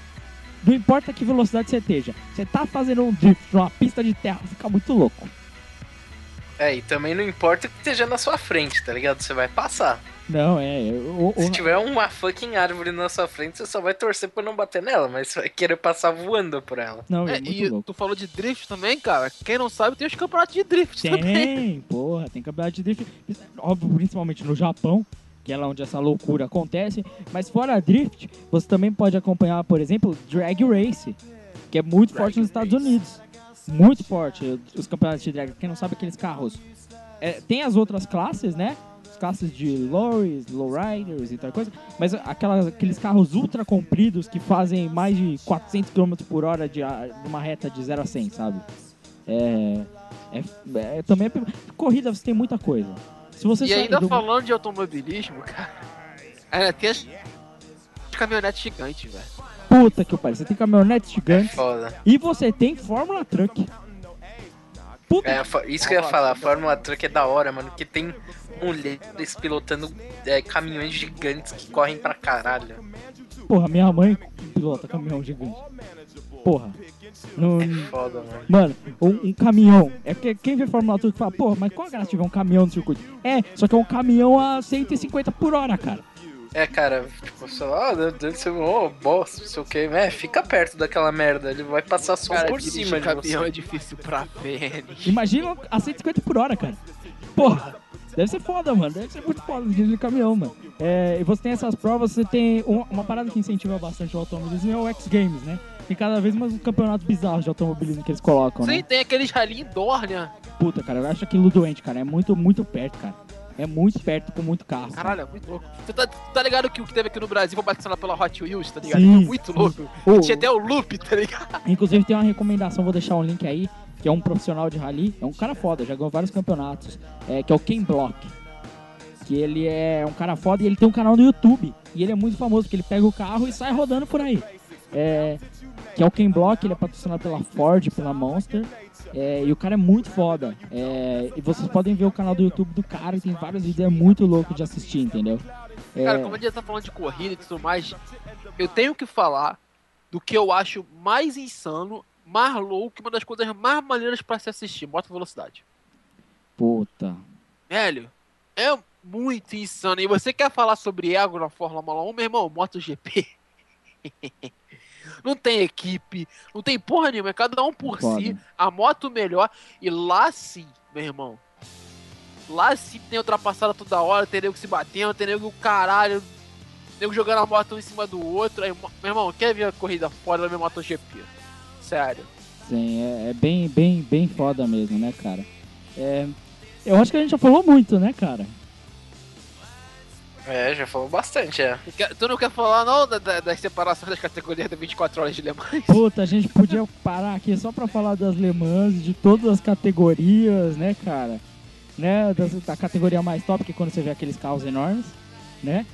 não importa que velocidade você esteja, você tá fazendo um drift numa pista de terra, fica muito louco. É, e também não importa que esteja na sua frente, tá ligado? Você vai passar. Não, é. O, o- Se tiver uma fucking árvore na sua frente, você só vai torcer pra não bater nela, mas você vai querer passar voando por ela. não, é, É, muito e louco. tu falou de drift também, cara. Quem não sabe, tem os campeonatos de drift também. Tem, porra, tem campeonato de drift. Óbvio, principalmente no Japão, que é lá onde essa loucura acontece. Mas fora drift, você também pode acompanhar, por exemplo, drag race, que é muito forte nos Estados Unidos. Muito forte, os campeonatos de drag. Quem não sabe, aqueles carros. É, tem as outras classes, né? As classes de lorries, lowriders e tal coisa. Mas aquelas, aqueles carros ultra compridos que fazem mais de 400 km por hora de a- numa reta de 0 a 100, sabe? É, é, é- também é, corrida você tem muita coisa. Se você E ainda do- falando de automobilismo, cara. É, tem as caminhonetes gigantes, velho. Puta que pariu, você tem caminhonetes É gigantes foda. e você tem Fórmula Truck. Puta É, isso que eu ia falar, a Fórmula Truck é da hora, mano, que tem mulheres pilotando é, caminhões gigantes que correm pra caralho. porra, minha mãe pilota caminhão gigante. Porra. Não- É foda, mano. Mano, um, um caminhão. É porque quem vê Fórmula Truck fala, porra, mas qual a graça de tiver um caminhão no circuito? É, só que é um caminhão a 150 por hora, cara. É, cara, tipo, sei lá, deve ser, ô, bosta, não sei o que. É, fica perto daquela merda, ele vai passar só Cara, por cima de caminhão você. é difícil pra pênis. Imagina a 150 por hora, cara. Porra, deve ser foda, mano. Deve ser muito foda dirigir caminhão, mano. É, e você tem essas provas, você tem uma, uma parada que incentiva bastante o automobilismo é o X Games, né? Tem cada vez mais uns campeonatos bizarros de automobilismo que eles colocam, Sim, né? tem aqueles rally indoor, né? Puta, cara, eu acho aquilo doente, cara. É muito, muito perto, cara. É muito perto com muito carro. Caralho, é muito louco. Você tá, tá ligado que o que teve aqui no Brasil foi batizado pela Hot Wheels, tá ligado? Sim, Foi muito louco. Ô, Tinha até o loop, tá ligado? Inclusive tem uma recomendação, vou deixar um link aí, que é um profissional de rally, é um cara foda, já ganhou vários campeonatos, é, que é o Ken Block. Que ele é um cara foda e ele tem um canal no YouTube. E ele é muito famoso, porque ele pega o carro e sai rodando por aí. É, que é o Ken Block, ele é patrocinado pela Ford, pela Monster. é, e o cara é muito foda. É, e vocês podem ver o canal do YouTube do cara, e tem vários vídeos, é muito louco de assistir, entendeu? É, Cara, como a gente tá falando de corrida e tudo mais, eu tenho que falar do que eu acho mais insano, mais louco, uma das coisas mais maneiras pra se assistir, moto velocidade. Puta. Velho, é muito insano. E você quer falar sobre ego na Fórmula 1, meu irmão? MotoGP. não tem equipe, não tem porra nenhuma, é cada um por Foda. si, a moto melhor. E lá sim, meu irmão. Lá sim tem ultrapassada toda hora, tem nego se batendo, tem nego caralho, nego jogando a moto um em cima do outro. Aí, meu irmão, quer ver a corrida fora da minha MotoGP? Sério. Sim, é, é bem, bem, bem foda mesmo, né, cara? É, eu acho que a gente já falou muito, né, cara? É, já falou bastante, é. Tu não quer falar não da, da, das separações das categorias da 24 horas de Le Mans? Puta, a gente podia parar aqui só pra falar das Le Mans, de todas as categorias, né, cara? Né, das- da categoria mais top, que é quando você vê aqueles carros enormes, né?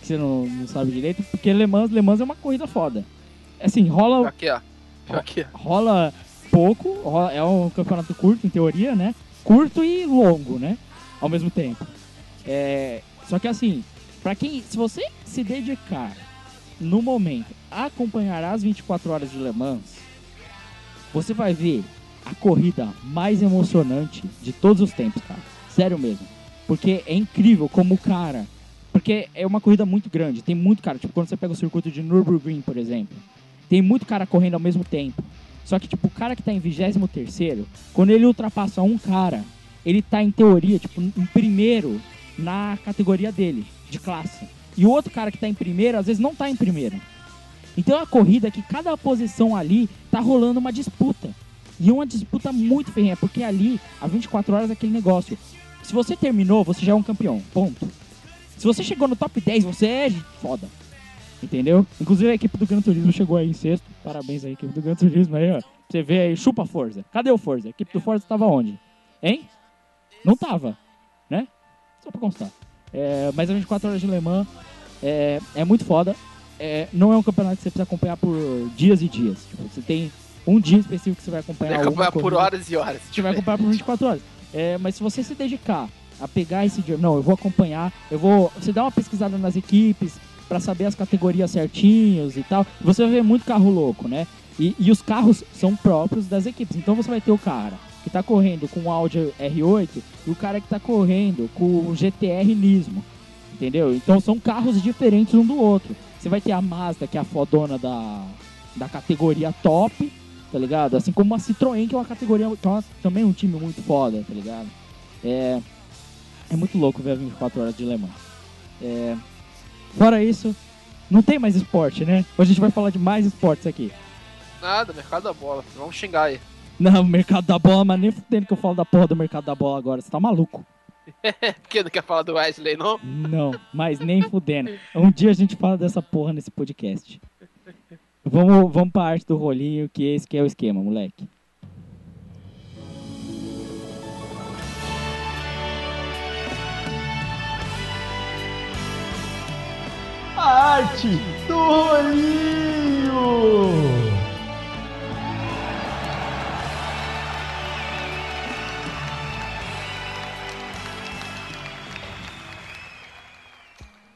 Que você não, não sabe direito, porque Le Mans, Le Mans é uma corrida foda. Assim, rola, Aqui, ó. Aqui. rola pouco, rola- é um campeonato curto, em teoria, né? Curto e longo, né? Ao mesmo tempo. É, só que assim, pra quem. Se você se dedicar no momento a acompanhar as 24 horas de Le Mans, você vai ver a corrida mais emocionante de todos os tempos, cara. Sério mesmo. Porque é incrível como o cara. Porque é uma corrida muito grande, tem muito cara. Tipo, quando você pega o circuito de Nürburgring, por exemplo, tem muito cara correndo ao mesmo tempo. Só que, tipo, o cara que tá em 23 quando ele ultrapassa um cara, ele tá, em teoria, tipo, em primeiro na categoria dele, de classe. E o outro cara que tá em primeiro, às vezes não tá em primeiro. Então é uma corrida que cada posição ali tá rolando uma disputa. E uma disputa muito ferrenha, porque ali, a 24 horas, é aquele negócio. Se você terminou, você já é um campeão. Ponto. Se você chegou no top 10, você é foda. Entendeu? Inclusive a equipe do Gran Turismo chegou aí em sexto. Parabéns aí, equipe do Gran Turismo aí, ó. Você vê aí, chupa a Forza. Cadê o Forza? A equipe do Forza tava onde? Hein? Não tava, né? Só pra constar. É, mas a 24 horas de Le Mans é, é muito foda. É, não é um campeonato que você precisa acompanhar por dias e dias. Tipo, você tem um dia específico que você vai acompanhar. Que uma acompanhar por horas e horas. Gente vai acompanhar por 24 horas. É, mas se você se dedicar a pegar esse dia, não, eu vou acompanhar, eu vou. Você dá uma pesquisada nas equipes pra saber as categorias certinhos e tal. Você vai ver muito carro louco, né? E, e os carros são próprios das equipes. Então você vai ter o cara que tá correndo com o Audi R8 e o cara que tá correndo com o GTR Nismo. Entendeu? Então são carros diferentes um do outro. Você vai ter a Mazda, que é a fodona da, da categoria top, tá ligado? Assim como a Citroën, que é uma categoria, que é uma- também um time muito foda, tá ligado? É, é muito louco ver a 24 horas de Le Mans. É, fora isso, não tem mais esporte, né? Hoje a gente vai falar de mais esportes aqui. Nada, mercado da bola. Vamos xingar aí. Não, mercado da bola, mas nem fudendo que eu falo da porra do mercado da bola agora. Você tá maluco? Porque não quer falar do Wesley, não? Não, mas nem fudendo. Um dia a gente fala dessa porra nesse podcast. Vamos, vamos pra arte do rolinho, que esse que é o esquema, moleque. Arte do Rolinho!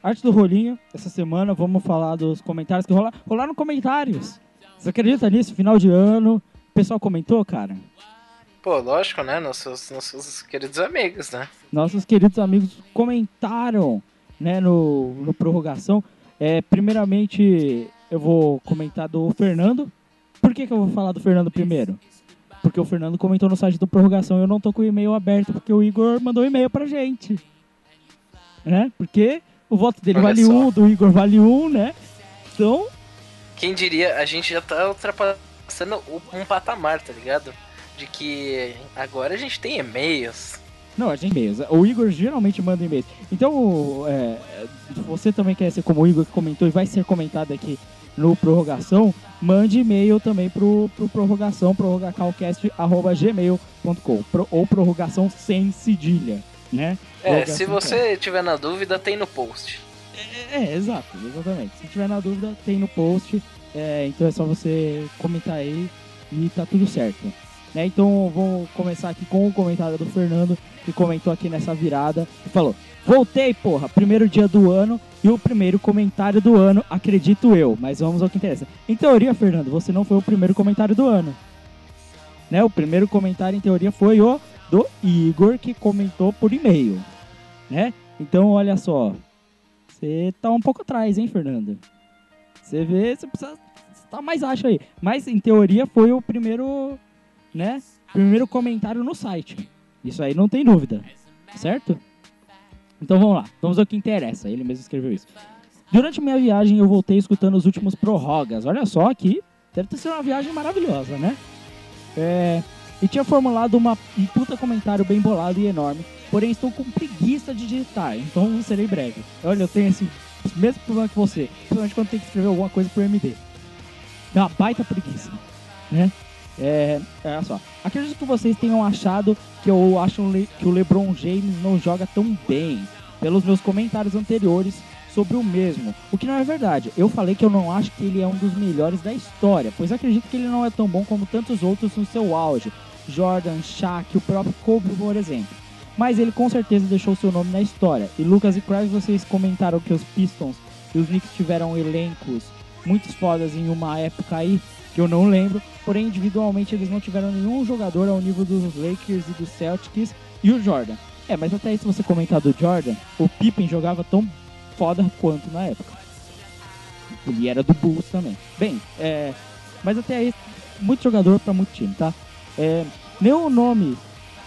Arte do rolinho, essa semana vamos falar dos comentários que rolaram. Rolaram comentários. Você acredita nisso? Final de ano. O pessoal comentou, cara? Pô, lógico, né? Nossos, nossos queridos amigos, né? nossos queridos amigos comentaram né, no, no prorrogação. É, primeiramente, eu vou comentar do Fernando. Por que, que eu vou falar do Fernando primeiro? Porque o Fernando comentou no site do prorrogação eu não tô com o e-mail aberto porque o Igor mandou um e-mail pra gente. Né? Porque o voto dele Olha vale só. um, do Igor vale um, né? Então, Quem diria, a gente já tá ultrapassando um patamar, tá ligado? De que agora a gente tem e-mails. Não, a gente e-mails. O Igor geralmente manda e-mails. Então, é, você também quer ser como o Igor que comentou e vai ser comentado aqui no prorrogação, mande e-mail também pro, pro prorrogação, prorrogacalcast.gmail.com pro, ou prorrogação sem cedilha, né? É, se você tiver na dúvida, tem no post. É, é, exato, exatamente. Se tiver na dúvida, tem no post. É, então é só você comentar aí e tá tudo certo. Né? Então vou começar aqui com o comentário do Fernando, que comentou aqui nessa virada e falou: Voltei, porra, primeiro dia do ano e o primeiro comentário do ano, acredito eu. Mas vamos ao que interessa. Em teoria, Fernando, você não foi o primeiro comentário do ano. Né? O primeiro comentário, em teoria, foi o do Igor, que comentou por e-mail. Né? Então, olha só, você tá um pouco atrás, hein, Fernando? Você vê, você precisa estar mais acho aí. Mas, em teoria, foi o primeiro, né? Primeiro comentário no site. Isso aí não tem dúvida. Certo? Então vamos lá. Vamos ao que interessa. Ele mesmo escreveu isso. Durante minha viagem, eu voltei escutando os últimos prorrogas. Olha só que deve ter sido uma viagem maravilhosa, né? É, e tinha formulado uma, um puta comentário bem bolado e enorme, porém estou com preguiça de digitar, então serei breve. Olha, eu tenho esse mesmo problema que você, principalmente quando tem que escrever alguma coisa pro MD. É uma baita preguiça, né? É, olha só. Acredito que vocês tenham achado que eu acho que o LeBron James não joga tão bem, pelos meus comentários anteriores sobre o mesmo. O que não é verdade. Eu falei que eu não acho que ele é um dos melhores da história, pois acredito que ele não é tão bom como tantos outros no seu auge. Jordan, Shaq, o próprio Kobe, por exemplo. Mas ele com certeza deixou seu nome na história. E Lucas e Craig, vocês comentaram que os Pistons e os Knicks tiveram elencos muito fodas em uma época aí que eu não lembro. Porém, individualmente eles não tiveram nenhum jogador ao nível dos Lakers e dos Celtics e o Jordan. É, mas até se você comentar do Jordan, o Pippen jogava tão foda quanto na época. Ele era do Bulls também. Bem, é, mas até aí, muito jogador para muito time, tá? É, nenhum nome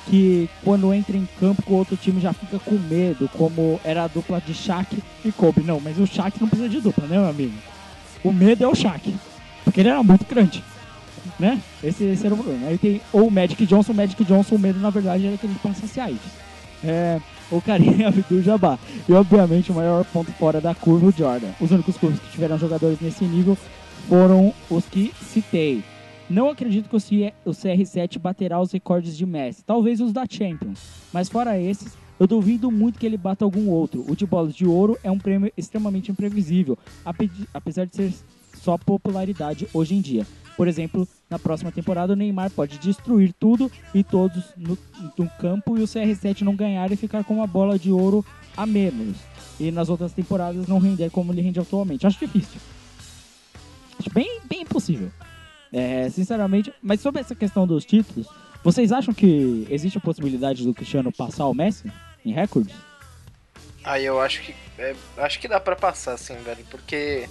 que quando entra em campo com outro time já fica com medo, como era a dupla de Shaq e Kobe. Não, mas o Shaq não precisa de dupla, né, meu amigo? O medo é o Shaq, porque ele era muito grande, né? Esse, esse era o problema. Aí tem ou o Magic Johnson, o Magic Johnson, o medo na verdade era que ele pensasse AIDS. É, o Karim Abdul-Jabbar. E obviamente o maior ponto fora da curva, o Jordan. Os únicos clubes que tiveram jogadores nesse nível foram os que citei. Não acredito que o C- o CR7 baterá os recordes de Messi, talvez os da Champions. Mas fora esses, eu duvido muito que ele bata algum outro. O de bolas de ouro é um prêmio extremamente imprevisível, ape- apesar de ser só popularidade hoje em dia. Por exemplo, na próxima temporada o Neymar pode destruir tudo e todos no, no campo e o CR7 não ganhar e ficar com uma bola de ouro a menos. E nas outras temporadas não render como ele rende atualmente. Acho difícil. Acho bem, bem impossível. É, sinceramente, mas sobre essa questão dos títulos, vocês acham que existe a possibilidade do Cristiano passar o Messi em recordes? Aí eu acho que. é, acho que dá pra passar, assim, velho. Porque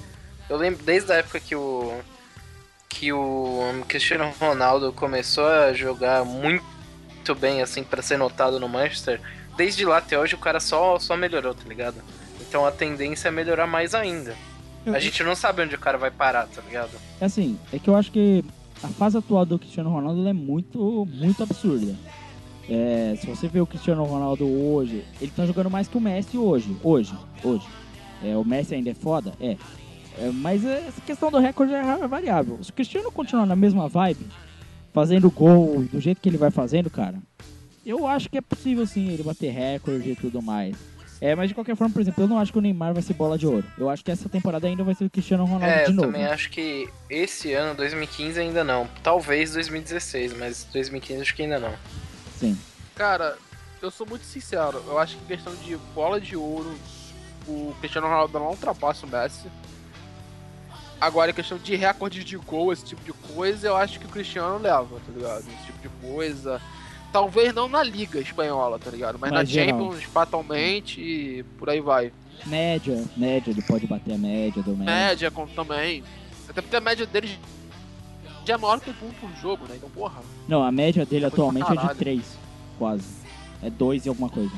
eu lembro desde a época que o. Que o Cristiano Ronaldo começou a jogar muito bem, assim, pra ser notado no Manchester. Desde lá até hoje o cara só, só melhorou, tá ligado? Então a tendência é melhorar mais ainda. A gente não sabe onde o cara vai parar, tá ligado? É assim, é que eu acho que a fase atual do Cristiano Ronaldo é muito, muito absurda. É, se você vê o Cristiano Ronaldo hoje, ele tá jogando mais que o Messi hoje. Hoje, hoje. É, o Messi ainda é foda? É. É, mas é, essa questão do recorde é variável. Se o Cristiano continuar na mesma vibe, fazendo gol do jeito que ele vai fazendo, cara, eu acho que é possível sim ele bater recorde e tudo mais. É, mas de qualquer forma, por exemplo, eu não acho que o Neymar vai ser bola de ouro. Eu acho que essa temporada ainda vai ser o Cristiano Ronaldo É, de eu novo. também acho que esse ano, 2015, ainda não. Talvez 2016, mas 2015 acho que ainda não. Sim. Cara, eu sou muito sincero. Eu acho que em questão de bola de ouro, o Cristiano Ronaldo não ultrapassa o Messi. Agora, em questão de recorde de gol, esse tipo de coisa, eu acho que o Cristiano leva, tá ligado? Esse tipo de coisa. Talvez não na Liga Espanhola, tá ligado? Mas, Mas na geral. Champions, fatalmente, e por aí vai. Média, média, ele pode bater a média do Messi. Média como também. Até porque a média dele já é maior que um por jogo, né? Então, porra. Não, a média dele atualmente é de caralho. 3, quase. É 2 e alguma coisa.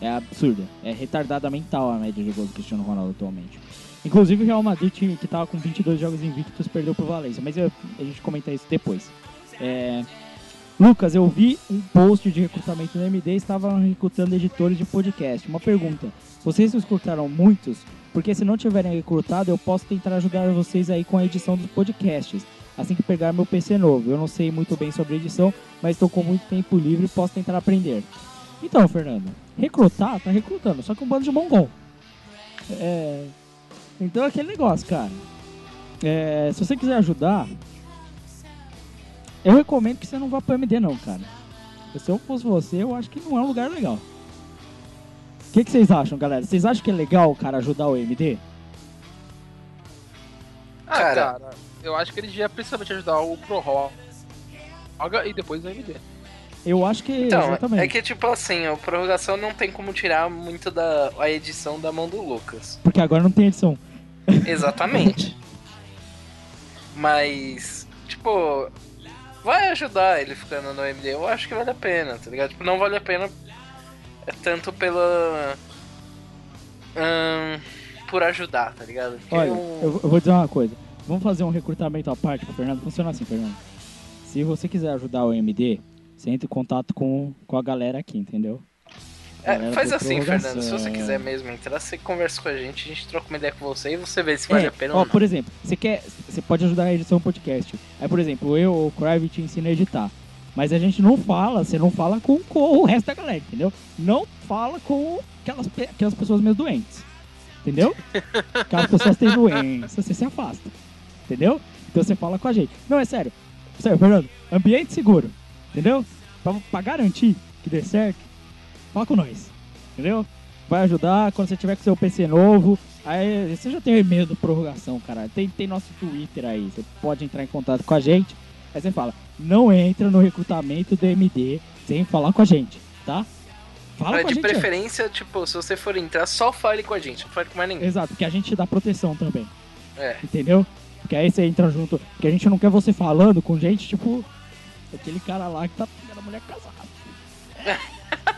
É absurda. É retardada mental a média de gols do Cristiano Ronaldo atualmente. Inclusive o Real Madrid, que tava com 22 jogos invictos, perdeu pro Valência. Mas eu- a gente comenta isso depois. É, Lucas, eu vi um post de recrutamento no MD estavam recrutando editores de podcast. Uma pergunta. Vocês recrutaram muitos? Porque se não tiverem recrutado, eu posso tentar ajudar vocês aí com a edição dos podcasts. Assim que pegar meu PC novo. Eu não sei muito bem sobre edição, mas estou com muito tempo livre e posso tentar aprender. Então, Fernando, recrutar, tá recrutando, só que um bando de mongol. É... Então é aquele negócio, cara. É, Se você quiser ajudar, eu recomendo que você não vá pro MD não, cara. Se eu fosse você, eu acho que não é um lugar legal. O que, que vocês acham, galera? Vocês acham que é legal o cara ajudar o MD? Ah, Cara. cara, eu acho que ele devia principalmente ajudar o Pro Roga e depois o MD. Eu acho que Então, exatamente. é que tipo assim, a prorrogação não tem como tirar muito da a edição da mão do Lucas. Porque agora não tem edição. Exatamente. Mas, tipo, vai ajudar ele ficando no MD. Eu acho que vale a pena, tá ligado? Tipo, não vale a pena é tanto pela. ahn, por ajudar, tá ligado? Porque Olha, eu, eu vou dizer uma coisa. Vamos fazer um recrutamento à parte pro Fernando. Funciona assim, Fernando. se você quiser ajudar o MD, você entra em contato com, com a galera aqui, entendeu? É, Galera faz assim. Fernando. Se você quiser mesmo entrar, você conversa com a gente, a gente troca uma ideia com você e você vê se vale É, a pena ó, ou não. por exemplo, você quer, você pode ajudar a edição do podcast. Aí, por exemplo, eu ou o Crive te ensina a editar. Mas a gente não fala, você não fala com, com o resto da galera, entendeu? Não fala com aquelas, aquelas pessoas meio doentes. Entendeu? Aquelas pessoas têm doença, você se afasta. Entendeu? Então você fala com a gente. Não, é sério. Sério, Fernando. Ambiente seguro. Entendeu? Pra, pra garantir que dê certo, fala com nós. Entendeu? Vai ajudar quando você tiver com seu PC novo. Aí você já tem o e-mail do prorrogação, cara. Tem, tem nosso Twitter aí. Você pode entrar em contato com a gente. Aí você fala, não entra no recrutamento do MD sem falar com a gente, tá? Fala Mas com a de antes. preferência, tipo, se você for entrar, só fale com a gente, não fale com mais ninguém. Exato, porque a gente dá proteção também, É. entendeu? Porque aí você entra junto. Porque a gente não quer você falando com gente, tipo, aquele cara lá que tá pegando a mulher casada.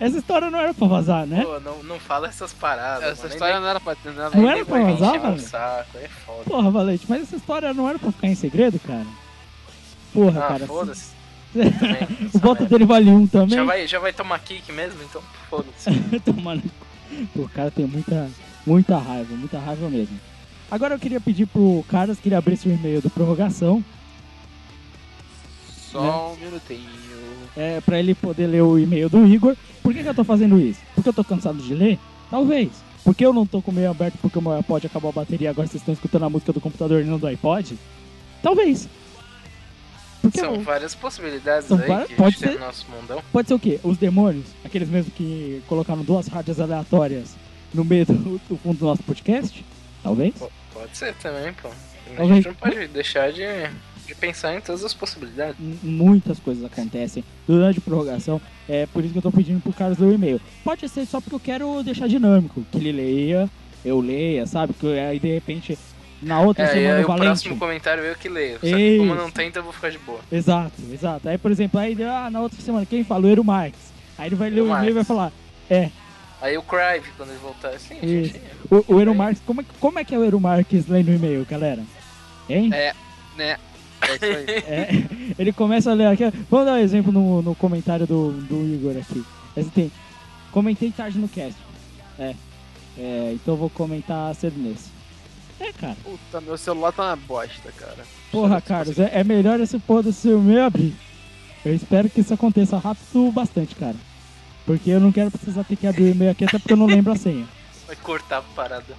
Essa história não era pra vazar, né? Pô, não, não fala essas paradas. Essa mano. história não era pra ter Não aí era pra vazar, velho? saco, é foda. Porra, Valente, mas essa história não era pra ficar em segredo, cara? Porra, ah, cara. foda-se. o voto dele vale um também. Já vai, já vai tomar kick mesmo, então foda-se. Tomando. Pô, o cara tem muita, muita raiva, muita raiva mesmo. Agora eu queria pedir pro Carlos que ele abrisse o e-mail do prorrogação, Só um minutinho. É, pra ele poder ler o e-mail do Igor. Por que, que eu tô fazendo isso? Porque eu tô cansado de ler? Talvez. Porque eu não tô com o e-mail aberto porque o meu iPod acabou a bateria agora vocês estão escutando a música do computador e não do iPod? Talvez. Porque São eu- várias possibilidades São aí várias- pode ser- no nosso mundão. Pode ser o quê? Os demônios? Aqueles mesmos que colocaram duas rádios aleatórias no meio do, do fundo do nosso podcast? Talvez. Pô, Pode ser também, pô. A gente não pode deixar de, de pensar em todas as possibilidades. M- Muitas coisas acontecem durante a prorrogação. É por isso que eu tô pedindo pro Carlos ler o e-mail. Pode ser só porque eu quero deixar dinâmico. Que ele leia, eu leia, sabe? Que aí de repente na outra É, semana aí o o Valente. próximo comentário eu que leio. Só que como não tem, então eu vou ficar de boa. Exato, exato. Aí, por exemplo, aí ah, na outra semana, quem fala? O Eru Marques. Aí ele vai ler o e-mail e vai falar. É, Aí o Crive, quando ele voltar, assim, gente. o, o Eru Aí. Marques. Como é, que- como é que é o Eru Marques lendo o e-mail, galera? Hein? É, né? É isso aí. É, ele começa a ler aqui. Vamos dar um exemplo no, no comentário do, do Igor aqui. Esse tem. Comentei tarde no cast. É. É, então vou comentar cedo nesse. É, cara. Puta, meu celular tá uma bosta, cara. Porra, Carlos, é, é melhor esse porra do seu e-mail abrir. Eu espero que isso aconteça rápido bastante, cara. Porque eu não quero precisar ter que abrir o e-mail aqui, até porque eu não lembro a senha. Vai cortar a parada.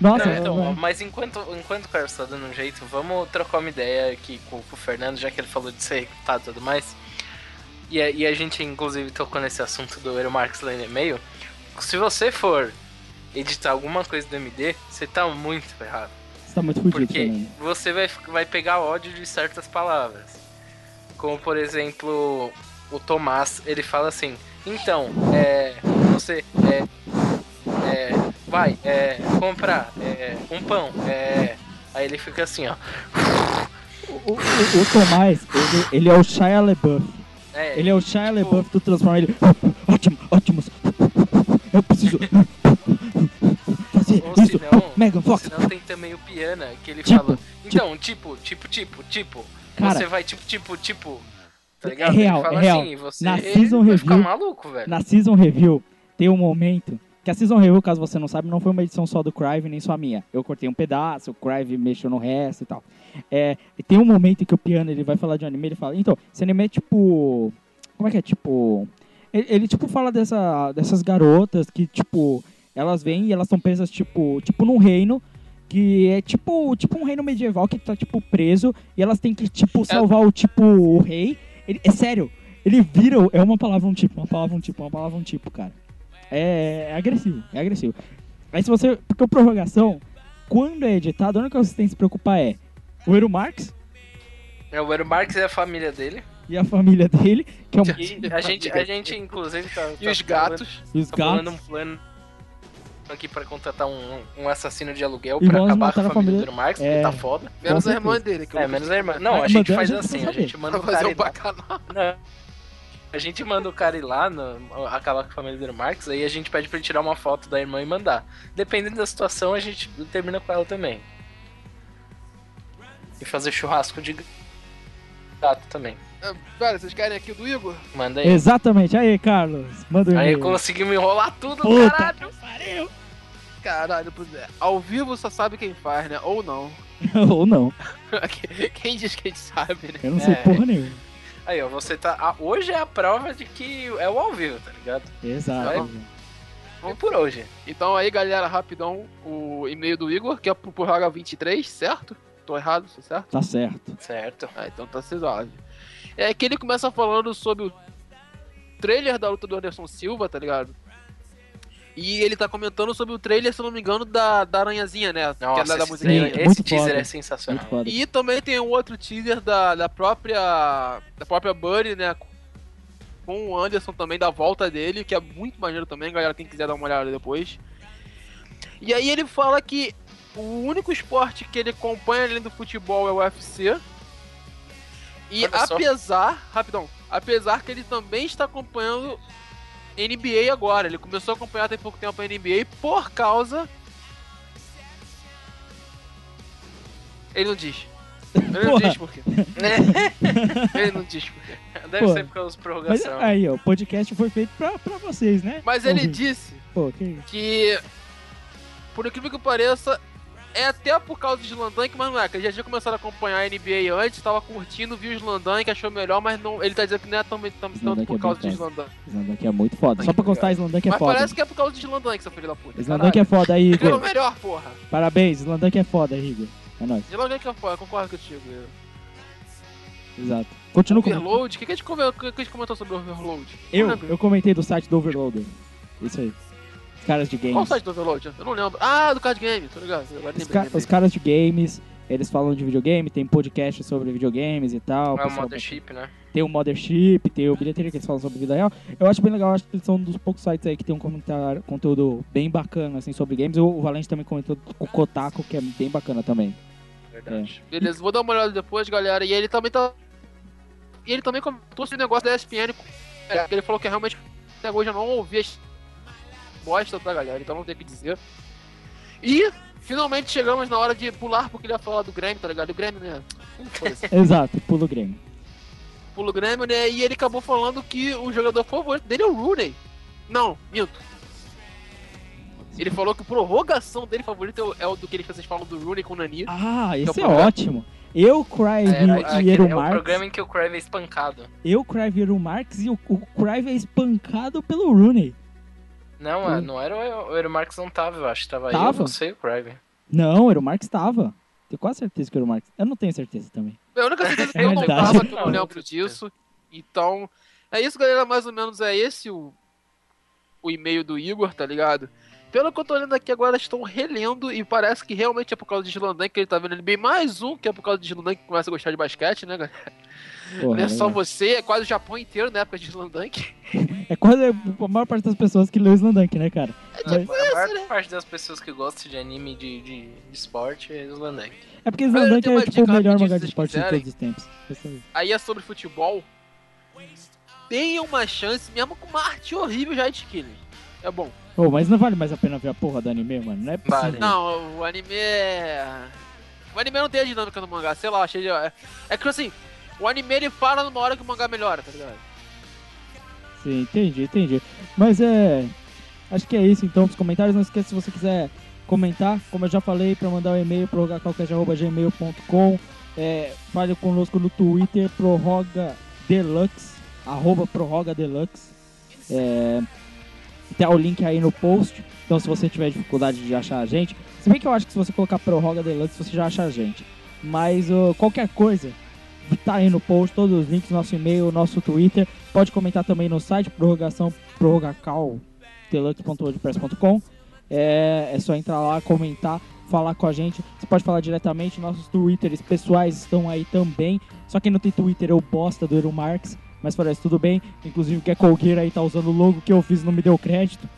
Nossa, Não, então, vai- mas enquanto, enquanto o Carlos tá dando um jeito, vamos trocar uma ideia aqui com, com o Fernando, já que ele falou de ser recrutado e tudo mais. E a, e a gente, inclusive, tocou nesse assunto do Eero Marx lendo e-mail. Se você for editar alguma coisa do MD, você tá muito errado. você tá muito fudido, Porque Fernando. você vai, vai pegar ódio de certas palavras. Como, por exemplo, o Tomás, ele fala assim: Então, é. Você. É. é vai, é. Comprar. É. Um pão. É. Aí ele fica assim, ó. O, o, o Tomás, ele, ele é o Shia LaBeouf. É, Ele é o Shia tipo, LaBeouf do Transforma. Ele. Ótimo, ótimos. Eu preciso. Fazer Ou isso. senão, Megan Fox. senão tem também o Piana, que ele Tipo, fala. Então, tipo, tipo, tipo, tipo. Cara, você vai tipo, tipo, tipo. Tá É ligado? real, ele fala é real. assim, você Na season vai ficar review- maluco, velho. na Season Review tem um momento. Que a Season Review, caso você não sabe, não foi uma edição só do Crive, nem só minha. Eu cortei um pedaço, o Crive mexeu no resto e tal. É, e tem um momento em que o Piano ele vai falar de um anime, ele fala, então, esse anime é tipo. Como é que é? Tipo. Ele, ele, tipo fala dessa, dessas garotas que, tipo, elas vêm e elas estão presas, tipo, tipo, num reino. Que é tipo, tipo um reino medieval que tá, tipo, preso. E elas têm que, tipo, salvar o, tipo, o rei. Ele- é sério, ele vira. É uma palavra, um tipo, uma palavra, um tipo, uma palavra, um tipo, cara. É, é agressivo, é agressivo. Aí se você. Porque o prorrogação, quando é editado, a única coisa que você tem que se preocupar é o Eero Marx É, o Eero Marx é a família dele. e a família dele, que é um, E a gente, a gente inclusive, tá. E tá os gatos? e os Tá gatos. um plano aqui pra contratar um, um assassino de aluguel E pra acabar com matar a família família- do Marx, É. porque tá foda. Menos Com a irmã dele. Que É, menos a irmã. Não, a a gente faz assim, a gente manda Pra o cara fazer um bacanal. Não. A gente manda o cara ir lá, no, acabar com a família do Marx, aí a gente pede pra ele tirar uma foto da irmã e mandar. Dependendo da situação, a gente termina com ela também. E fazer churrasco de Chato também. Ah, Pera, vocês querem aqui do Igor? Manda aí. Exatamente. Aí, Carlos, manda Aí e-mail. conseguimos enrolar tudo, Puta caralho. pariu. Caralho, pois é. Ao vivo só sabe quem faz, né? Ou não. Ou não. quem diz que a gente sabe, né? Eu não sei É. porra nenhuma. Aí, ó, você tá. ah, hoje é a prova de que é o ao vivo, tá ligado? Exato. Vamos por hoje. Então aí, galera, rapidão, o e-mail do Igor, que é pro Prorroga 23, certo? Tô errado, tô certo? Tá certo. Certo. Ah, então tá suave. É que ele começa falando sobre o trailer da luta do Anderson Silva, tá ligado? E ele tá comentando sobre o trailer, se eu não me engano, da, da aranhazinha, né? que é Nossa, da, da esse, musiquinha. trailer- esse Muito teaser foda. é sensacional. E também tem um outro teaser da, da própria. Da própria Buddy, né? Com o Anderson também, da volta dele, que é muito maneiro também, galera. Quem quiser dar uma olhada depois. E aí ele fala que o único esporte que ele acompanha além do futebol é o UFC. E apesar. Rapidão. Apesar que ele também está acompanhando NBA agora. Ele começou a acompanhar tem pouco tempo a NBA por causa. Ele não diz. Ele não Porra. diz por quê. Ele não diz por quê. Deve Pô, ser por causa de Mas prorrogação. aí, ó, o podcast foi feito pra, pra vocês, né? Mas ele Ouvi. disse Pô, que que, por incrível que pareça, é até por causa de Slandank, mas não é. Ele já tinha começado a acompanhar a NBA antes, tava curtindo, viu o Slandank, achou melhor, mas não, ele tá dizendo que não é também tam, tanto por é causa foda. Slandank. Slandank é muito foda. Só pra constar, Slandank é Mas foda. parece que é por causa de Slandank, seu filho da puta. Slandank é foda aí, Ele é o Igor. melhor, porra. Parabéns, Slandank é foda, Igor. É nóis. Slandank é foda, concordo contigo. Exato. Continua com Overload? O que, que, a gente come- o que a gente comentou sobre Overload? Eu, eu comentei do site do Overloader. Isso aí. Os caras de Qual o games. site do Overload? Eu não lembro. Ah, do card game, tô ligado. Os, ca- os caras de games, eles falam de videogame, tem podcast sobre videogames e tal. É o Mothership, né? Tem o Mothership, tem o Bilheteria que eles falam sobre vida real. Eu acho bem legal, acho que eles são um dos poucos sites aí que tem um comentário, conteúdo bem bacana, assim, sobre games. O, Valente também comentou com o Kotaku, que é bem bacana também. Verdade. Beleza, vou dar uma olhada depois, galera. E ele também tá. E ele também comentou esse negócio da ESPN. é, que Ele falou que realmente até hoje eu não ouvi as bosta da galera, então não tem o que dizer. E finalmente chegamos na hora de pular, porque ele ia falar do Grêmio, tá ligado? O Grêmio, né? Exato, pulo Grêmio. Pula o Grêmio, né? E ele acabou falando que o jogador favorito dele é o Rooney. Não, minto. Ele falou que a prorrogação dele favorito é o, é o do que ele- vocês falam do Rooney com o Nani. Ah, esse é programa. ótimo. Eu, Cry É, e Eru é o Marx. programa em que o Crave é espancado. Eu, Crive e Eru Marx e o, o Crive é espancado pelo Rooney. Não, Hum. é, não era o, o Eero Marx não tava, eu acho. Tava, Tava? eu, não sei o Crave. Não, o Eru Marx tava. Tenho quase certeza que o Eru Marx. Eu não tenho certeza também. A única certeza que É eu não verdade. tava, que eu não lembro disso. Então, é isso, galera. Mais ou menos é esse o, o e-mail do Igor, tá ligado? Pelo que eu tô olhando aqui agora, estão relendo e parece que realmente é por causa de Gilandan que ele tá vendo ele bem. Mais um que é por causa de Gilandan que começa a gostar de basquete, né, galera? Porra, Não é só legal. você, é quase o Japão inteiro na época de Gilandan. É quase a maior parte das pessoas que lê o Slandank, né, cara? Mas- a maior parte das pessoas que gostam de anime de, de, de esporte é Slandank. É porque Slandank tem é tipo o melhor mangá de esporte de quiserem. todos os tempos. Aí. É sobre futebol. Tenha uma chance, mesmo com uma arte horrível já de Killing. É bom. Pô, mas não vale mais a pena ver a porra do anime, mano? Não é possível. Vale. Não, o anime é. O anime não tem a dinâmica do mangá, sei lá, achei. de- É, é que assim, o anime ele para numa hora que o mangá melhora, tá ligado? Sim, entendi, entendi. Mas é. Acho que é isso então pros comentários. Não esqueça se você quiser comentar, como eu já falei, para mandar um e-mail prorrogacalcast.gmail.com. É, fale conosco no Twitter, prorroga deluxe, arroba prorroga deluxe. É, tem o link aí no post. Então se você tiver dificuldade de achar a gente, se bem que eu acho que se você colocar prorroga deluxe você já acha a gente. Mas ô, qualquer coisa, tá aí no post, todos os links, nosso e-mail, nosso Twitter. Pode comentar também no site prorrogação prorrogacal.deluxe.wordpress.com. É, é só entrar lá, comentar, falar com a gente. Você pode falar diretamente, nossos Twitters pessoais estão aí também. Só quem não tem Twitter é o bosta do Eru Marx, mas parece tudo bem. Inclusive o Gecko Gear aí tá usando o logo que eu fiz não me deu crédito.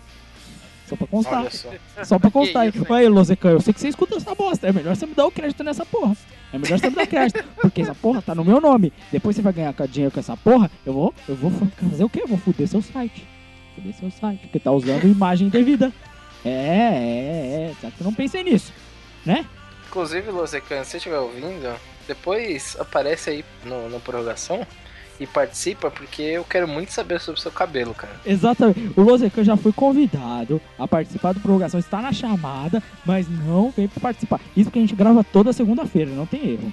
Só pra constar. Olha só. Só pra constar. Que isso? Aí, Lozecan, eu sei que você escuta essa bosta. É melhor você me dar o crédito nessa porra. É melhor você me dar crédito. Porque essa porra tá no meu nome. Depois você vai ganhar dinheiro com essa porra. Eu vou, eu vou fazer o quê? Eu vou fuder seu site. Fuder seu site. Porque tá usando imagem devida. É, é, é. Só que eu não pensei nisso. Né? Inclusive, Lozecan, se você estiver ouvindo, depois aparece aí no, no prorrogação e participa, porque eu quero muito saber sobre o seu cabelo, cara. Exatamente. O Losecan já foi convidado a participar do prorrogação, está na chamada, mas não veio para participar. Isso porque a gente grava toda segunda-feira, não tem erro.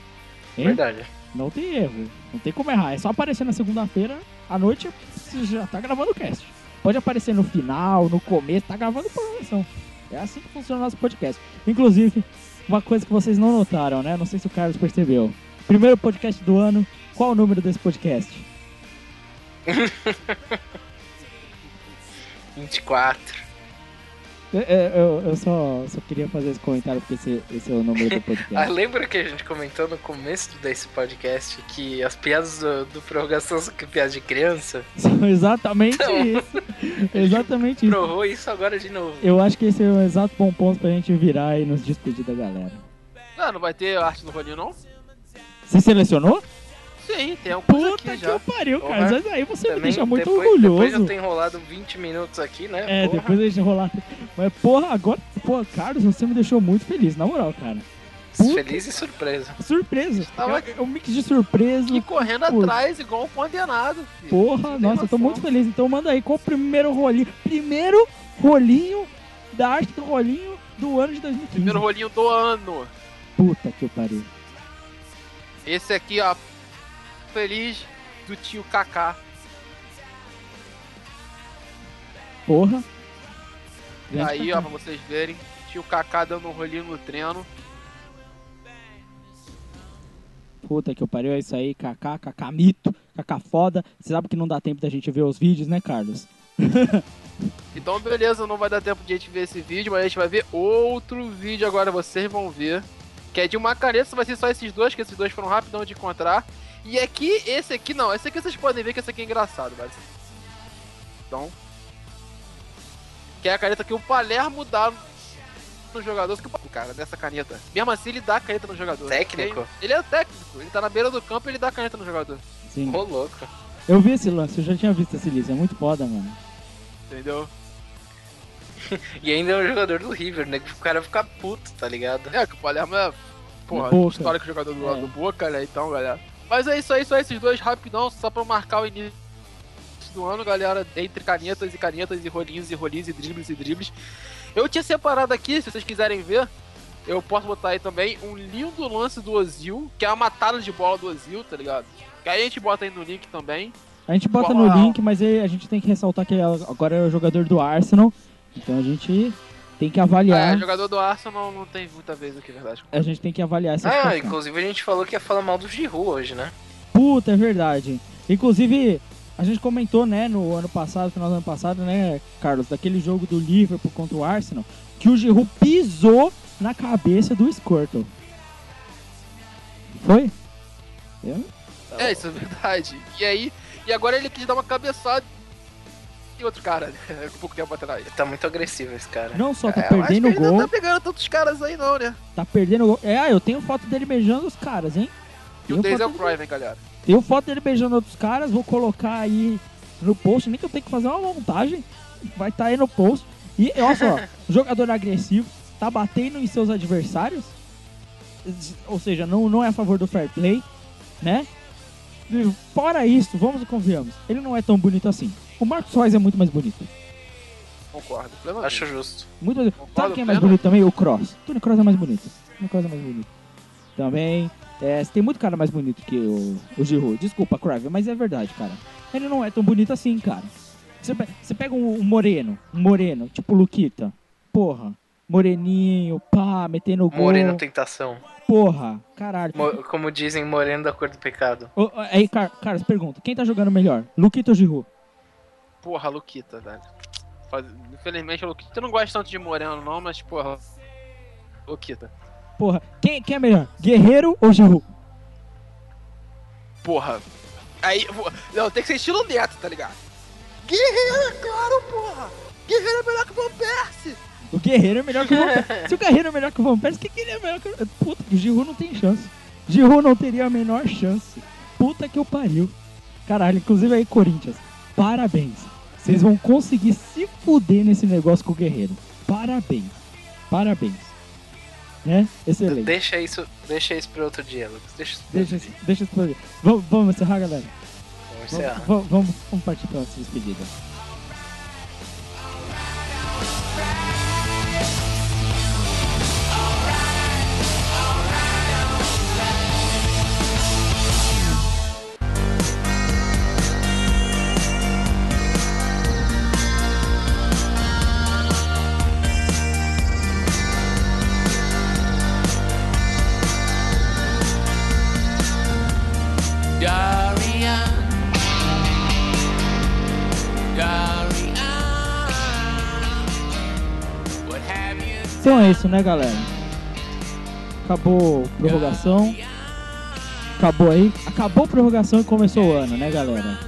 Hein? Verdade. Não tem erro. Não tem como errar. É só aparecer na segunda-feira, à noite, você já tá gravando o cast. Pode aparecer no final, no começo, tá gravando prorrogação. É assim que funciona o nosso podcast. Inclusive, uma coisa que vocês não notaram, né? Não sei se o Carlos percebeu. Primeiro podcast do ano, qual o número desse podcast? 24. É, é, Eu, eu só, só queria fazer esse comentário porque esse, esse é o número do Ah, podcast. lembra que a gente comentou no começo desse podcast que as piadas do, do prorrogação são piadas de criança? São exatamente Então. isso. Exatamente isso. Prorrou isso agora de novo. Eu acho que esse é o exato bom ponto pra gente virar e nos despedir da galera. Não, não vai ter arte no rolinho, não? Você selecionou? Sim, tem alguns Puta aqui que já. eu pariu, Porra. cara. Mas aí você me Também, deixa muito depois, Depois de orgulhoso. eu ter enrolado 20 minutos aqui, né? É, Porra. depois a gente rolar. Mas, porra, agora, porra, Carlos, você me deixou muito feliz, na moral, cara. puta. Feliz e surpresa. Surpresa. Tava- É, é um mix de surpresa. E correndo Pô. atrás igual um condenado. filho. Porra, tem nossa, eu tô muito feliz. Então manda aí, qual o primeiro rolinho? Primeiro rolinho da arte do rolinho do ano de 2015. Primeiro rolinho do ano. Puta que eu pariu. Esse aqui, ó. Feliz do tio Kaká. Porra. Aí, ó, pra vocês verem. Tio Kaká dando um rolinho no treino. Puta que eu pariu, é isso aí, Kaká, Kaká mito, Kaká foda. Você sabe que não dá tempo da gente ver os vídeos, né, Carlos? Então, beleza, não vai dar tempo de a gente ver esse vídeo, mas a gente vai ver outro vídeo agora, vocês vão ver. Que é de uma caneta, vai ser só esses dois, que esses dois foram rapidão de encontrar. E aqui, esse aqui não, esse aqui vocês podem ver que esse aqui é engraçado, velho. Então. Que é a caneta que o Palermo dá no jogador. Que o cara, dessa caneta. Mesmo assim, ele dá a caneta no jogador. Técnico? Ele, ele é técnico, ele tá na beira do campo e ele dá a caneta no jogador. Sim. Ô, louco. Eu vi esse lance, eu já tinha visto esse lance, é muito foda, mano. Entendeu? E ainda é um jogador do River, né? Que o cara fica puto, tá ligado? É, que o Palermo é. Porra, Boca. histórico jogador do, É. do Boca, né? Então, galera. Mas é isso aí, só esses dois rapidão, só pra marcar o início do ano, galera. Entre canetas e canetas, e rolinhos e rolinhos, e dribles e dribles. Eu tinha separado aqui, se vocês quiserem ver, eu posso botar aí também um lindo lance do Ozil, que é a matada de bola do Ozil, tá ligado? Que aí a gente bota aí no link também. A gente bota no link, mas a gente tem que ressaltar que agora é o jogador do Arsenal. Então a gente tem que avaliar. é, jogador do Arsenal não tem muita vez aqui, verdade. A gente tem que avaliar essa Ah, inclusive a gente falou que ia falar mal do Giroud hoje, né? Puta, é verdade. Inclusive, a gente comentou, né, no ano passado, final do ano passado, né, Carlos, daquele jogo do Liverpool contra o Arsenal, que o Giroud pisou na cabeça do Squirtle. Foi? Eu? É, isso é verdade. E aí, e agora ele quis dar uma cabeçada em outro cara, né? Um pouco tempo atrás. Tá muito agressivo esse cara. Não só tá É, eu acho perdendo o que ele gol, Não tá pegando tantos caras aí, não, né? tá perdendo o gol. É, ah, eu tenho foto dele beijando os caras, hein? E o Tenho Denzel foto, Cruyff, hein, galera? tenho foto dele beijando outros caras, vou colocar aí no post, nem que eu tenho que fazer uma montagem, vai estar aí no post. E olha só, jogador agressivo, tá batendo em seus adversários, ou seja, não, não é a favor do fair play, né? E fora isso, vamos e convenhamos, ele não é tão bonito assim. O Marcos Reis é muito mais bonito. Concordo. plenamente. Acho justo. Muito mais... Concordo Sabe quem é mais pleno. bonito também? O Cross. Tony Cross é mais bonito. Tony Cross é mais bonito. Também. É, tem muito cara mais bonito que o, o Giroud. Desculpa, Crave, mas é verdade, cara. Ele não é tão bonito assim, cara. Você, pe- você pega um, um moreno, um moreno, tipo Luquita. Porra. Moreninho, pá, metendo gol. Moreno tentação. Porra, caralho. Mo- como dizem, moreno da cor do pecado. Ô, aí, Car Carlos, pergunta. Quem tá jogando melhor? Luquita ou Giroud? Porra, Luquita, velho. Faz- Infelizmente, o Luquita eu não gosto tanto de Moreno, não, mas, porra. Luquita. Porra, quem, quem é melhor? Guerreiro ou Giroud? Porra. Aí, não, tem que ser estilo neto, tá ligado? Guerreiro, é claro, porra! Guerreiro é melhor que o Van Persie! O Guerreiro é melhor que o Van Persie. Se o Guerreiro é melhor que o Van Persie, o que, que ele é melhor que o... Puta, o Giroud não tem chance. Giroud não teria a menor chance. Puta que o pariu. Caralho, inclusive aí, Corinthians, parabéns. Vocês vão conseguir se fuder nesse negócio com o Guerreiro. Parabéns. Parabéns. Né? Excelente. Deixa isso, deixa isso pra outro dia, Lucas. Deixa isso pra Deixa, outro dia. deixa isso pra. Vamos, vamos encerrar, galera? Vamos Vamos, encerrar. vamos, vamos, vamos partir pra nossa despedida. É isso, né, galera? Acabou a prorrogação. Acabou aí. Acabou a prorrogação e começou o ano, né, galera?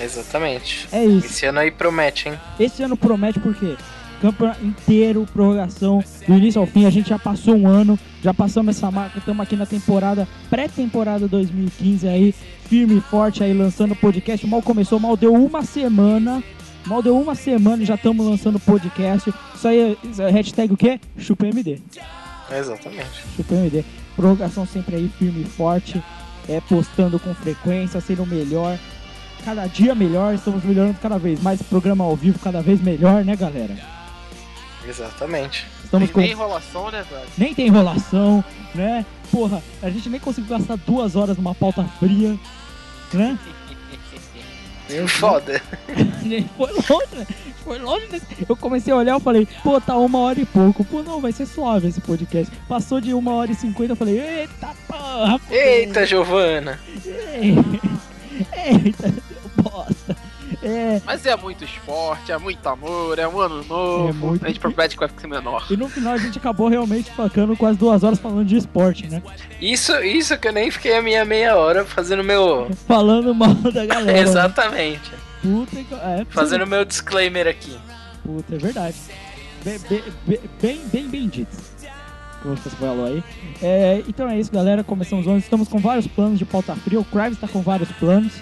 Exatamente. É isso. Esse ano aí promete, hein? Esse ano promete porque campeonato inteiro, prorrogação, do início ao fim, a gente já passou um ano, já passamos essa marca, estamos aqui na temporada, pré-temporada 2015 aí, firme e forte aí, lançando podcast, mal começou, mal deu uma semana, mal deu uma semana e já estamos lançando podcast, isso aí, é- é hashtag o quê? ChupaMD. Exatamente. ChupaMD. Prorrogação sempre aí, firme e forte, é, postando com frequência, sendo melhor, cada dia melhor, estamos melhorando cada vez mais, programa ao vivo cada vez melhor, né, galera? Exatamente. Estamos Tem com nem enrolação, né, velho? nem tem enrolação, né? Porra, a gente nem conseguiu gastar duas horas numa pauta fria, né? Foda. Foi longe? Foi longe. né? Eu comecei a olhar e falei, pô, tá uma hora e pouco. Pô, não, vai ser suave esse podcast. Passou de uma hora e cinquenta, eu falei, eita porra. Eita, Giovana. Eita. É, Mas é muito esporte, é muito amor, é um ano novo. É muito- A gente promete que vai ficar menor. e no final a gente acabou realmente ficando quase duas horas falando de esporte, né? Isso, isso que eu nem fiquei a minha meia hora fazendo meu. Falando mal da galera. né? Exatamente. Puta que... É, Fazendo meu disclaimer aqui. Puta, é verdade. Bem, bem, bem, bem. Como você falou aí. É, então é isso, galera. Começamos ontem. Estamos com vários planos de pauta fria. O Crives está com vários planos.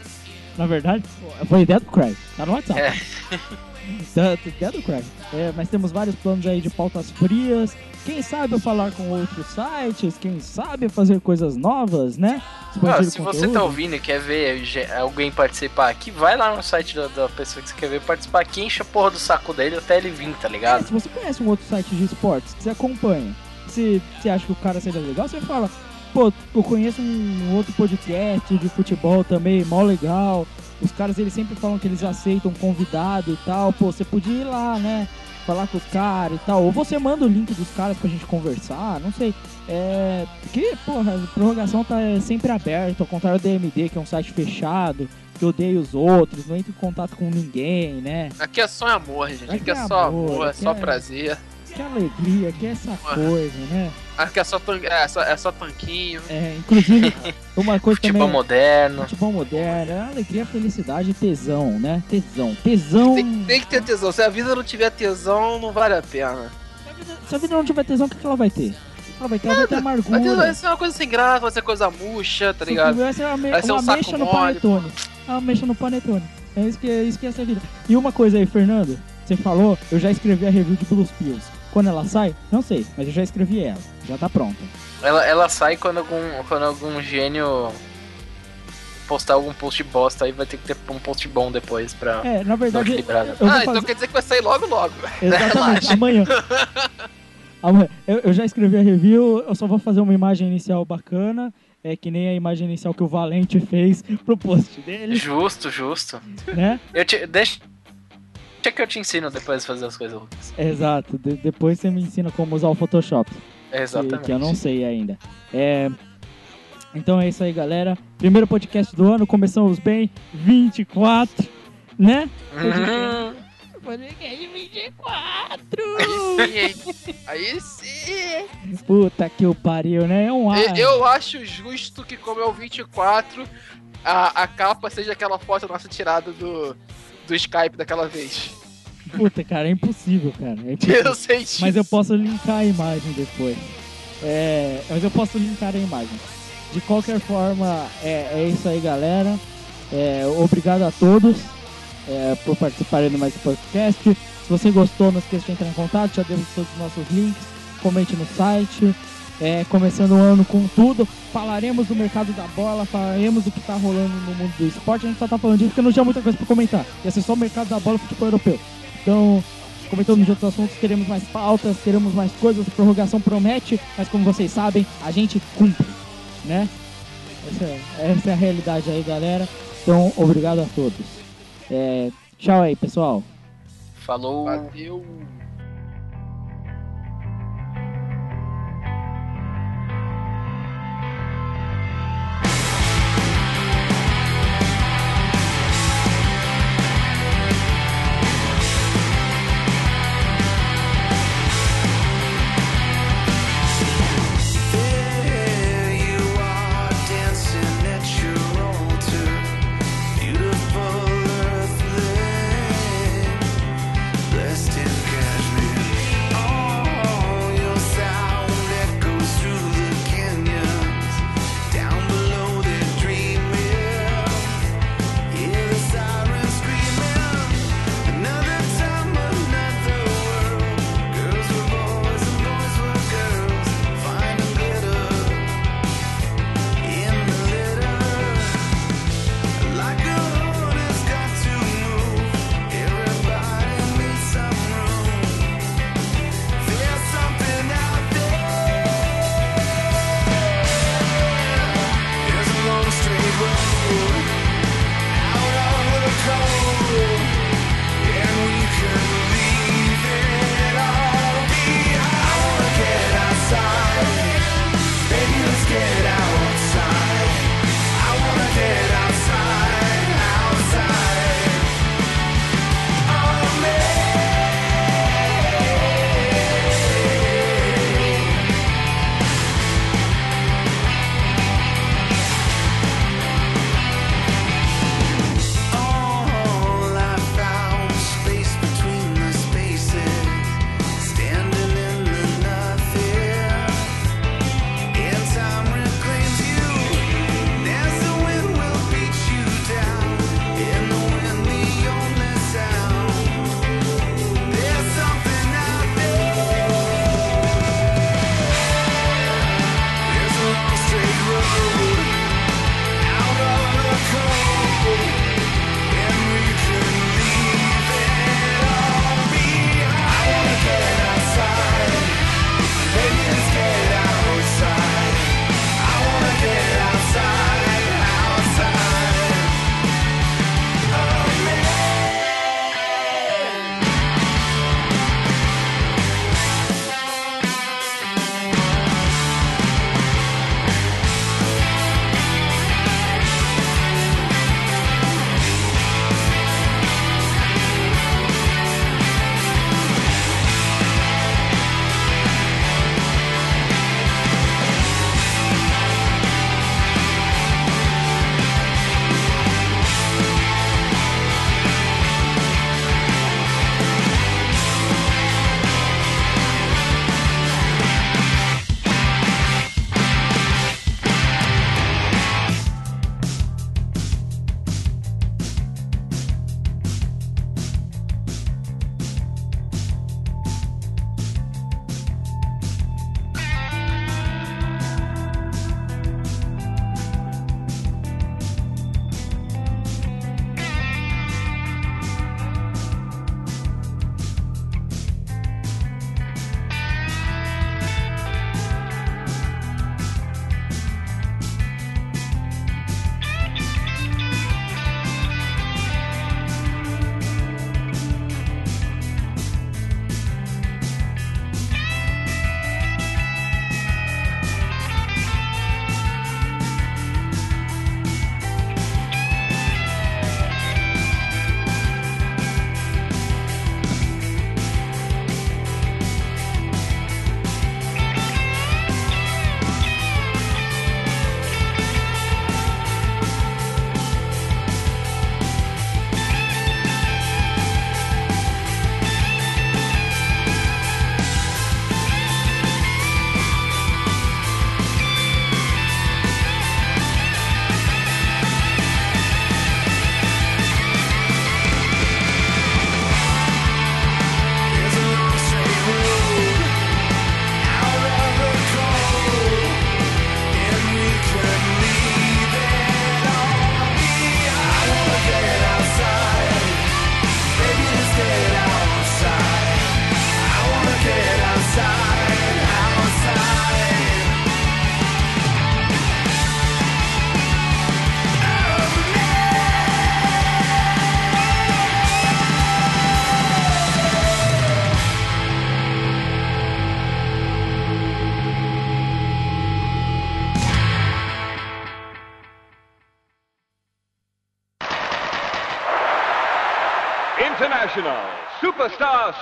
Na verdade, foi ideia do Crives. Tá no WhatsApp. É. Tá, tá ideia do Crives. É, mas temos vários planos aí de pautas frias. Quem sabe eu falar com outros sites. Quem sabe fazer coisas novas, né? O se você conteúdo. tá ouvindo e quer ver alguém participar aqui, vai lá no site da, da pessoa que você quer ver participar aqui, enche a porra do saco dele até ele vir, tá É, ligado? se você conhece um outro site de esportes você acompanha, se você acha que o cara seria legal, você fala, pô, eu conheço um outro podcast de futebol também, mó legal. Os caras eles sempre falam que eles aceitam convidado e tal. Pô, você podia ir lá, né? Falar com os caras e tal. Ou você manda o link dos caras pra gente conversar, não sei. É. Porque, porra, a prorrogação tá sempre aberta, ao contrário do DMD, que é um site fechado, que odeia os outros, não entra em contato com ninguém, né? Aqui é só amor, gente. Aqui Aqui é é só amor, amor, é só é- prazer. Que alegria, que essa coisa, né? Aqui é só, tan... é, só, é só tanquinho. É, inclusive, uma coisa Futebol também. moderno. Futebol moderno, é alegria, felicidade e tesão, né? Tesão. Tesão. Tem, tem que ter tesão. Se a vida não tiver tesão, não vale a pena. Se a vida- Se a vida não tiver tesão, o que que ela vai ter? Ela vai ter, ela vai ter amargura. vai ser uma coisa sem graça, vai ser coisa murcha, tá ligado? Vai ser uma, me- Vai ser um uma mexa no panetone. Uma mexa no panetone. É isso que é isso que é essa vida. E uma coisa aí, Fernando, você falou, eu já escrevi a review de Blues Pills. Quando ela sai, não sei, mas eu já escrevi ela. Já tá pronta. Ela, ela sai quando algum, quando algum gênio postar algum post bosta aí vai ter que ter um post bom depois pra É, na verdade, vou ah, fazer... então quer dizer que vai sair logo logo. Exatamente, amanhã. Amanhã. Eu, eu já escrevi a review, eu só vou fazer uma imagem inicial bacana. É que nem a imagem inicial que o Valente fez pro post dele, Justo, justo. né? Eu te, deixa, deixa que eu te ensino depois a fazer as coisas, Lucas. Exato. De- depois você me ensina como usar o Photoshop. que- Exatamente. Que eu não sei ainda. É, Então é isso aí, galera. Primeiro podcast do ano, começamos bem. 24, né? Uhum. Podcast 24! Aí, aí sim. Puta que o pariu, né? É um ar. Eu, eu acho justo que, como é o 24, a, a capa seja aquela foto nossa tirada do, do Skype daquela vez. Puta, cara, é impossível, cara. É impossível. Eu sei disso. Mas eu posso linkar a imagem depois. É, mas eu posso linkar a imagem. De qualquer forma, é, é isso aí, galera. É, obrigado a todos é, por participarem do mais podcast. Se você gostou, não esqueça de entrar em contato, já demos todos os nossos links. Comente no site. É, começando o ano com tudo, falaremos do mercado da bola, falaremos do que tá rolando no mundo do esporte. A gente só tá falando disso porque não tinha muita coisa pra comentar. Ia ser só o mercado da bola e futebol europeu. Então, comentando de outros assuntos, teremos mais pautas, teremos mais coisas. A prorrogação promete, mas como vocês sabem, a gente cumpre, né? Essa, é- essa é a realidade aí, galera. Então, obrigado a todos. É, tchau aí, pessoal. Falou. Valeu.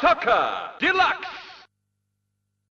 Deluxe.